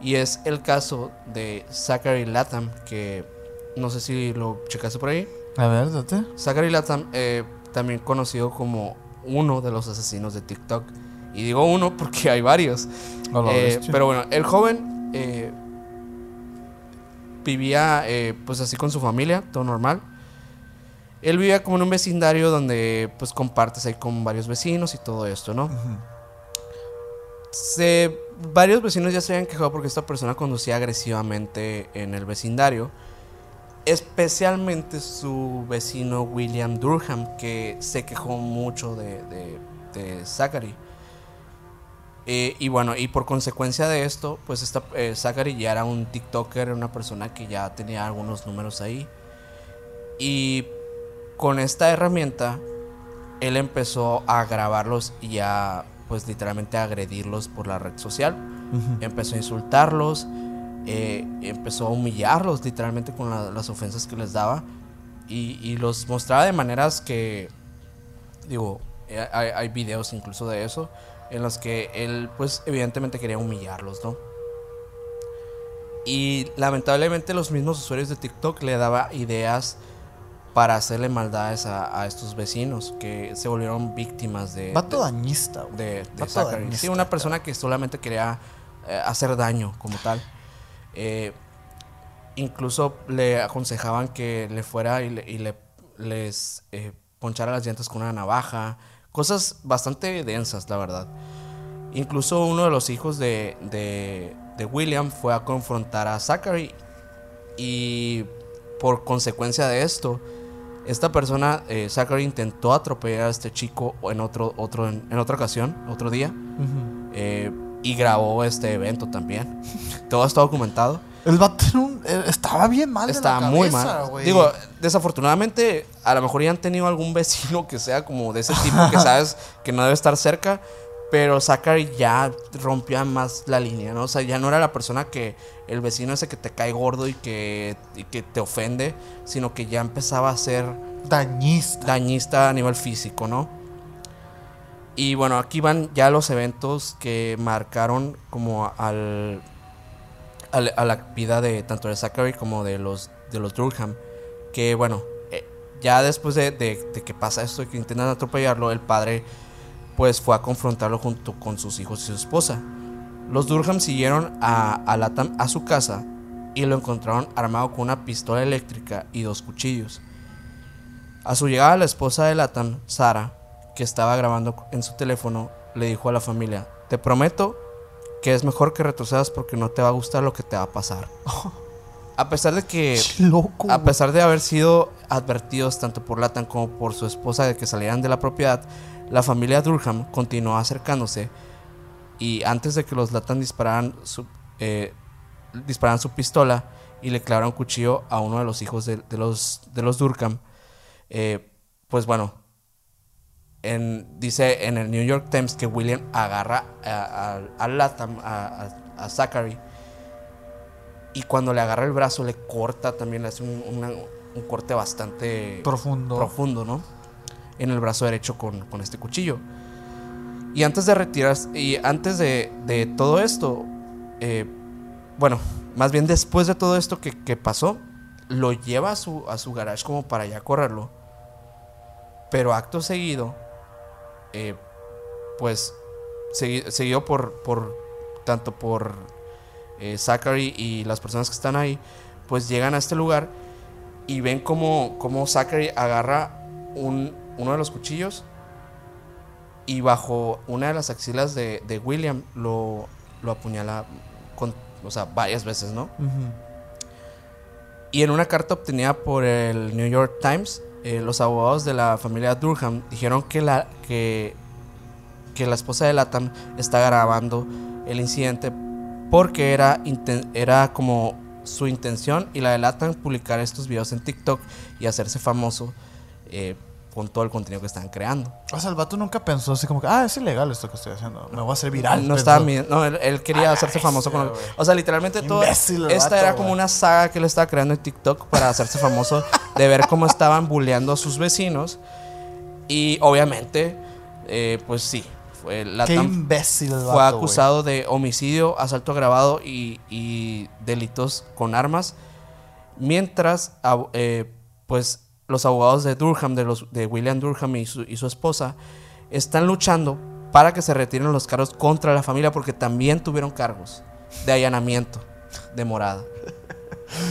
Y es el caso de Zachary Latham, que no sé si lo checaste por ahí. A ver, date. Zachary Latham, eh, también conocido como uno de los asesinos de TikTok. Y digo uno [laughs] porque hay varios. La Eh, pero bueno, el joven eh, vivía eh, pues así con su familia, todo normal. Él vivía como en un vecindario donde pues compartes ahí con varios vecinos y todo esto, ¿no? Ujú. Se, varios vecinos ya se habían quejado porque esta persona conducía agresivamente en el vecindario. Especialmente su vecino William Durham, que se quejó mucho de, Zachary. Eh, y bueno, y por consecuencia de esto, pues esta, eh, Zachary ya era un TikToker, una persona que ya tenía algunos números ahí. Y con esta herramienta, él empezó a grabarlos y a, pues literalmente a agredirlos por la red social. Empezó a insultarlos, eh, empezó a humillarlos literalmente con la- las ofensas que les daba. Y, y los mostraba de maneras que, digo, eh, hay, hay videos incluso de eso, en los que él, pues evidentemente quería humillarlos, ¿no? Y lamentablemente los mismos usuarios de TikTok le daba ideas para hacerle maldades a, a estos vecinos que se volvieron víctimas de... Vato de- dañista, güey. de, Zachary. dañista, Sí, una persona que solamente quería eh, hacer daño como tal. Eh, incluso le aconsejaban que le fuera y, le, y le- les eh, ponchara las llantas con una navaja. Cosas bastante densas, la verdad. Incluso uno de los hijos de, de- de William fue a confrontar a Zachary. Y por consecuencia de esto, esta persona, eh, Zachary, intentó atropellar a este chico en, otro, otro, en, en otra ocasión, otro día. Eh, y grabó este evento también. [laughs] Todo está documentado. El vato eh, estaba bien mal. de la Está muy mal. Digo, desafortunadamente, a lo mejor ya han tenido algún vecino que sea como de ese tipo que [laughs] sabes que no debe estar cerca. Pero Zachary ya rompía más la línea, ¿no? O sea, ya no era la persona que el vecino ese que te cae gordo y que, y que te ofende, sino que ya empezaba a ser dañista. dañista a nivel físico, ¿no? Y bueno, aquí van ya los eventos que marcaron como al, al- a la vida de tanto de Zachary como de los de los Durham. Que bueno, eh, ya después de, de- de que pasa esto y que intentan atropellarlo, el padre pues fue a confrontarlo junto con sus hijos y su esposa. Los Durham siguieron a, a Latham a su casa y lo encontraron armado con una pistola eléctrica y dos cuchillos. A su llegada, la esposa de Latham, Sara, que estaba grabando en su teléfono, le dijo a la familia: Te prometo que es mejor que retrocedas porque no te va a gustar lo que te va a pasar. [laughs] A pesar de que Loco. a pesar de haber sido advertidos tanto por Latham como por su esposa de que salieran de la propiedad, la familia Durham continuó acercándose y antes de que los Latham dispararan su, eh, dispararan su pistola y le clavaran un cuchillo a uno de los hijos de, de los, de los Durham, eh, pues bueno, en- dice en el New York Times que William agarra a, a- a Latham, a, a- a Zachary, y cuando le agarra el brazo le corta también, le hace un, una- un corte bastante Profundo. profundo, ¿no? En el brazo derecho con, con este cuchillo. Y antes de retirarse, y antes de, de todo esto, eh, bueno, más bien después de todo esto que, que pasó, lo lleva a su, a su garage como para ya correrlo. Pero acto seguido, eh, pues, segui- seguido por, por, tanto por eh, Zachary y las personas que están ahí, pues llegan a este lugar y ven como, como Zachary agarra un, uno de los cuchillos y bajo una de las axilas de, de William lo, lo apuñala con, o sea, varias veces, ¿no? Y en una carta obtenida por el New York Times, eh, los abogados de la familia Durham dijeron que la, que, que la esposa de Latham está grabando el incidente porque era, era como su intención y la de Latham publicar estos videos en TikTok y hacerse famoso eh, con todo el contenido que están creando. O sea, el vato nunca pensó así como que, ah, es ilegal esto que estoy haciendo. Me voy a hacer viral. No estaba no, él, él quería hacerse famoso con. O sea, literalmente todo. Imbécil el esta vato, era como una saga que él estaba creando en TikTok para hacerse famoso de ver cómo estaban bulleando a sus vecinos. Y obviamente, eh, pues sí. Fue la Qué imbécil vato, fue acusado de homicidio, asalto agravado y, y delitos con armas. Mientras, eh, pues, los abogados de Durham, de, los, de William Durham y su, y su esposa, están luchando para que se retiren los cargos contra la familia porque también tuvieron cargos de allanamiento de morada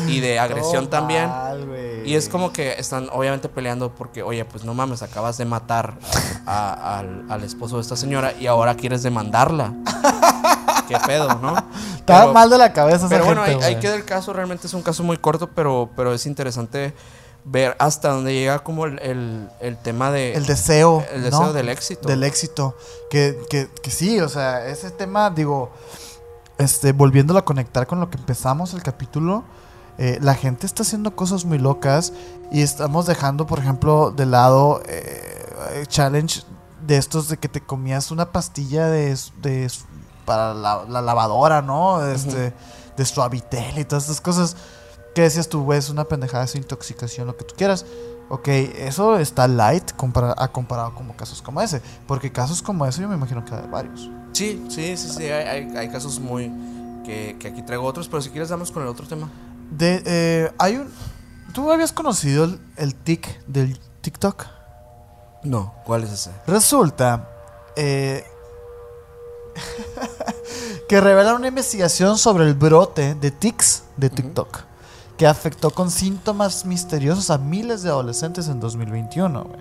y de [laughs] agresión también. mal. Y es como que están obviamente peleando porque, oye, pues no mames, acabas de matar a- al, al esposo de esta señora y ahora quieres demandarla. [laughs] ¿Qué pedo, no? Estaba mal de la cabeza esa Pero bueno, gente, ahí, ahí güey. queda el caso. Realmente es un caso muy corto, pero, pero es interesante ver hasta dónde llega como el, el- el tema de... El deseo. el deseo ¿no? del éxito. Del éxito. Que, que, que sí, o sea, ese tema, digo, este, volviéndolo a conectar con lo que empezamos el capítulo, eh, la gente está haciendo cosas muy locas y estamos dejando, por ejemplo, de lado eh, challenge de estos de que te comías una pastilla de, de para la, la lavadora, ¿no? Este, De suavitel y todas estas cosas que decías tú, güey, es una pendejada, es intoxicación, lo que tú quieras. Ok, eso está light compara- a comparado como casos como ese. Porque casos como ese yo me imagino que hay varios. Sí, sí, sí, sí. Hay, hay- hay casos muy... Que, que aquí traigo otros, pero si quieres damos con el otro tema. De, eh, hay un... ¿Tú habías conocido el, el tic del TikTok? No, ¿cuál es ese? Resulta eh, [laughs] que revela una investigación sobre el brote de tics de TikTok que afectó con síntomas misteriosos a miles de adolescentes en 2021. güey.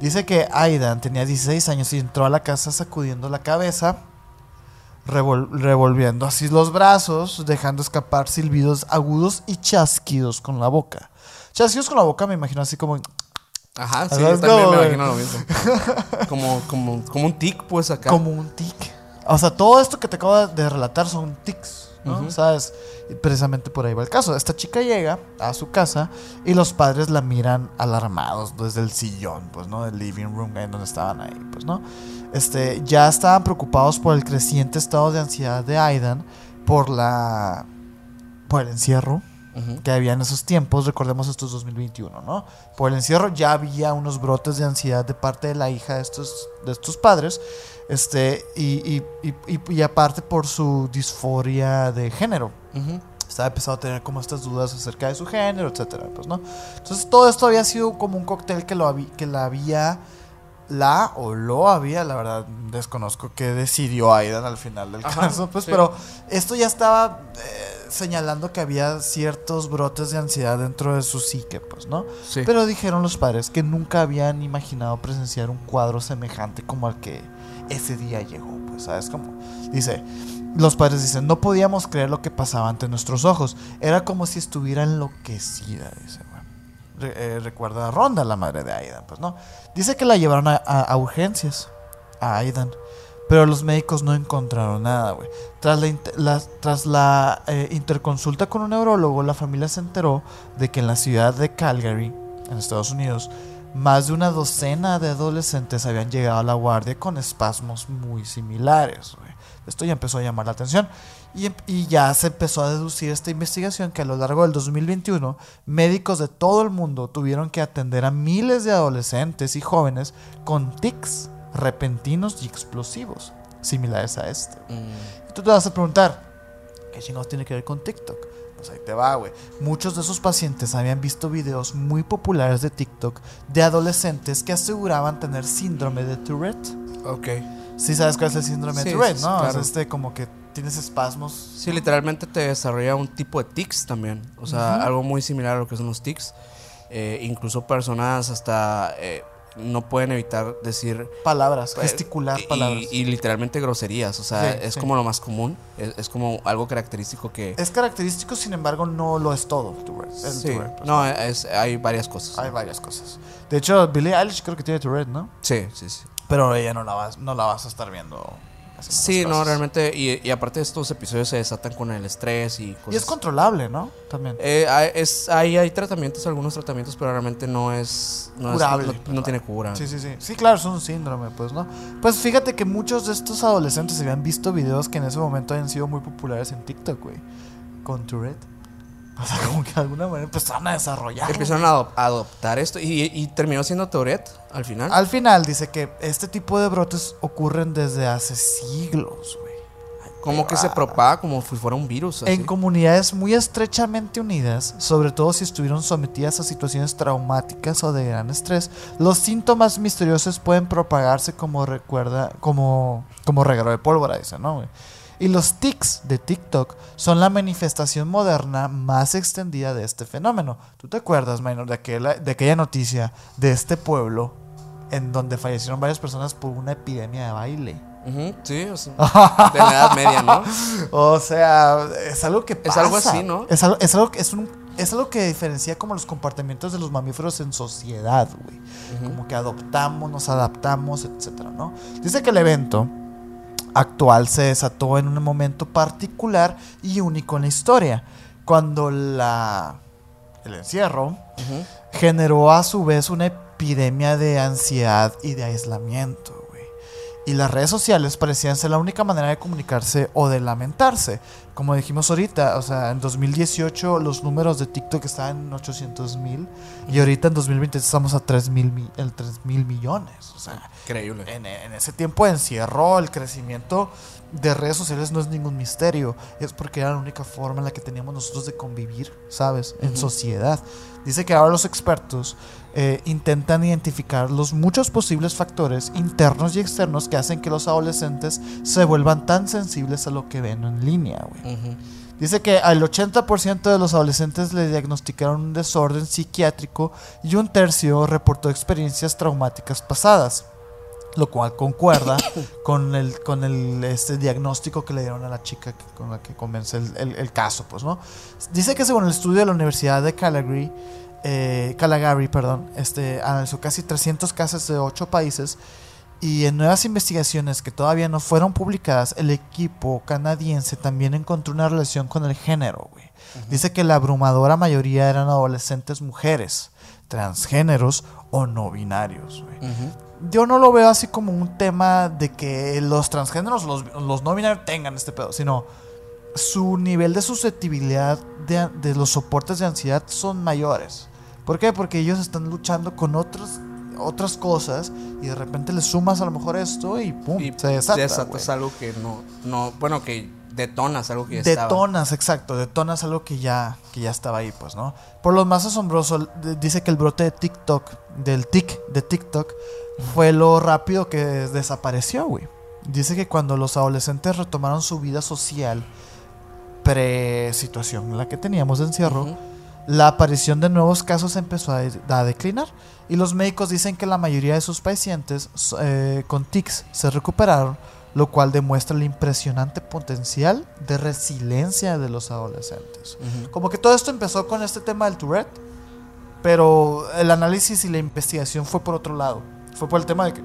Dice que Aidan tenía 16 años y entró a la casa sacudiendo la cabeza, revol- revolviendo así los brazos, dejando escapar silbidos agudos y chasquidos con la boca. Chasquidos con la boca me imagino así como... Ajá, sí, yo también me imagino lo mismo. como, como, como un tic, pues acá. Como un tic. O sea, todo esto que te acabo de relatar son tics, ¿Sabes? Y precisamente por ahí va el caso. Esta chica llega a su casa y los padres la miran alarmados desde el sillón, pues, ¿no? Del living room, en donde estaban ahí, pues, ¿no? Este, ya estaban preocupados por el creciente estado de ansiedad de Aidan por la... por el encierro que había en esos tiempos, recordemos esto es 2021, ¿no? Por el encierro ya había unos brotes de ansiedad de parte de la hija de estos, de estos padres, este, y, y, y, aparte por su disforia de género. Estaba empezando a tener como estas dudas acerca de su género, etcétera, pues, ¿no? Entonces todo esto había sido como un cóctel que, lo que la había, la o lo había, la verdad desconozco que decidió Aidan al final del Ajá, caso, pues, sí. pero esto ya estaba eh, señalando que había ciertos brotes de ansiedad dentro de su psique, pues, ¿no? Sí. Pero dijeron los padres que nunca habían imaginado presenciar un cuadro semejante como al que ese día llegó, pues, ¿sabes cómo? Dice, los padres dicen, no podíamos creer lo que pasaba ante nuestros ojos. Era como si estuviera enloquecida, dice, eh, recuerda a Ronda, la madre de Aidan, pues, ¿no? Dice que la llevaron a, urgencias, a Aidan. Pero los médicos no encontraron nada, güey. Tras la eh, interconsulta con un neurólogo, la familia se enteró de que en la ciudad de Calgary, en Estados Unidos, más de una docena de adolescentes habían llegado a la guardia con espasmos muy similares. Esto ya empezó a llamar la atención. Y, em- y ya se empezó a deducir esta investigación que a lo largo del 2021 médicos de todo el mundo tuvieron que atender a miles de adolescentes y jóvenes con tics repentinos y explosivos similares a este. Mm, Y tú te vas a preguntar, ¿qué chingados tiene que ver con TikTok? Pues ahí te va, güey. Muchos de esos pacientes habían visto videos muy populares de TikTok de adolescentes que aseguraban tener síndrome de Tourette. ok. Sí sabes cuál es el síndrome Sí, de Tourette, ¿no? claro. Sea, este como que tienes espasmos. Sí, literalmente te desarrolla un tipo de tics también. O sea, algo muy similar a lo que son los tics. Eh, incluso personas hasta eh, no pueden evitar decir Palabras, Pues, gesticular y- palabras. Y, literalmente groserías. O sea, Sí, es sí. como lo más común. Es, es como algo característico que. Es característico, sin embargo, no lo es todo. El Sí. Tourette, No, es, hay varias cosas. Hay varias cosas. De hecho, Billie Eilish creo que tiene Tourette, ¿no? Sí, sí, sí. Pero ella no la vas, no la vas a estar viendo. Sí, no, cosas. realmente. Y, y aparte estos episodios se desatan con el estrés y cosas. Y es controlable, ¿no? También. Eh, hay, es, hay, hay tratamientos, algunos tratamientos, pero realmente no es. No, es- Curable, no- no tiene cura. Sí, sí, sí. Sí, claro, es un síndrome, pues, ¿no? Pues fíjate que muchos de estos adolescentes habían visto videos que en ese momento habían sido muy populares en TikTok, güey. Con Tourette. [laughs] O sea, como que de alguna manera empezaron a desarrollar. Empezaron a adop- a adoptar esto y, y terminó siendo Tourette al final. Al final dice que este tipo de brotes ocurren desde hace siglos, güey. como que se propaga como si fuera un virus. Así. En comunidades muy estrechamente unidas, sobre todo si estuvieron sometidas a situaciones traumáticas o de gran estrés, los síntomas misteriosos pueden propagarse como recuerda, como, como regalo de pólvora, dice, ¿no? güey? Y los tics de TikTok son la manifestación moderna más extendida de este fenómeno. ¿Tú te acuerdas, Minor, de aquella, de aquella noticia de este pueblo en donde fallecieron varias personas por una epidemia de baile? Sí, o sea, de la Edad Media, ¿no? [laughs] O sea, es algo que Es pasa. algo así, ¿no? Es algo, es algo, es un, es algo que diferencia como los comportamientos de los mamíferos en sociedad, güey. Como que adoptamos, nos adaptamos, etcétera, ¿no? Dice que el evento actual se desató en un momento particular y único en la historia, cuando la el encierro generó a su vez una epidemia de ansiedad y de aislamiento. Y las redes sociales parecían ser la única manera de comunicarse o de lamentarse. Como dijimos ahorita, o sea, en 2018 los números de TikTok estaban en 800 mil y ahorita en 2020 estamos a 3 mil, mi- el 3 mil millones. O sea, Increíble. en, en ese tiempo de encierro, el crecimiento de redes sociales no es ningún misterio. Es porque era la única forma en la que teníamos nosotros de convivir, ¿sabes? En sociedad. Dice que ahora los expertos eh, intentan identificar los muchos posibles factores internos y externos que hacen que los adolescentes se vuelvan tan sensibles a lo que ven en línea, güey. Dice que al 80% de los adolescentes le diagnosticaron un desorden psiquiátrico y un tercio reportó experiencias traumáticas pasadas, lo cual concuerda [coughs] con el, con el este, diagnóstico que le dieron a la chica con la que convence el, el- el caso. Pues, ¿no? Dice que según el estudio de la Universidad de Calgary, eh, Calgary perdón, este, analizó casi 300 casos de 8 países y en nuevas investigaciones que todavía no fueron publicadas, el equipo canadiense también encontró una relación con el género, güey. Dice que la abrumadora mayoría eran adolescentes mujeres, transgéneros o no binarios, güey. Yo no lo veo así como un tema de que los transgéneros, los, los no binarios tengan este pedo, sino su nivel de susceptibilidad de, de los soportes de ansiedad son mayores. ¿Por qué? Porque ellos están luchando con otras otras cosas y de repente le sumas a lo mejor esto y pum, Y se desata. desatas algo que no, no, bueno, que detonas algo que ya estaba. Detonas, exacto, detonas algo que ya, que ya estaba ahí, pues, ¿no? Por lo más asombroso, dice que el brote de TikTok, del tic de TikTok, fue lo rápido que desapareció, güey. Dice que cuando los adolescentes retomaron su vida social pre-situación en la que teníamos de encierro. La aparición de nuevos casos empezó a, de- a declinar y los médicos dicen que la mayoría de sus pacientes eh, con tics se recuperaron, lo cual demuestra el impresionante potencial de resiliencia de los adolescentes. Como que todo esto empezó con este tema del Tourette, pero el análisis y la investigación fue por otro lado. Fue por el tema de que,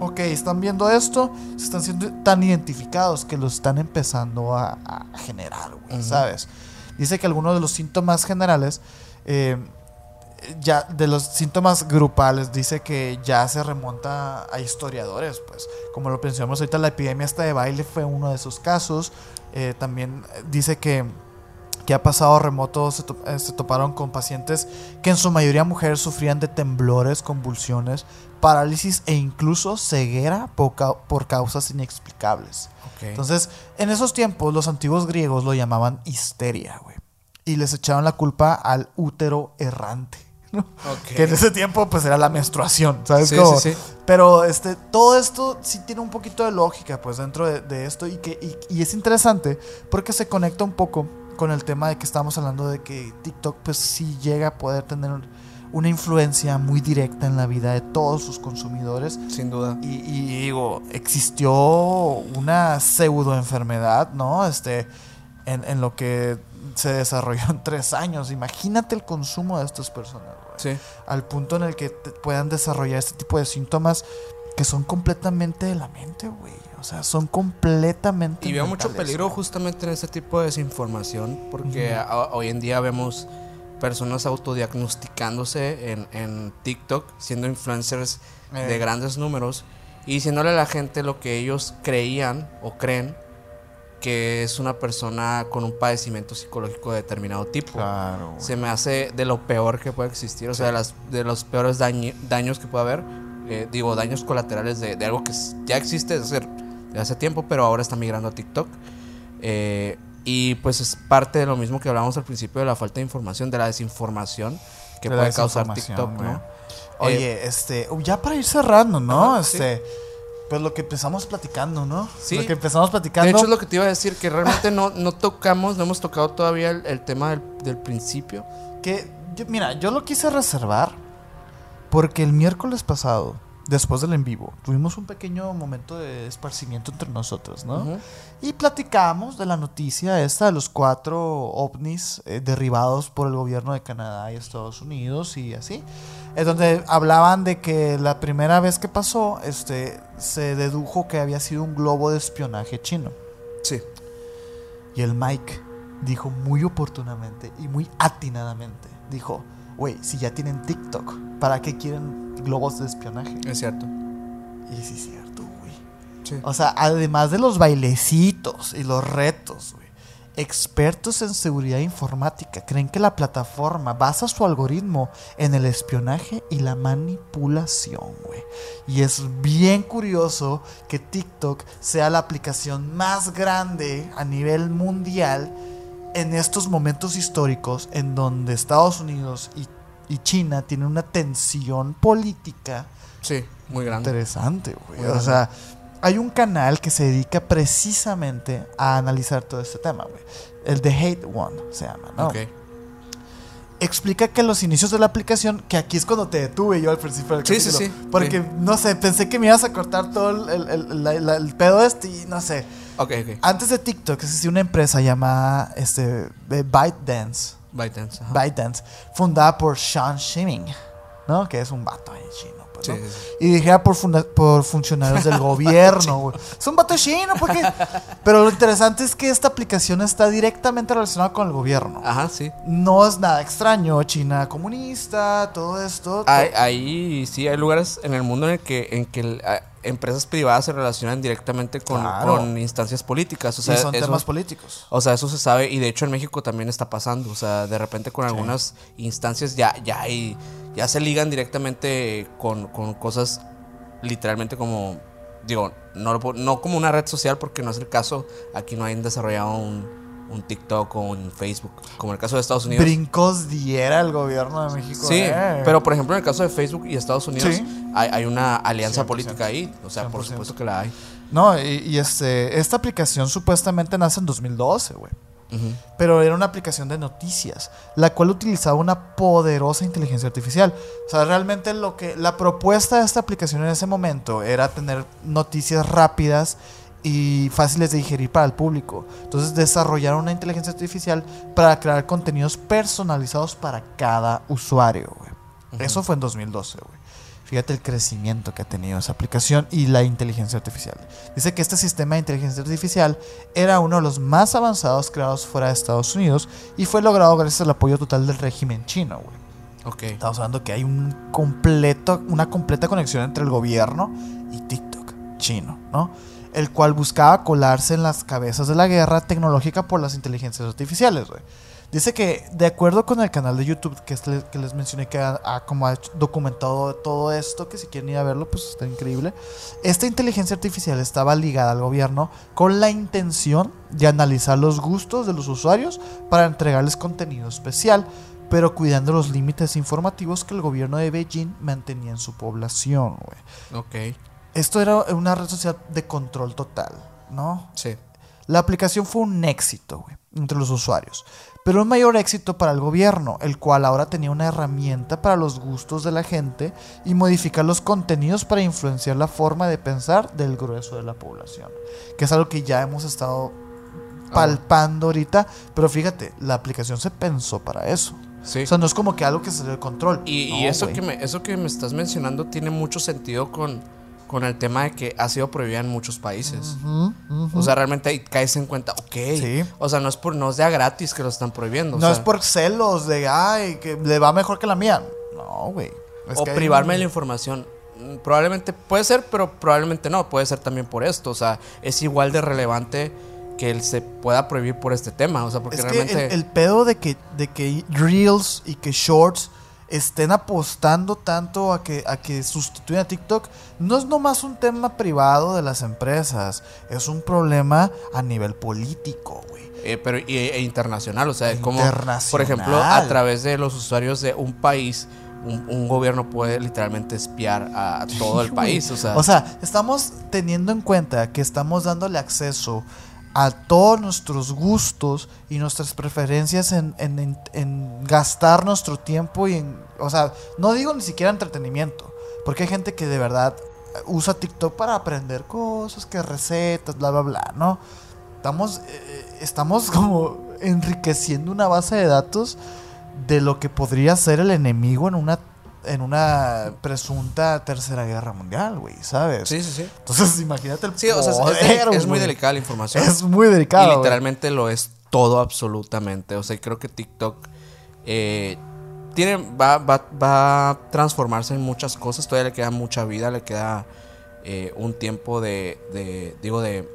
ok, están viendo esto, se están siendo tan identificados que lo están empezando a, a generar, güey. ¿sabes? Dice que algunos de los síntomas generales, eh, ya de los síntomas grupales, dice que ya se remonta a historiadores, pues, como lo pensamos ahorita, la epidemia esta de baile fue uno de esos casos. Eh, también dice que que ha pasado remoto se, to- eh, se toparon con pacientes que en su mayoría mujeres sufrían de temblores, convulsiones, parálisis e incluso ceguera por, por causas inexplicables. Entonces, en esos tiempos los antiguos griegos lo llamaban histeria, güey. Y les echaban la culpa al útero errante. ¿no? Que en ese tiempo pues era la menstruación, ¿sabes? Sí, cómo? sí, sí. Pero este, todo esto sí tiene un poquito de lógica pues dentro de, de esto y, que, y, y es interesante porque se conecta un poco con el tema de que estamos hablando de que TikTok pues sí llega a poder tener una influencia muy directa en la vida de todos sus consumidores Sin duda. y, y digo, existió una pseudo enfermedad, ¿no? Este, en, en lo que se desarrolló en tres años. Imagínate el consumo de estas personas, güey. Sí. Al punto en el que te- puedan desarrollar este tipo de síntomas que son completamente de la mente, güey. O sea, son completamente. Y veo mucho peligro justamente en ese tipo de desinformación, porque hoy en día vemos personas autodiagnosticándose en, en TikTok, siendo influencers Eh. de grandes números, y diciéndole a la gente lo que ellos creían o creen que es una persona con un padecimiento psicológico de determinado tipo. Claro. Se me hace de lo peor que puede existir, o sea, de, las, de los peores daños que puede haber. eh, digo, daños colaterales de, de algo que ya existe desde hace, desde hace tiempo, pero ahora está migrando a TikTok. Eh, y pues es parte de lo mismo que hablábamos al principio de la falta de información, de la desinformación que De puede causar TikTok. ¿no? Oye, este, ya para ir cerrando, ¿no? Ajá, sí. este, pues lo que empezamos platicando, ¿no? Sí. Lo que empezamos platicando. De hecho, es lo que te iba a decir, que realmente no, no tocamos, no hemos tocado todavía el, el tema del, del principio. Que, yo- mira, yo lo quise reservar porque el miércoles pasado, después del en vivo, tuvimos un pequeño momento de esparcimiento entre nosotros, ¿no? Y platicamos de la noticia esta de los cuatro ovnis eh, derribados por el gobierno de Canadá y Estados Unidos y así. Es donde hablaban de que la primera vez que pasó, este, se dedujo que había sido un globo de espionaje chino. Sí. Y el Mike dijo muy oportunamente y muy atinadamente, dijo, güey, si ya tienen TikTok, ¿para qué quieren globos de espionaje? Es cierto. Y sí es cierto, güey. Sí. O sea, además de los bailecitos y los retos, güey. Expertos en seguridad informática creen que la plataforma basa su algoritmo en el espionaje y la manipulación, güey. Y es bien curioso que TikTok sea la aplicación más grande a nivel mundial en estos momentos históricos en donde Estados Unidos y, y China tienen una tensión política Sí, muy grande. interesante, güey. Muy O grande. sea, hay un canal que se dedica precisamente a analizar todo este tema, güey. El de Hate One se llama, ¿no? Ok. Explica que los inicios de la aplicación, que aquí es cuando te detuve yo al principio del Sí, sí, capítulo, sí, Porque, sí. no sé, pensé que me ibas a cortar todo el, el pedo este y no sé. Ok, ok. Antes de TikTok existía una empresa llamada este, ByteDance. ByteDance. ajá. ByteDance, fundada por Sean Shiming, ¿no? Que es un vato ahí chino. pues, Sí, ¿no? sí, sí. Y dirigida por, funcionarios del [laughs] gobierno. Es un vato chino, porque... Pero lo interesante es que esta aplicación está directamente relacionada con el gobierno. Ajá, sí. No es nada extraño, China comunista, todo esto. Hay- Ahí sí hay lugares en el mundo en el que, en que el- empresas privadas se relacionan directamente con, Claro. con instancias políticas. O y sea, son eso, temas políticos. o sea, eso se sabe y de hecho en México también está pasando. O sea, de repente con algunas instancias ya, ya, hay- ya se ligan directamente con, con cosas literalmente como, digo, no, no como una red social porque no es el caso. Aquí no hayan desarrollado un, un TikTok o un Facebook, como en el caso de Estados Unidos. Brincos diera el gobierno de México. Sí, eh. pero por ejemplo en el caso de Facebook y Estados Unidos Sí. hay, hay una alianza 100%. política ahí, o sea, por 100%. supuesto que la hay. No, y, y este, esta aplicación supuestamente nace en 2012, güey. Pero era una aplicación de noticias, la cual utilizaba una poderosa inteligencia artificial. O sea, realmente lo que la propuesta de esta aplicación en ese momento era tener noticias rápidas y fáciles de digerir para el público. Entonces desarrollaron una inteligencia artificial para crear contenidos personalizados para cada usuario. Ujú. Eso fue en 2012, güey. Fíjate el crecimiento que ha tenido esa aplicación y la inteligencia artificial. Dice que este sistema de inteligencia artificial era uno de los más avanzados creados fuera de Estados Unidos y fue logrado gracias al apoyo total del régimen chino, güey. Ok. Estamos hablando que hay un completo, una completa conexión entre el gobierno y TikTok chino, ¿no? El cual buscaba colarse en las cabezas de la guerra tecnológica por las inteligencias artificiales, güey. Dice que, de acuerdo con el canal de YouTube que, es le- que les mencioné que ha, como ha documentado todo esto, que si quieren ir a verlo, pues está increíble. Esta inteligencia artificial estaba ligada al gobierno con la intención de analizar los gustos de los usuarios para entregarles contenido especial, pero cuidando los límites informativos que el gobierno de Beijing mantenía en su población, güey. Ok. Esto era una red social de control total, ¿no? Sí. La aplicación fue un éxito, güey, entre los usuarios. Pero un mayor éxito para el gobierno, el cual ahora tenía una herramienta para los gustos de la gente y modificar los contenidos para influenciar la forma de pensar del grueso de la población. Que es algo que ya hemos estado palpando ahorita. Pero fíjate, la aplicación se pensó para eso. Sí. O sea, no es como que algo que salió de control. Y, eso, que me, eso que me estás mencionando tiene mucho sentido con, con el tema de que ha sido prohibida en muchos países. O sea, realmente ahí caes en cuenta, ok. Sí. O sea, no es por no es de a gratis que lo están prohibiendo. o no sea, es por celos de, ay, que le va mejor que la mía. No, güey. O hay privarme de la información. Mm, Probablemente puede ser, pero probablemente no. Puede ser también por esto. O sea, es igual de relevante que él se pueda prohibir por este tema. O sea, porque Es que realmente. el, el pedo de que, de que Reels y que Shorts estén apostando tanto a que, a que sustituyan a TikTok no es nomás un tema privado de las empresas, es un problema a nivel político, güey. Eh, pero e, internacional, o sea, como Internacional. por ejemplo a través de los usuarios de un país, un, un gobierno puede literalmente espiar a todo el [laughs] país, o sea, O sea, estamos teniendo en cuenta que estamos dándole acceso a todos nuestros gustos y nuestras preferencias en, en- en- gastar nuestro tiempo y en... O sea, no digo ni siquiera entretenimiento, porque hay gente que de verdad usa TikTok para aprender cosas, que recetas, bla, bla, bla, ¿no? Estamos, eh, estamos como enriqueciendo una base de datos de lo que podría ser el enemigo en una en una presunta tercera guerra mundial, güey, ¿sabes? sí, sí, sí. Entonces, imagínate el Sí, o sea, es- es, poder, es muy delicada la información. Es muy delicado. y güey. literalmente lo es todo absolutamente. O sea, creo que TikTok eh, tiene, va, va, va a transformarse en muchas cosas. Todavía le queda mucha vida, le queda eh, un tiempo de, de digo, de,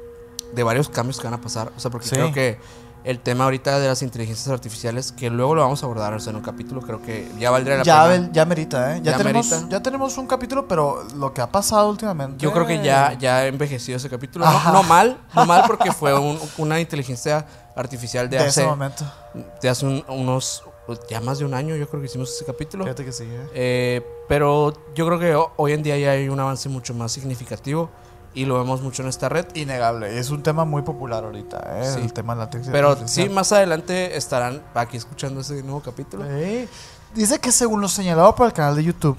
de varios cambios que van a pasar. O sea, porque Sí. creo que el tema ahorita de las inteligencias artificiales, que luego lo vamos a abordar o sea, en un capítulo, creo que ya valdría la Ya, pena. vel- ya merita, ¿eh? Ya, Ya tenemos, merita. ya tenemos un capítulo, pero lo que ha pasado últimamente. Yo creo que ya, ya envejeció ese capítulo. No, mal, no mal [laughs] porque fue un- una inteligencia artificial de, De hace, ese momento. de hace un- unos, ya más de un año, yo creo que hicimos ese capítulo. Fíjate que sí, ¿eh? Eh, pero yo creo que ho- hoy en día ya hay un avance mucho más significativo y lo vemos mucho en esta red. Innegable. Es un tema muy popular ahorita, ¿eh? Sí. El tema de la Pero artificial. sí, más adelante estarán aquí escuchando ese nuevo capítulo. Sí. Dice que según lo señalado por el canal de YouTube,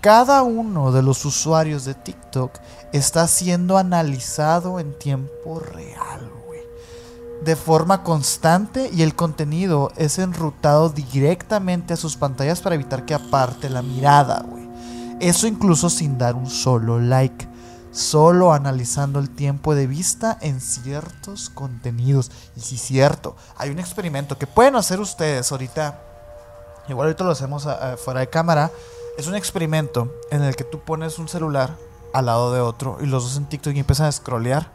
cada uno de los usuarios de TikTok está siendo analizado en tiempo real, güey. De forma constante y el contenido es enrutado directamente a sus pantallas para evitar que aparte la mirada, güey. Eso incluso sin dar un solo like. Solo analizando el tiempo de vista en ciertos contenidos. Y sí, cierto. Hay un experimento que pueden hacer ustedes ahorita. Igual ahorita lo hacemos a- a- fuera de cámara. Es un experimento en el que tú pones un celular al lado de otro y los dos en TikTok y empiezan a scrollear.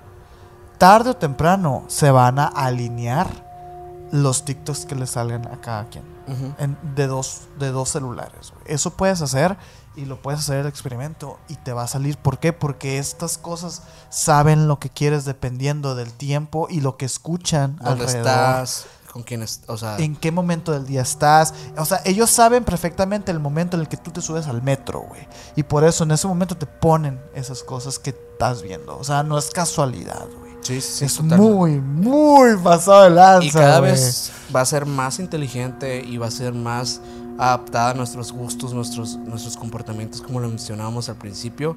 Tarde o temprano se van a alinear los TikToks que le salgan a cada quien en- de, dos, de dos celulares. Eso puedes hacer y lo puedes hacer el experimento y te va a salir. ¿Por qué? Porque estas cosas saben lo que quieres dependiendo del tiempo y lo que escuchan ¿Dónde alrededor. estás? ¿Con quién es? O sea, En qué momento del día estás. O sea, ellos saben perfectamente el momento en el que tú te subes al metro, güey. Y por eso en ese momento te ponen esas cosas que estás viendo. O sea, no es casualidad, güey. sí, sí, es muy, muy pasado de lanza. Y cada vez va a ser más inteligente y va a ser más adaptada a nuestros gustos, nuestros, nuestros comportamientos, como lo mencionábamos al principio.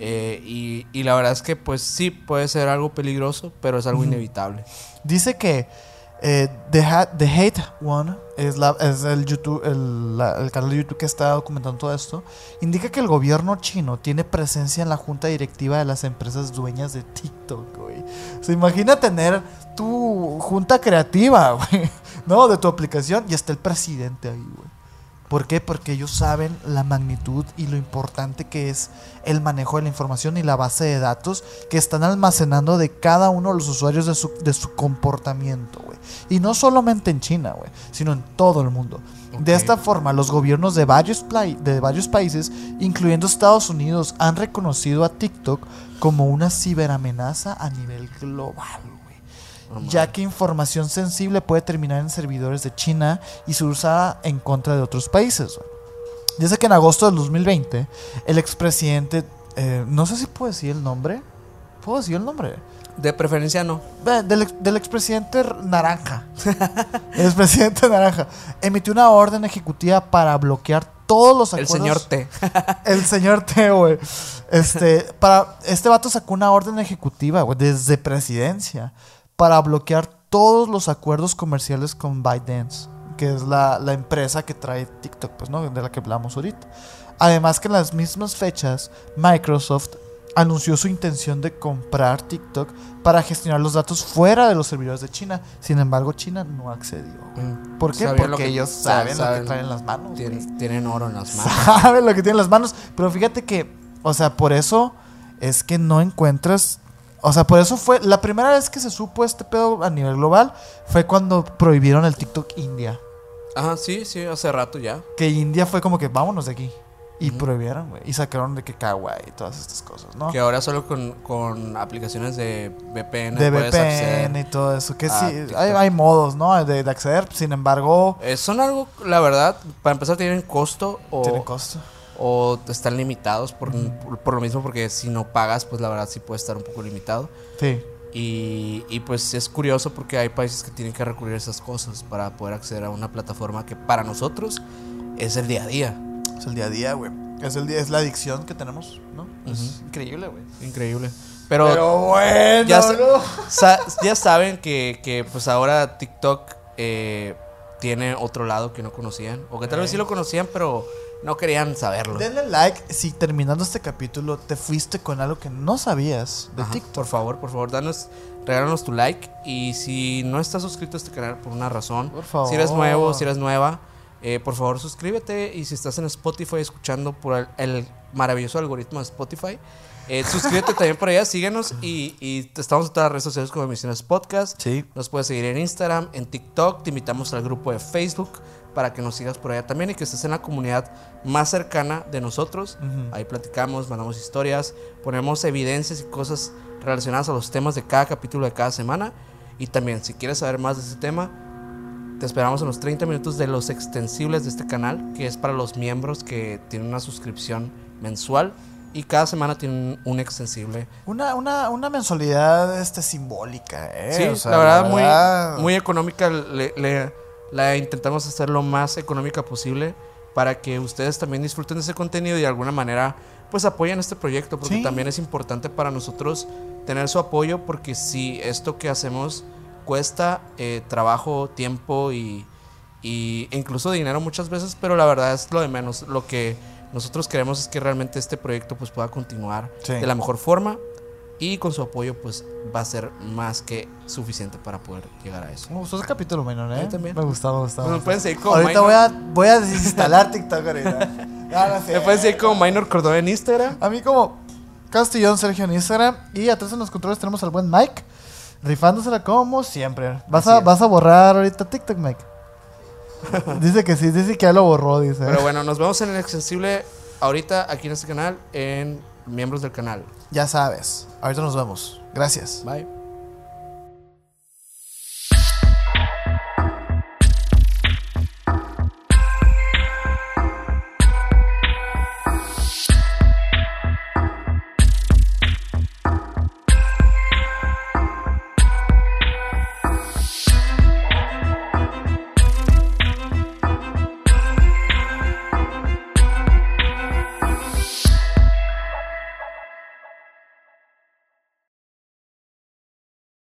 Eh, y, y la verdad es que, pues sí, puede ser algo peligroso, pero es algo inevitable. Dice que eh, The, Ha- The Hate One es, la, es el, YouTube, el, la- el canal de YouTube que está documentando todo esto. Indica que el gobierno chino tiene presencia en la junta directiva de las empresas dueñas de TikTok, güey. Se imagina tener tu junta creativa, [laughs] güey, ¿no? De tu aplicación y está el presidente ahí, güey. ¿Por qué? Porque ellos saben la magnitud y lo importante que es el manejo de la información y la base de datos que están almacenando de cada uno de los usuarios de su, de su comportamiento, güey. Y no solamente en China, güey, sino en todo el mundo. De esta forma, los gobiernos de varios, de varios países, incluyendo Estados Unidos, han reconocido a TikTok como una ciberamenaza a nivel global, güey Ya que información sensible puede terminar en servidores de China y ser usada en contra de otros países. Dice que en agosto del 2020, el expresidente, eh, no sé si puedo decir el nombre, ¿puedo decir el nombre? De preferencia no. Del, ex- del expresidente Naranja, el expresidente [laughs] Naranja, emitió una orden ejecutiva para bloquear todos los El acuerdos. señor T. [laughs] El señor T, güey. Este, para, este vato sacó una orden ejecutiva, güey, desde presidencia, para bloquear todos los acuerdos comerciales con ByteDance, que es la, la empresa que trae TikTok, pues, ¿no? De la que hablamos ahorita. Además que en las mismas fechas, Microsoft anunció su intención de comprar TikTok para gestionar los datos fuera de los servidores de China. Sin embargo, China no accedió. güey. ¿Por qué? Porque lo que- ellos saben- saben, lo saben- que traen en las manos. Tienen, tienen oro en las manos. sabe lo que tiene en las manos. Pero fíjate que, o sea, por eso es que no encuentras. O sea, por eso fue. La primera vez que se supo este pedo a nivel global fue cuando prohibieron el TikTok India. Ajá, sí, sí, hace rato ya. Que India fue como que vámonos de aquí. Y prohibieron, güey. Y sacaron de que kawaii y todas estas cosas, ¿no? Que ahora solo con, con aplicaciones de VPN De puedes. VPN y todo eso. Que sí, hay, hay modos, ¿no? De, de acceder. Sin embargo, Eh, son algo, la verdad, para empezar tienen costo o, tiene costo. O están limitados por, por, por lo mismo porque si no pagas, pues la verdad sí puede estar un poco limitado. Sí. Y, y pues es curioso porque hay países que tienen que recurrir a esas cosas para poder acceder a una plataforma que para nosotros es el día a día. Es el día a día, güey. Es, el día, es la adicción que tenemos, ¿no? Es increíble, güey. Increíble. Pero, bueno, ya sa- ¿no? sa- ya saben que, que, pues ahora TikTok eh, tiene otro lado que no conocían. O que tal vez sí lo conocían, pero no querían saberlo. Denle like si terminando este capítulo te fuiste con algo que no sabías de Ajá, TikTok. Por favor, por favor, danos, regálanos tu like. Y si no estás suscrito a este canal por una razón, Por favor. si eres nuevo, si eres nueva, Eh, por favor, suscríbete y si estás en Spotify escuchando por el, el maravilloso algoritmo de Spotify, eh, suscríbete también por allá, síguenos y, y estamos en todas las redes sociales como Emisiones Podcast. Sí. Nos puedes seguir en Instagram, en TikTok, te invitamos al grupo de Facebook para que nos sigas por allá también y que estés en la comunidad más cercana de nosotros. Ahí platicamos, mandamos historias, ponemos evidencias y cosas relacionadas a los temas de cada capítulo de cada semana. Y también, si quieres saber más de ese tema, te esperamos en los 30 minutos de los extensibles de este canal, que es para los miembros que tienen una suscripción mensual y cada semana tienen un extensible. Una, una, una mensualidad este, simbólica, ¿eh? Sí, O sea, la verdad, verdad- muy, muy económica. Le, le- la intentamos hacer lo más económica posible para que ustedes también disfruten de ese contenido y de alguna manera pues apoyen este proyecto porque Sí. también es importante para nosotros tener su apoyo porque si esto que hacemos cuesta eh, trabajo, tiempo y, y incluso dinero muchas veces, pero la verdad es lo de menos. Lo que nosotros queremos es que realmente este proyecto pues pueda continuar Sí. de la mejor forma y con su apoyo pues va a ser más que suficiente para poder llegar a eso. Me gustó ese capítulo, Minor, ¿eh? También. Me gustó, me gustó. gustó. pueden seguir como Ahorita Minor- voy a, voy a desinstalar [laughs] TikTok ahorita. No, no sé. Me pueden seguir como Minor Cordova en Instagram. A mí como Castillón Sergio en Instagram. Y atrás en los controles tenemos al buen Mike. Rifándosela como siempre. ¿Vas, Así a, es. vas a borrar ahorita TikTok, Mike? [laughs] dice que sí, dice que ya lo borró, dice. Pero bueno, nos vemos en el extensible ahorita aquí en este canal en miembros del canal. Ya sabes. Ahorita nos vemos. Gracias. Bye.